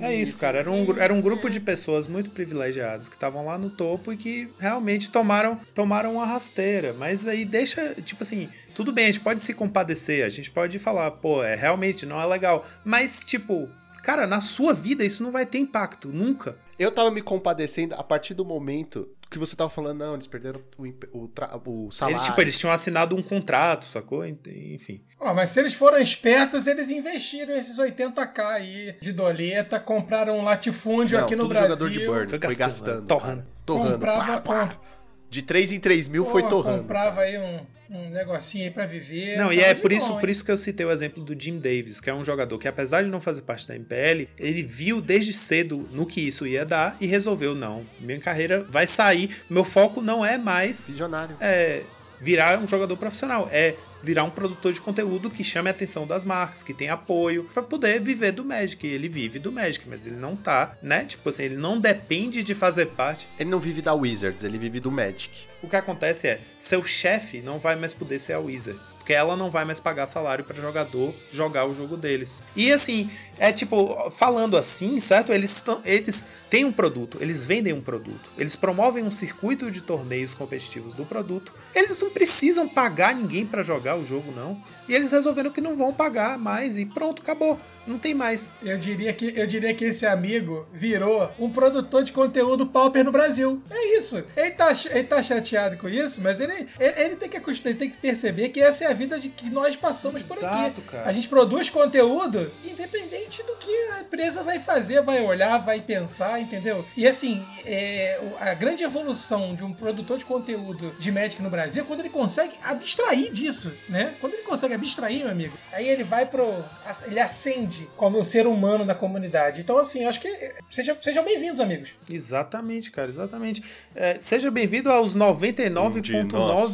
Speaker 3: É isso, cara. Era um, era um grupo de pessoas muito privilegiadas que estavam lá no topo e que realmente tomaram, tomaram uma rasteira. Mas aí deixa, tipo assim, tudo bem, a gente pode se compadecer, a gente pode falar, pô, é realmente não é legal. Mas, tipo, cara, na sua vida isso não vai ter impacto, nunca.
Speaker 2: Eu tava me compadecendo a partir do momento que você tava falando, não, eles perderam o, o, tra- o salário.
Speaker 3: Eles, tipo, eles tinham assinado um contrato, sacou? Enfim.
Speaker 4: Ó, mas se eles foram espertos, eles investiram esses 80k aí de doleta, compraram um latifúndio
Speaker 2: Não,
Speaker 4: aqui no
Speaker 2: tudo
Speaker 4: Brasil.
Speaker 2: jogador de burn.
Speaker 3: Foi
Speaker 2: Foi
Speaker 3: gastando, torrando.
Speaker 2: Torrando.
Speaker 4: Comprava,
Speaker 2: pá, pá. De 3 em 3 mil
Speaker 4: Pô,
Speaker 2: foi torrando.
Speaker 4: comprava
Speaker 2: cara.
Speaker 4: aí um, um negocinho aí pra viver.
Speaker 3: Não, e é por isso, por isso que eu citei o exemplo do Jim Davis, que é um jogador que, apesar de não fazer parte da MPL, ele viu desde cedo no que isso ia dar e resolveu: não, minha carreira vai sair, meu foco não é mais
Speaker 2: Visionário.
Speaker 3: é, virar um jogador profissional. É virar um produtor de conteúdo que chame a atenção das marcas, que tem apoio, para poder viver do Magic. Ele vive do Magic, mas ele não tá, né? Tipo assim, ele não depende de fazer parte.
Speaker 2: Ele não vive da Wizards, ele vive do Magic.
Speaker 3: O que acontece é, seu chefe não vai mais poder ser a Wizards, porque ela não vai mais pagar salário para jogador jogar o jogo deles. E assim, é tipo, falando assim, certo? Eles, tão, eles têm um produto, eles vendem um produto, eles promovem um circuito de torneios competitivos do produto. Eles não precisam pagar ninguém para jogar o jogo, não. E eles resolveram que não vão pagar mais e pronto, acabou. Não tem mais.
Speaker 4: Eu diria que eu diria que esse amigo virou um produtor de conteúdo pauper no Brasil. É isso. Ele tá, ele tá chateado com isso, mas ele, ele, ele tem que acostumar, ele tem que perceber que essa é a vida de que nós passamos por
Speaker 3: Exato,
Speaker 4: aqui.
Speaker 3: cara.
Speaker 4: A gente produz conteúdo independente do que a empresa vai fazer, vai olhar, vai pensar, entendeu? E assim, é, a grande evolução de um produtor de conteúdo de Magic no Brasil é quando ele consegue abstrair disso, né? Quando ele consegue abstrair, meu amigo, aí ele vai pro. ele acende como um ser humano da comunidade. Então, assim, eu acho que. Seja, sejam bem-vindos, amigos.
Speaker 3: Exatamente, cara, exatamente. É, seja bem-vindo aos
Speaker 2: Um de nós, um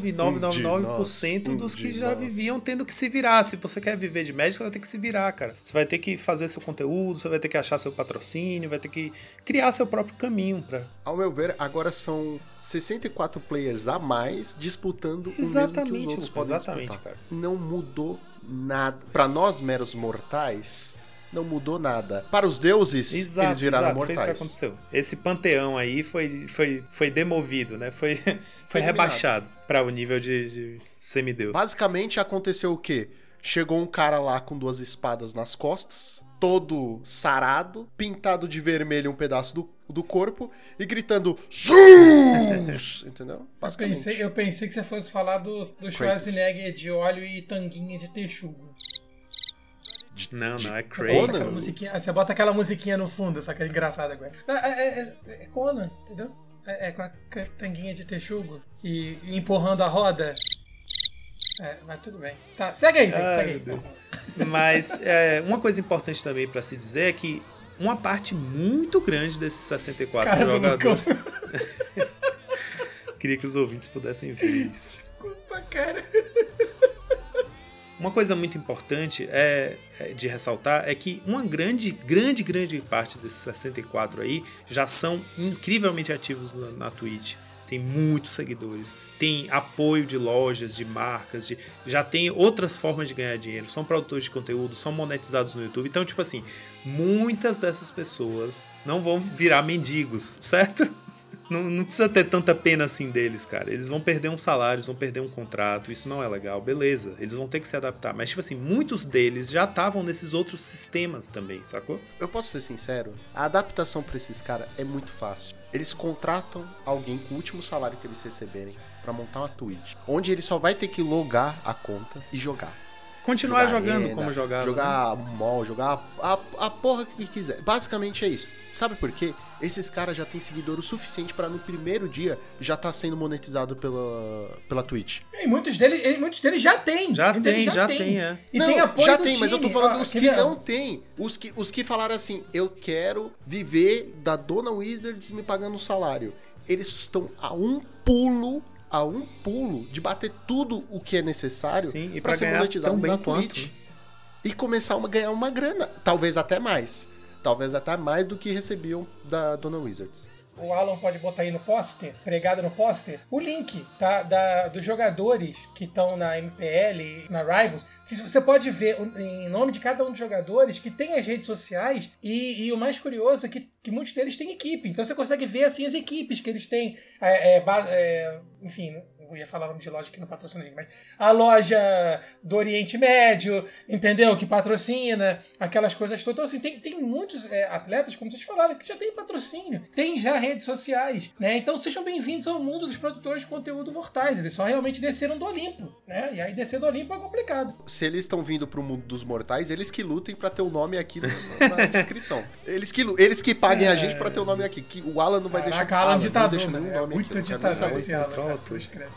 Speaker 2: de
Speaker 3: 99,999%
Speaker 2: nós,
Speaker 3: dos
Speaker 2: um
Speaker 3: que já
Speaker 2: nós.
Speaker 3: viviam tendo que se virar. Se você quer viver de Magic, você vai ter que se virar, cara. Você vai ter que fazer seu conteúdo, você vai ter que achar seu patrocínio, vai ter que criar seu próprio caminho pra.
Speaker 2: Ao meu ver, agora são 64 players a mais disputando o mesmo que
Speaker 3: Exatamente,
Speaker 2: os outros podem
Speaker 3: exatamente,
Speaker 2: disputar.
Speaker 3: cara.
Speaker 2: Não mudou nada. Pra nós, meros mortais, não mudou nada. Para os deuses,
Speaker 3: Exato,
Speaker 2: eles viraram
Speaker 3: exato, fez o que
Speaker 2: mortais.
Speaker 3: aconteceu. Esse panteão aí foi, foi, foi demovido, né? Foi, foi, rebaixado para o nível de, de semideus.
Speaker 2: Basicamente aconteceu o quê? Chegou um cara lá com duas espadas nas costas, todo sarado, pintado de vermelho um pedaço do, do corpo e gritando Zeus! Entendeu?
Speaker 4: Eu pensei, eu pensei que você fosse falar do, do Schwarzenegger de óleo e tanguinha de texugo.
Speaker 3: Não, não, é
Speaker 4: Você bota,
Speaker 3: Crazy.
Speaker 4: aquela musiquinha, você bota aquela musiquinha no fundo, só que é engraçado agora. É, é, é, é Conan, entendeu? É, é com a com a tanguinha de texugo e, e empurrando a roda. É, mas tudo bem. Tá, segue aí, segue,
Speaker 3: Ai,
Speaker 4: segue aí.
Speaker 3: Deus. Mas é, uma coisa importante também pra se dizer é que uma parte muito grande desses 64
Speaker 4: Cara do
Speaker 3: jogadores. Queria que os ouvintes pudessem ver isso.
Speaker 4: Desculpa, cara.
Speaker 3: Uma coisa muito importante é, é de ressaltar é que uma grande, grande, grande parte desses 64 aí já são incrivelmente ativos na, na Twitch. Tem muitos seguidores, tem apoio de lojas, de marcas, de, já tem outras formas de ganhar dinheiro, são produtores de conteúdo, são monetizados no YouTube. Então, tipo assim, muitas dessas pessoas não vão virar mendigos, certo? Não, não precisa ter tanta pena assim deles, cara. Eles vão perder um salário, vão perder um contrato, isso não é legal, beleza. Eles vão ter que se adaptar. Mas, tipo assim, muitos deles já estavam nesses outros sistemas também, sacou?
Speaker 2: Eu posso ser sincero, a adaptação pra esses caras é muito fácil. Eles contratam alguém com o último salário que eles receberem pra montar uma Twitch, onde ele só vai ter que logar a conta e jogar.
Speaker 3: Continuar
Speaker 2: Jogar
Speaker 3: jogando
Speaker 2: arena,
Speaker 3: como jogava. né?
Speaker 2: Jogar mall, jogar a, a porra que quiser. Basicamente é isso. Sabe por quê? Esses caras já têm seguidor o suficiente pra no primeiro dia já tá sendo monetizado pela, pela Twitch.
Speaker 4: E muitos deles, muitos deles já tem.
Speaker 3: Já
Speaker 4: Muitos
Speaker 3: tem, já tem, é.
Speaker 4: E
Speaker 2: não,
Speaker 4: tem apoio
Speaker 2: já
Speaker 4: do
Speaker 2: tem, mas eu tô
Speaker 4: time.
Speaker 2: falando
Speaker 4: Ah,
Speaker 2: os que
Speaker 4: ver?
Speaker 2: não tem. Os que, os que falaram assim, eu quero viver da Dona Wizards me pagando um salário. Eles estão a um pulo, a um pulo de bater tudo o que é necessário pra ser monetizado na
Speaker 3: quanto,
Speaker 2: Twitch.
Speaker 3: né?
Speaker 2: E começar a ganhar uma grana. Talvez até mais. Talvez até mais do que recebiam da Dona Wizards.
Speaker 4: O Alan pode botar aí no pôster, pregado no pôster, o link tá, da, dos jogadores que estão na MPL na Rivals. Que você pode ver em nome de cada um dos jogadores que tem as redes sociais. E, e o mais curioso é que, que muitos deles têm equipe. Então você consegue ver assim as equipes que eles têm. É, é, é, enfim, não ia falar o nome de loja que não patrocina ninguém, mas a loja do Oriente Médio, entendeu? Que patrocina, aquelas coisas todas. Então, assim, tem, tem muitos é, atletas, como vocês falaram, que já tem patrocínio, tem já redes sociais, né? Então sejam bem-vindos ao mundo dos produtores de conteúdo mortais. Eles só realmente desceram do Olimpo, né? E aí descer do Olimpo é complicado.
Speaker 2: Se eles estão vindo pro mundo dos mortais, eles que lutem pra ter o nome aqui na descrição. Eles que, eles que paguem a gente pra ter o nome aqui. Que o Alan não vai
Speaker 4: Caraca,
Speaker 2: deixar.
Speaker 4: Alan
Speaker 2: não
Speaker 4: ditador,
Speaker 2: deixa
Speaker 4: mano.
Speaker 2: nenhum
Speaker 4: É
Speaker 2: nome
Speaker 4: muito
Speaker 2: aqui. eu não
Speaker 4: ditador
Speaker 2: nem
Speaker 4: esse. Alan,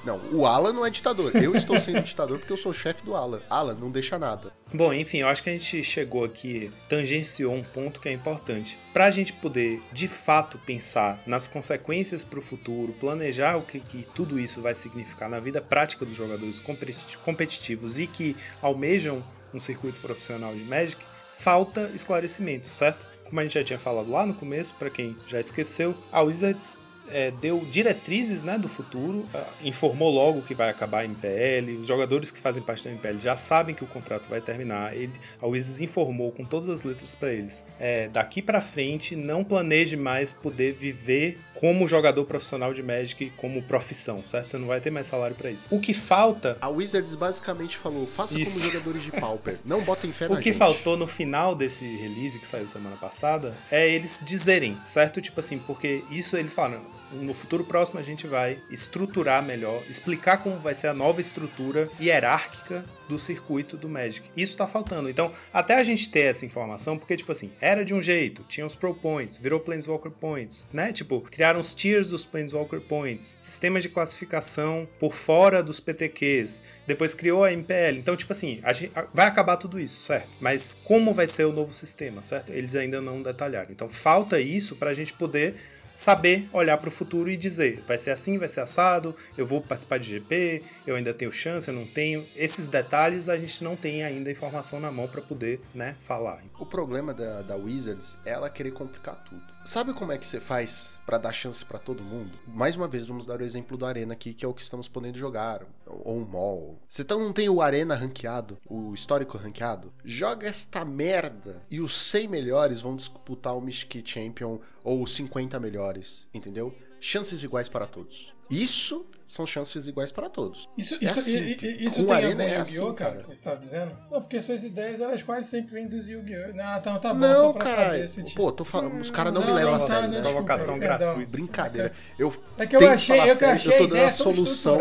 Speaker 2: Não, o Alan não é ditador. Eu estou sendo ditador porque eu sou chefe do Alan. Alan, não deixa nada.
Speaker 3: Bom, enfim, eu acho que a gente chegou aqui, tangenciou um ponto que é importante. Para a gente poder, de fato, pensar nas consequências para o futuro, planejar o que, que tudo isso vai significar na vida prática dos jogadores competi- competitivos e que almejam um circuito profissional de Magic, falta esclarecimento, certo? Como a gente já tinha falado lá no começo, para quem já esqueceu, a Wizards é, deu diretrizes né, do futuro, ah, informou logo que vai acabar a MPL, os jogadores que fazem parte da MPL já sabem que o contrato vai terminar, ele, a Wizards informou com todas as letras para eles. É, daqui para frente, não planeje mais poder viver como jogador profissional de Magic, como profissão, certo? Você não vai ter mais salário para isso. O que falta
Speaker 2: A Wizards basicamente falou: faça
Speaker 3: Isso.
Speaker 2: como jogadores de Pauper. Não botem fé
Speaker 3: O que
Speaker 2: gente.
Speaker 3: faltou no final desse release que saiu semana passada é eles dizerem, certo? Tipo assim, porque isso eles falaram. No futuro próximo a gente vai estruturar melhor, explicar como vai ser a nova estrutura hierárquica do circuito do Magic. Isso tá faltando. Então, até a gente ter essa informação, porque, tipo assim, era de um jeito, tinha os Pro Points, virou Planeswalker Points, né? Tipo, criaram os tiers dos Planeswalker Points, sistemas de classificação por fora dos PTQs, depois criou a MPL. Então, tipo assim, a gente, a- vai acabar tudo isso, certo? Mas como vai ser o novo sistema, certo? Eles ainda não detalharam. Então, falta isso pra gente poder saber olhar para o futuro e dizer, vai ser assim, vai ser assado, eu vou participar de GP, eu ainda tenho chance, eu não tenho. Esses detalhes a gente não tem ainda informação na mão para poder, né, falar.
Speaker 2: O problema da, da Wizards é ela querer complicar tudo. Sabe como é que você faz pra dar chance pra todo mundo? Mais uma vez, vamos dar o exemplo do Arena aqui, que é o que estamos podendo jogar. Ou o Mall. Você então não tem o Arena ranqueado, o histórico ranqueado? Joga esta merda e os 100 melhores vão disputar o Mystic Champion ou os 50 melhores, entendeu? Chances iguais para todos. Isso são chances iguais para todos.
Speaker 4: Isso,
Speaker 2: É
Speaker 4: isso,
Speaker 2: assim,
Speaker 4: i- i- isso tem
Speaker 2: Arena
Speaker 4: algum
Speaker 2: é
Speaker 4: Yu-Gi-Oh,
Speaker 2: assim,
Speaker 4: cara, você tá dizendo? Não, porque suas ideias, elas quase sempre vêm dos Yu-Gi-Oh! Não, então tá bom,
Speaker 2: Não,
Speaker 4: só pra
Speaker 2: cara.
Speaker 4: saber se...
Speaker 2: Pô, tô falando, os caras não,
Speaker 4: Não,
Speaker 2: me levam a
Speaker 4: tá,
Speaker 2: sério.
Speaker 4: né,
Speaker 3: Provocação gratuita.
Speaker 2: Brincadeira. Eu
Speaker 4: É que eu achei, eu,
Speaker 2: sério,
Speaker 4: achei
Speaker 2: eu tô dando
Speaker 4: ideia
Speaker 2: a solução.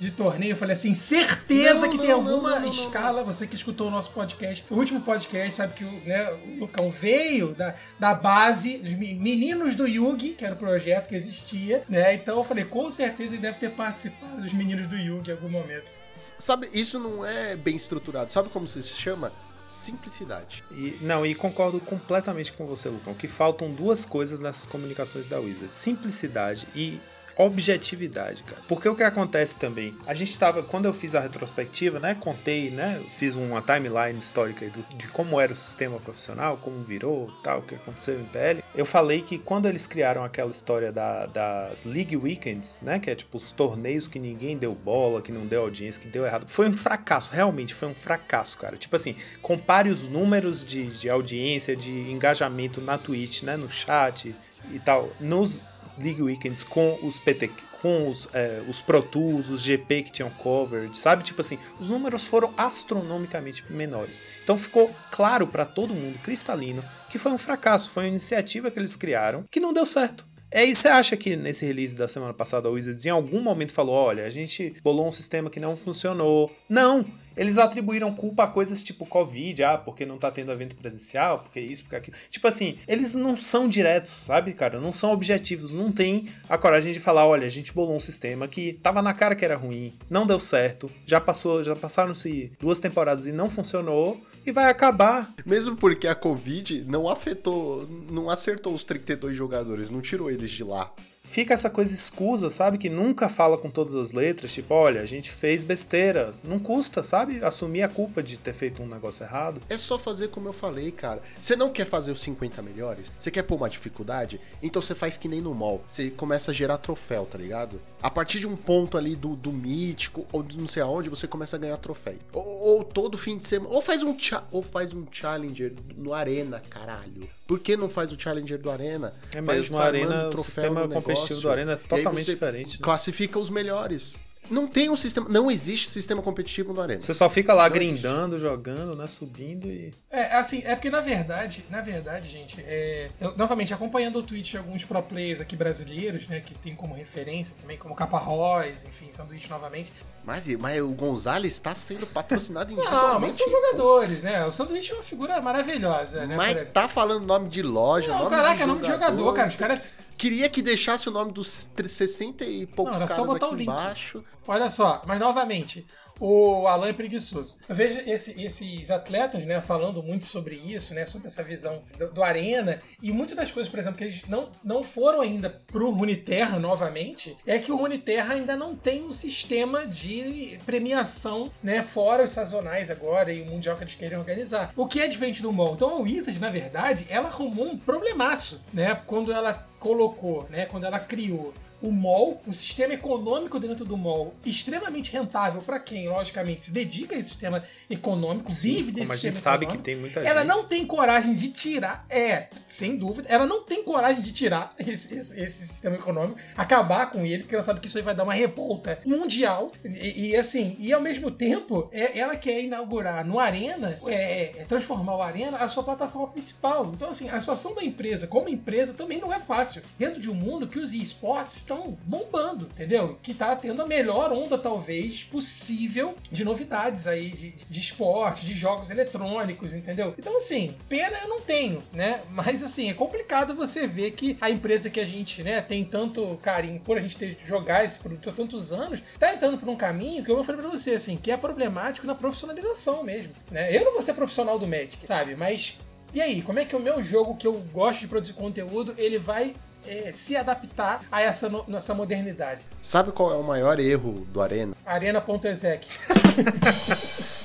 Speaker 4: de torneio. Eu falei assim, certeza
Speaker 2: Não,
Speaker 4: que tem
Speaker 2: não, não,
Speaker 4: alguma
Speaker 2: não, não, não.
Speaker 4: escala. Você que escutou o nosso podcast, o último podcast, sabe que o, né, o Lucão veio da, da base dos me- meninos do Yugi, que era o projeto que existia, né? Então eu falei, com certeza ele deve ter participado dos meninos do Yugi em algum momento.
Speaker 2: Sabe, isso não é bem estruturado. Sabe como isso se chama? Simplicidade.
Speaker 3: E, não, e concordo completamente com você, Lucão, que faltam duas coisas nessas comunicações da Wizards: simplicidade e objetividade, cara. Porque o que acontece também, a gente tava, quando eu fiz a retrospectiva, né, contei, né, fiz uma timeline histórica do- de como era o sistema profissional, como virou, tal, o que aconteceu em PL. Eu falei que quando eles criaram aquela história da- das League Weekends, né, que é tipo os torneios que ninguém deu bola, que não deu audiência, que deu errado, foi um fracasso, realmente foi um fracasso, cara. Tipo assim, compare os números de, de audiência, de engajamento na Twitch, né, no chat e tal, nos League Weekends com os PT, com os, é, os Pro Tools, os GP que tinham coverage, sabe? Tipo assim, os números foram astronomicamente menores. Então ficou claro pra todo mundo, cristalino, que foi um fracasso, foi uma iniciativa que eles criaram que não deu certo. É, e você acha que nesse release da semana passada a Wizards em algum momento falou: olha, a gente bolou um sistema que não funcionou? Não! Eles atribuíram culpa a coisas tipo Covid, ah, porque não tá tendo evento presencial, porque isso, porque aquilo. Tipo assim, eles não são diretos, sabe, cara? Não são objetivos, não tem a coragem de falar: olha, a gente bolou um sistema que tava na cara que era ruim, não deu certo, já passou, já passaram-se duas temporadas e não funcionou, e vai acabar.
Speaker 2: Mesmo porque a Covid não afetou, não acertou os 32 jogadores, não tirou eles de lá.
Speaker 3: Fica essa coisa escusa, sabe? Que nunca fala com todas as letras, tipo, olha, a gente fez besteira. Não custa, sabe? Assumir a culpa de ter feito um negócio errado.
Speaker 2: É só fazer como eu falei, cara. Você não quer fazer os 50 melhores? Você quer pôr uma dificuldade? Então você faz que nem no mall. Você começa a gerar troféu, tá ligado? A partir de um ponto ali do, do mítico, ou de não sei aonde, você começa a ganhar troféu. Ou, ou todo fim de semana. Ou faz um cha- ou faz um challenger no Arena, caralho. Por que não faz o challenger do Arena?
Speaker 3: É
Speaker 2: Faz
Speaker 3: mesmo, a
Speaker 2: farmando
Speaker 3: Arena, o
Speaker 2: troféu
Speaker 3: sistema
Speaker 2: no
Speaker 3: competitivo do Arena é totalmente
Speaker 2: você
Speaker 3: diferente, né?
Speaker 2: Classifica os melhores. Não tem um sistema. Não existe sistema competitivo no Arena.
Speaker 3: Você só fica lá
Speaker 2: Não existe.
Speaker 3: grindando, jogando, né? Subindo e.
Speaker 4: É, assim, é porque na verdade, na verdade, gente, é, eu, novamente, acompanhando o Twitch de alguns pro players aqui brasileiros, né, que tem como referência também, como Caparróis, enfim, sanduíche novamente.
Speaker 2: Mas, mas o Gonzalez está sendo patrocinado
Speaker 4: Não,
Speaker 2: individualmente.
Speaker 4: mas são jogadores, né? O sanduíche é uma figura maravilhosa, né?
Speaker 2: Mas tá falando nome de loja,
Speaker 4: Não,
Speaker 2: nome
Speaker 4: caraca,
Speaker 2: de
Speaker 4: é nome de jogador, cara. Os caras.
Speaker 2: Queria que deixasse o nome dos 60 e poucos
Speaker 4: Não,
Speaker 2: caras aqui
Speaker 4: o link.
Speaker 2: embaixo.
Speaker 4: Olha só, mas novamente, o Alan é preguiçoso. Eu vejo esse- esses atletas, né, falando muito sobre isso, né, sobre essa visão do, do Arena, e muitas das coisas, por exemplo, que eles não, não foram ainda pro Runeterra novamente, é que o Runeterra ainda não tem um sistema de premiação, né, fora os sazonais agora e o Mundial que eles querem organizar. O que é diferente do MOL? Então a Wizard, na verdade, ela arrumou um problemaço, né, quando ela colocou, né, quando ela criou o MOL, o sistema econômico dentro do MOL, extremamente rentável para quem, logicamente, se dedica a esse sistema econômico, vive desse
Speaker 3: Como a
Speaker 4: sistema
Speaker 3: gente sabe que tem muita
Speaker 4: Ela
Speaker 3: gente.
Speaker 4: não tem coragem de tirar, é, sem dúvida, ela não tem coragem de tirar esse, esse- esse sistema econômico, acabar com ele, porque ela sabe que isso aí vai dar uma revolta mundial. E, e, assim, e ao mesmo tempo, é, ela quer inaugurar no Arena, é, é, transformar o Arena a sua plataforma principal. Então, assim, a situação da empresa como empresa também não é fácil. Dentro de um mundo que os esportes estão bombando, entendeu? Que tá tendo a melhor onda, talvez, possível de novidades aí, de, de esporte, de jogos eletrônicos, entendeu? Então, assim, pena eu não tenho, né? Mas, assim, é complicado você ver que a empresa que a gente, né, tem tanto carinho por a gente ter jogar esse produto há tantos anos, tá entrando por um caminho que eu falar pra você, assim, que é problemático na profissionalização mesmo, né? Eu não vou ser profissional do Magic, sabe? Mas e aí, como é que o meu jogo que eu gosto de produzir conteúdo, ele vai é, se adaptar a essa, no- essa modernidade?
Speaker 2: Sabe qual é o maior erro do Arena?
Speaker 4: Arena.exec.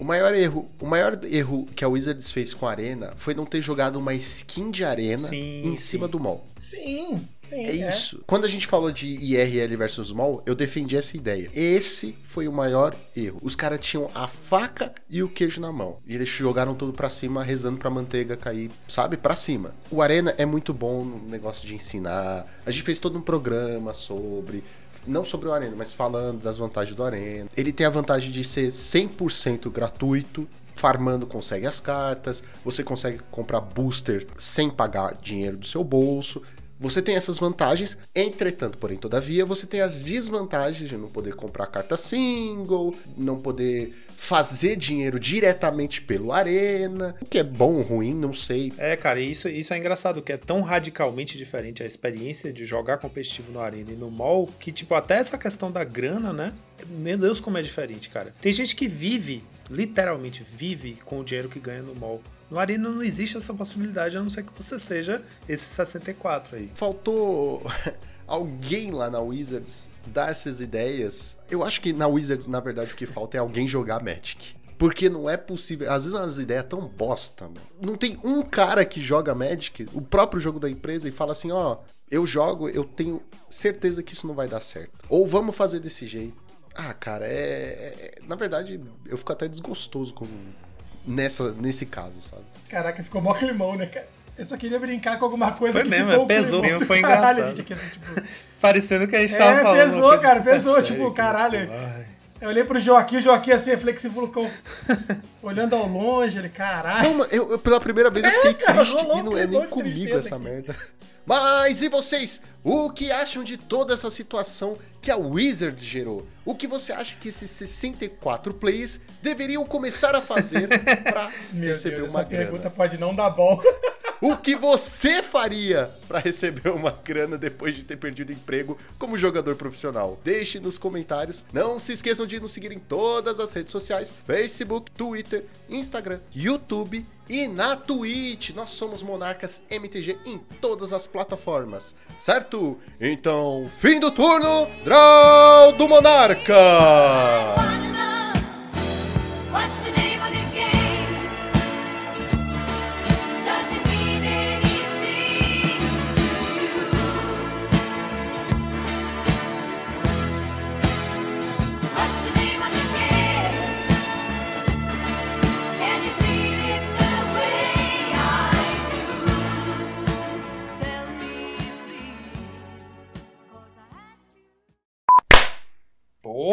Speaker 2: O maior erro, o maior erro que a Wizards fez com a Arena foi não ter jogado uma skin de Arena
Speaker 3: Sim,
Speaker 2: em
Speaker 3: sim.
Speaker 2: cima do mall.
Speaker 4: Sim, sim.
Speaker 2: É isso. Quando a gente falou de IRL versus mall, eu defendi essa ideia. Esse foi o maior erro. Os caras tinham a faca e o queijo na mão. E eles jogaram tudo pra cima, rezando pra manteiga cair, sabe? Pra cima. O Arena é muito bom no negócio de ensinar. A gente fez todo um programa sobre. Não sobre o Arena, mas falando das vantagens do Arena. Ele tem a vantagem de ser 100% gratuito. Farmando consegue as cartas, você consegue comprar booster sem pagar dinheiro do seu bolso. Você tem essas vantagens, entretanto, porém, todavia, você tem as desvantagens de não poder comprar carta single, não poder fazer dinheiro diretamente pelo Arena, o que é bom ruim, não sei.
Speaker 3: É, cara, isso, isso é engraçado, que é tão radicalmente diferente a experiência de jogar competitivo no Arena e no mall, que, tipo, até essa questão da grana, né? Meu Deus, como é diferente, cara. Tem gente que vive, literalmente vive com o dinheiro que ganha no mall. No Arena não existe essa possibilidade, a não ser que você seja esse 64 aí.
Speaker 2: Faltou alguém lá na Wizards dar essas ideias. Eu acho que na Wizards, na verdade, o que falta é alguém jogar Magic. Porque não é possível. Às vezes umas ideias tão bosta, mano. Não tem um cara que joga Magic, o próprio jogo da empresa, e fala assim: ó, eu jogo, eu tenho certeza que isso não vai dar certo. Ou vamos fazer desse jeito. Ah, cara, é. é- Na verdade, eu fico até desgostoso com. Nessa, nesse caso, sabe?
Speaker 4: Caraca, ficou mó climão, né, cara? Eu só queria brincar com alguma coisa
Speaker 3: Foi
Speaker 4: que
Speaker 3: mesmo,
Speaker 4: ficou um
Speaker 3: pesou,
Speaker 4: do
Speaker 3: foi
Speaker 4: caralho,
Speaker 3: engraçado.
Speaker 4: gente, aqui, assim, tipo,
Speaker 3: Parecendo que a gente tava
Speaker 4: É,
Speaker 3: falando.
Speaker 4: pesou,
Speaker 3: coisa
Speaker 4: cara,
Speaker 3: super
Speaker 4: pesou,
Speaker 3: séria,
Speaker 4: tipo,
Speaker 3: né,
Speaker 4: caralho.
Speaker 3: tipo.
Speaker 4: Eu olhei pro Joaquim, o Joaquim assim, reflexivo, falou, olhando ao longe, ele, caralho.
Speaker 2: Não, mano, eu, eu- pela primeira vez eu
Speaker 4: É,
Speaker 2: fiquei
Speaker 4: cara,
Speaker 2: triste e não é nem comigo essa
Speaker 4: aqui.
Speaker 2: merda. Mas e vocês? O que acham de toda essa situação que a Wizards gerou? O que você acha que esses 64 players deveriam começar a fazer pra
Speaker 4: Meu
Speaker 2: receber
Speaker 4: Deus,
Speaker 2: uma
Speaker 4: essa
Speaker 2: grana?
Speaker 4: pergunta pode não dar bom.
Speaker 2: O que você faria pra receber uma grana depois de ter perdido emprego como jogador profissional? Deixe nos comentários. Não se esqueçam de nos seguir em todas as redes sociais: Facebook, Twitter, Instagram, YouTube e na Twitch. Nós somos Monarcas MTG em todas as plataformas, certo? Então, fim do turno, Draw do Monarca!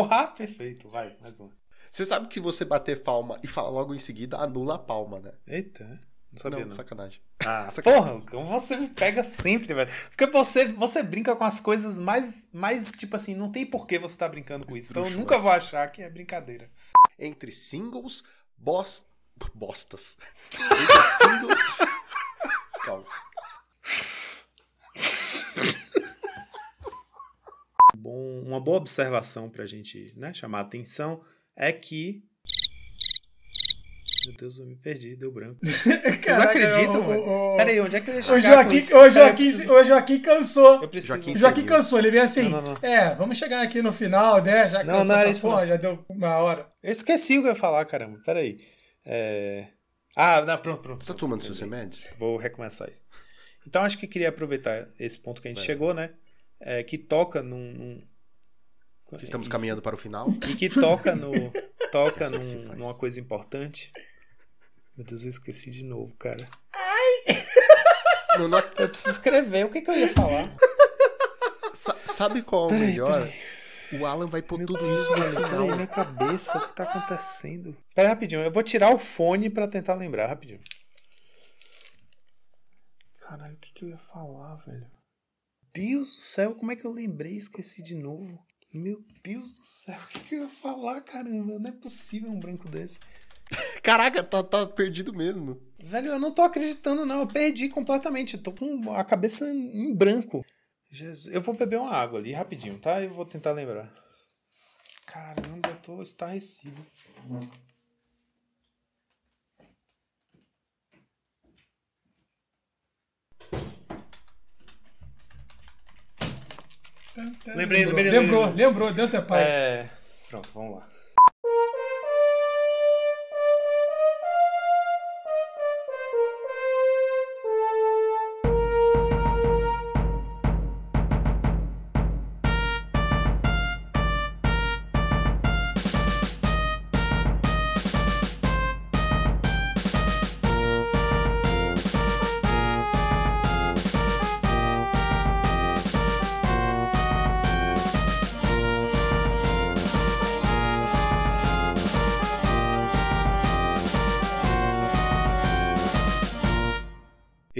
Speaker 6: To.
Speaker 3: Perfeito, vai, mais um.
Speaker 2: Você sabe que você bater palma e falar logo em seguida anula a palma, né?
Speaker 3: Eita, não sabia não.
Speaker 2: sacanagem.
Speaker 3: Ah, porra, como você me pega sempre, velho. Porque você, você brinca com as coisas mais, mais, tipo assim, não tem por que você tá brincando com isso. Então eu nunca vou achar que é brincadeira.
Speaker 2: Entre singles, boss... bostas. Entre singles... Calma.
Speaker 3: Bom, uma boa observação pra gente né, chamar a atenção é que. Meu Deus, eu me perdi, deu branco. Vocês
Speaker 4: Caraca,
Speaker 3: acreditam,
Speaker 4: o-
Speaker 3: Peraí, onde é que eu ia
Speaker 4: O Joaquim,
Speaker 3: isso?
Speaker 4: o, Joaquim,
Speaker 3: preciso-
Speaker 4: o Joaquim cansou.
Speaker 3: Eu preciso...
Speaker 2: Joaquim
Speaker 4: O Joaquim
Speaker 2: seguiu.
Speaker 4: cansou, ele veio assim.
Speaker 3: Não, não, não.
Speaker 4: É, vamos chegar aqui no final, né? Já
Speaker 3: Não,
Speaker 4: cansou
Speaker 3: não era
Speaker 4: essa
Speaker 3: isso,
Speaker 4: porra,
Speaker 3: não.
Speaker 4: já deu uma hora.
Speaker 3: Eu esqueci o que eu ia falar, caramba. Peraí. É... Ah, não, pronto, pronto.
Speaker 2: Você tá tomando seus remédios?
Speaker 3: Vou recomeçar isso. Então acho que queria aproveitar esse ponto que a gente chegou, né? É, que toca num. num-
Speaker 2: Que estamos
Speaker 3: Isso.
Speaker 2: caminhando para o final.
Speaker 3: E que toca no. toca
Speaker 2: é
Speaker 3: num- numa coisa importante. Meu Deus, eu esqueci de novo, cara.
Speaker 2: Não, não-
Speaker 3: Eu preciso escrever. O que, que eu ia falar?
Speaker 2: sa- sabe qual é o melhor?
Speaker 3: peraí.
Speaker 2: O Alan vai pôr
Speaker 3: Meu
Speaker 2: tudo
Speaker 3: Deus,
Speaker 2: isso no final.
Speaker 3: Peraí, minha cabeça, o que tá acontecendo? Pera rapidinho, eu vou tirar o fone pra tentar lembrar, rapidinho. Caralho, o que, que eu ia falar, velho? Deus do céu, como é que eu lembrei e esqueci de novo? Meu Deus do céu, o que, que eu ia falar, caramba? Não é possível um branco desse.
Speaker 2: Caraca, tá, tá perdido mesmo.
Speaker 3: Velho, eu não tô acreditando, não. Eu perdi completamente. Eu tô com a cabeça em branco. Jesus. Eu vou beber uma água ali rapidinho, tá? Eu vou tentar lembrar. Caramba, eu tô estarrecido. Lembrei, lembrei,
Speaker 4: Lembrou,
Speaker 3: lembrei.
Speaker 4: lembrou, Deus é pai.
Speaker 3: É. Pronto, vamos lá.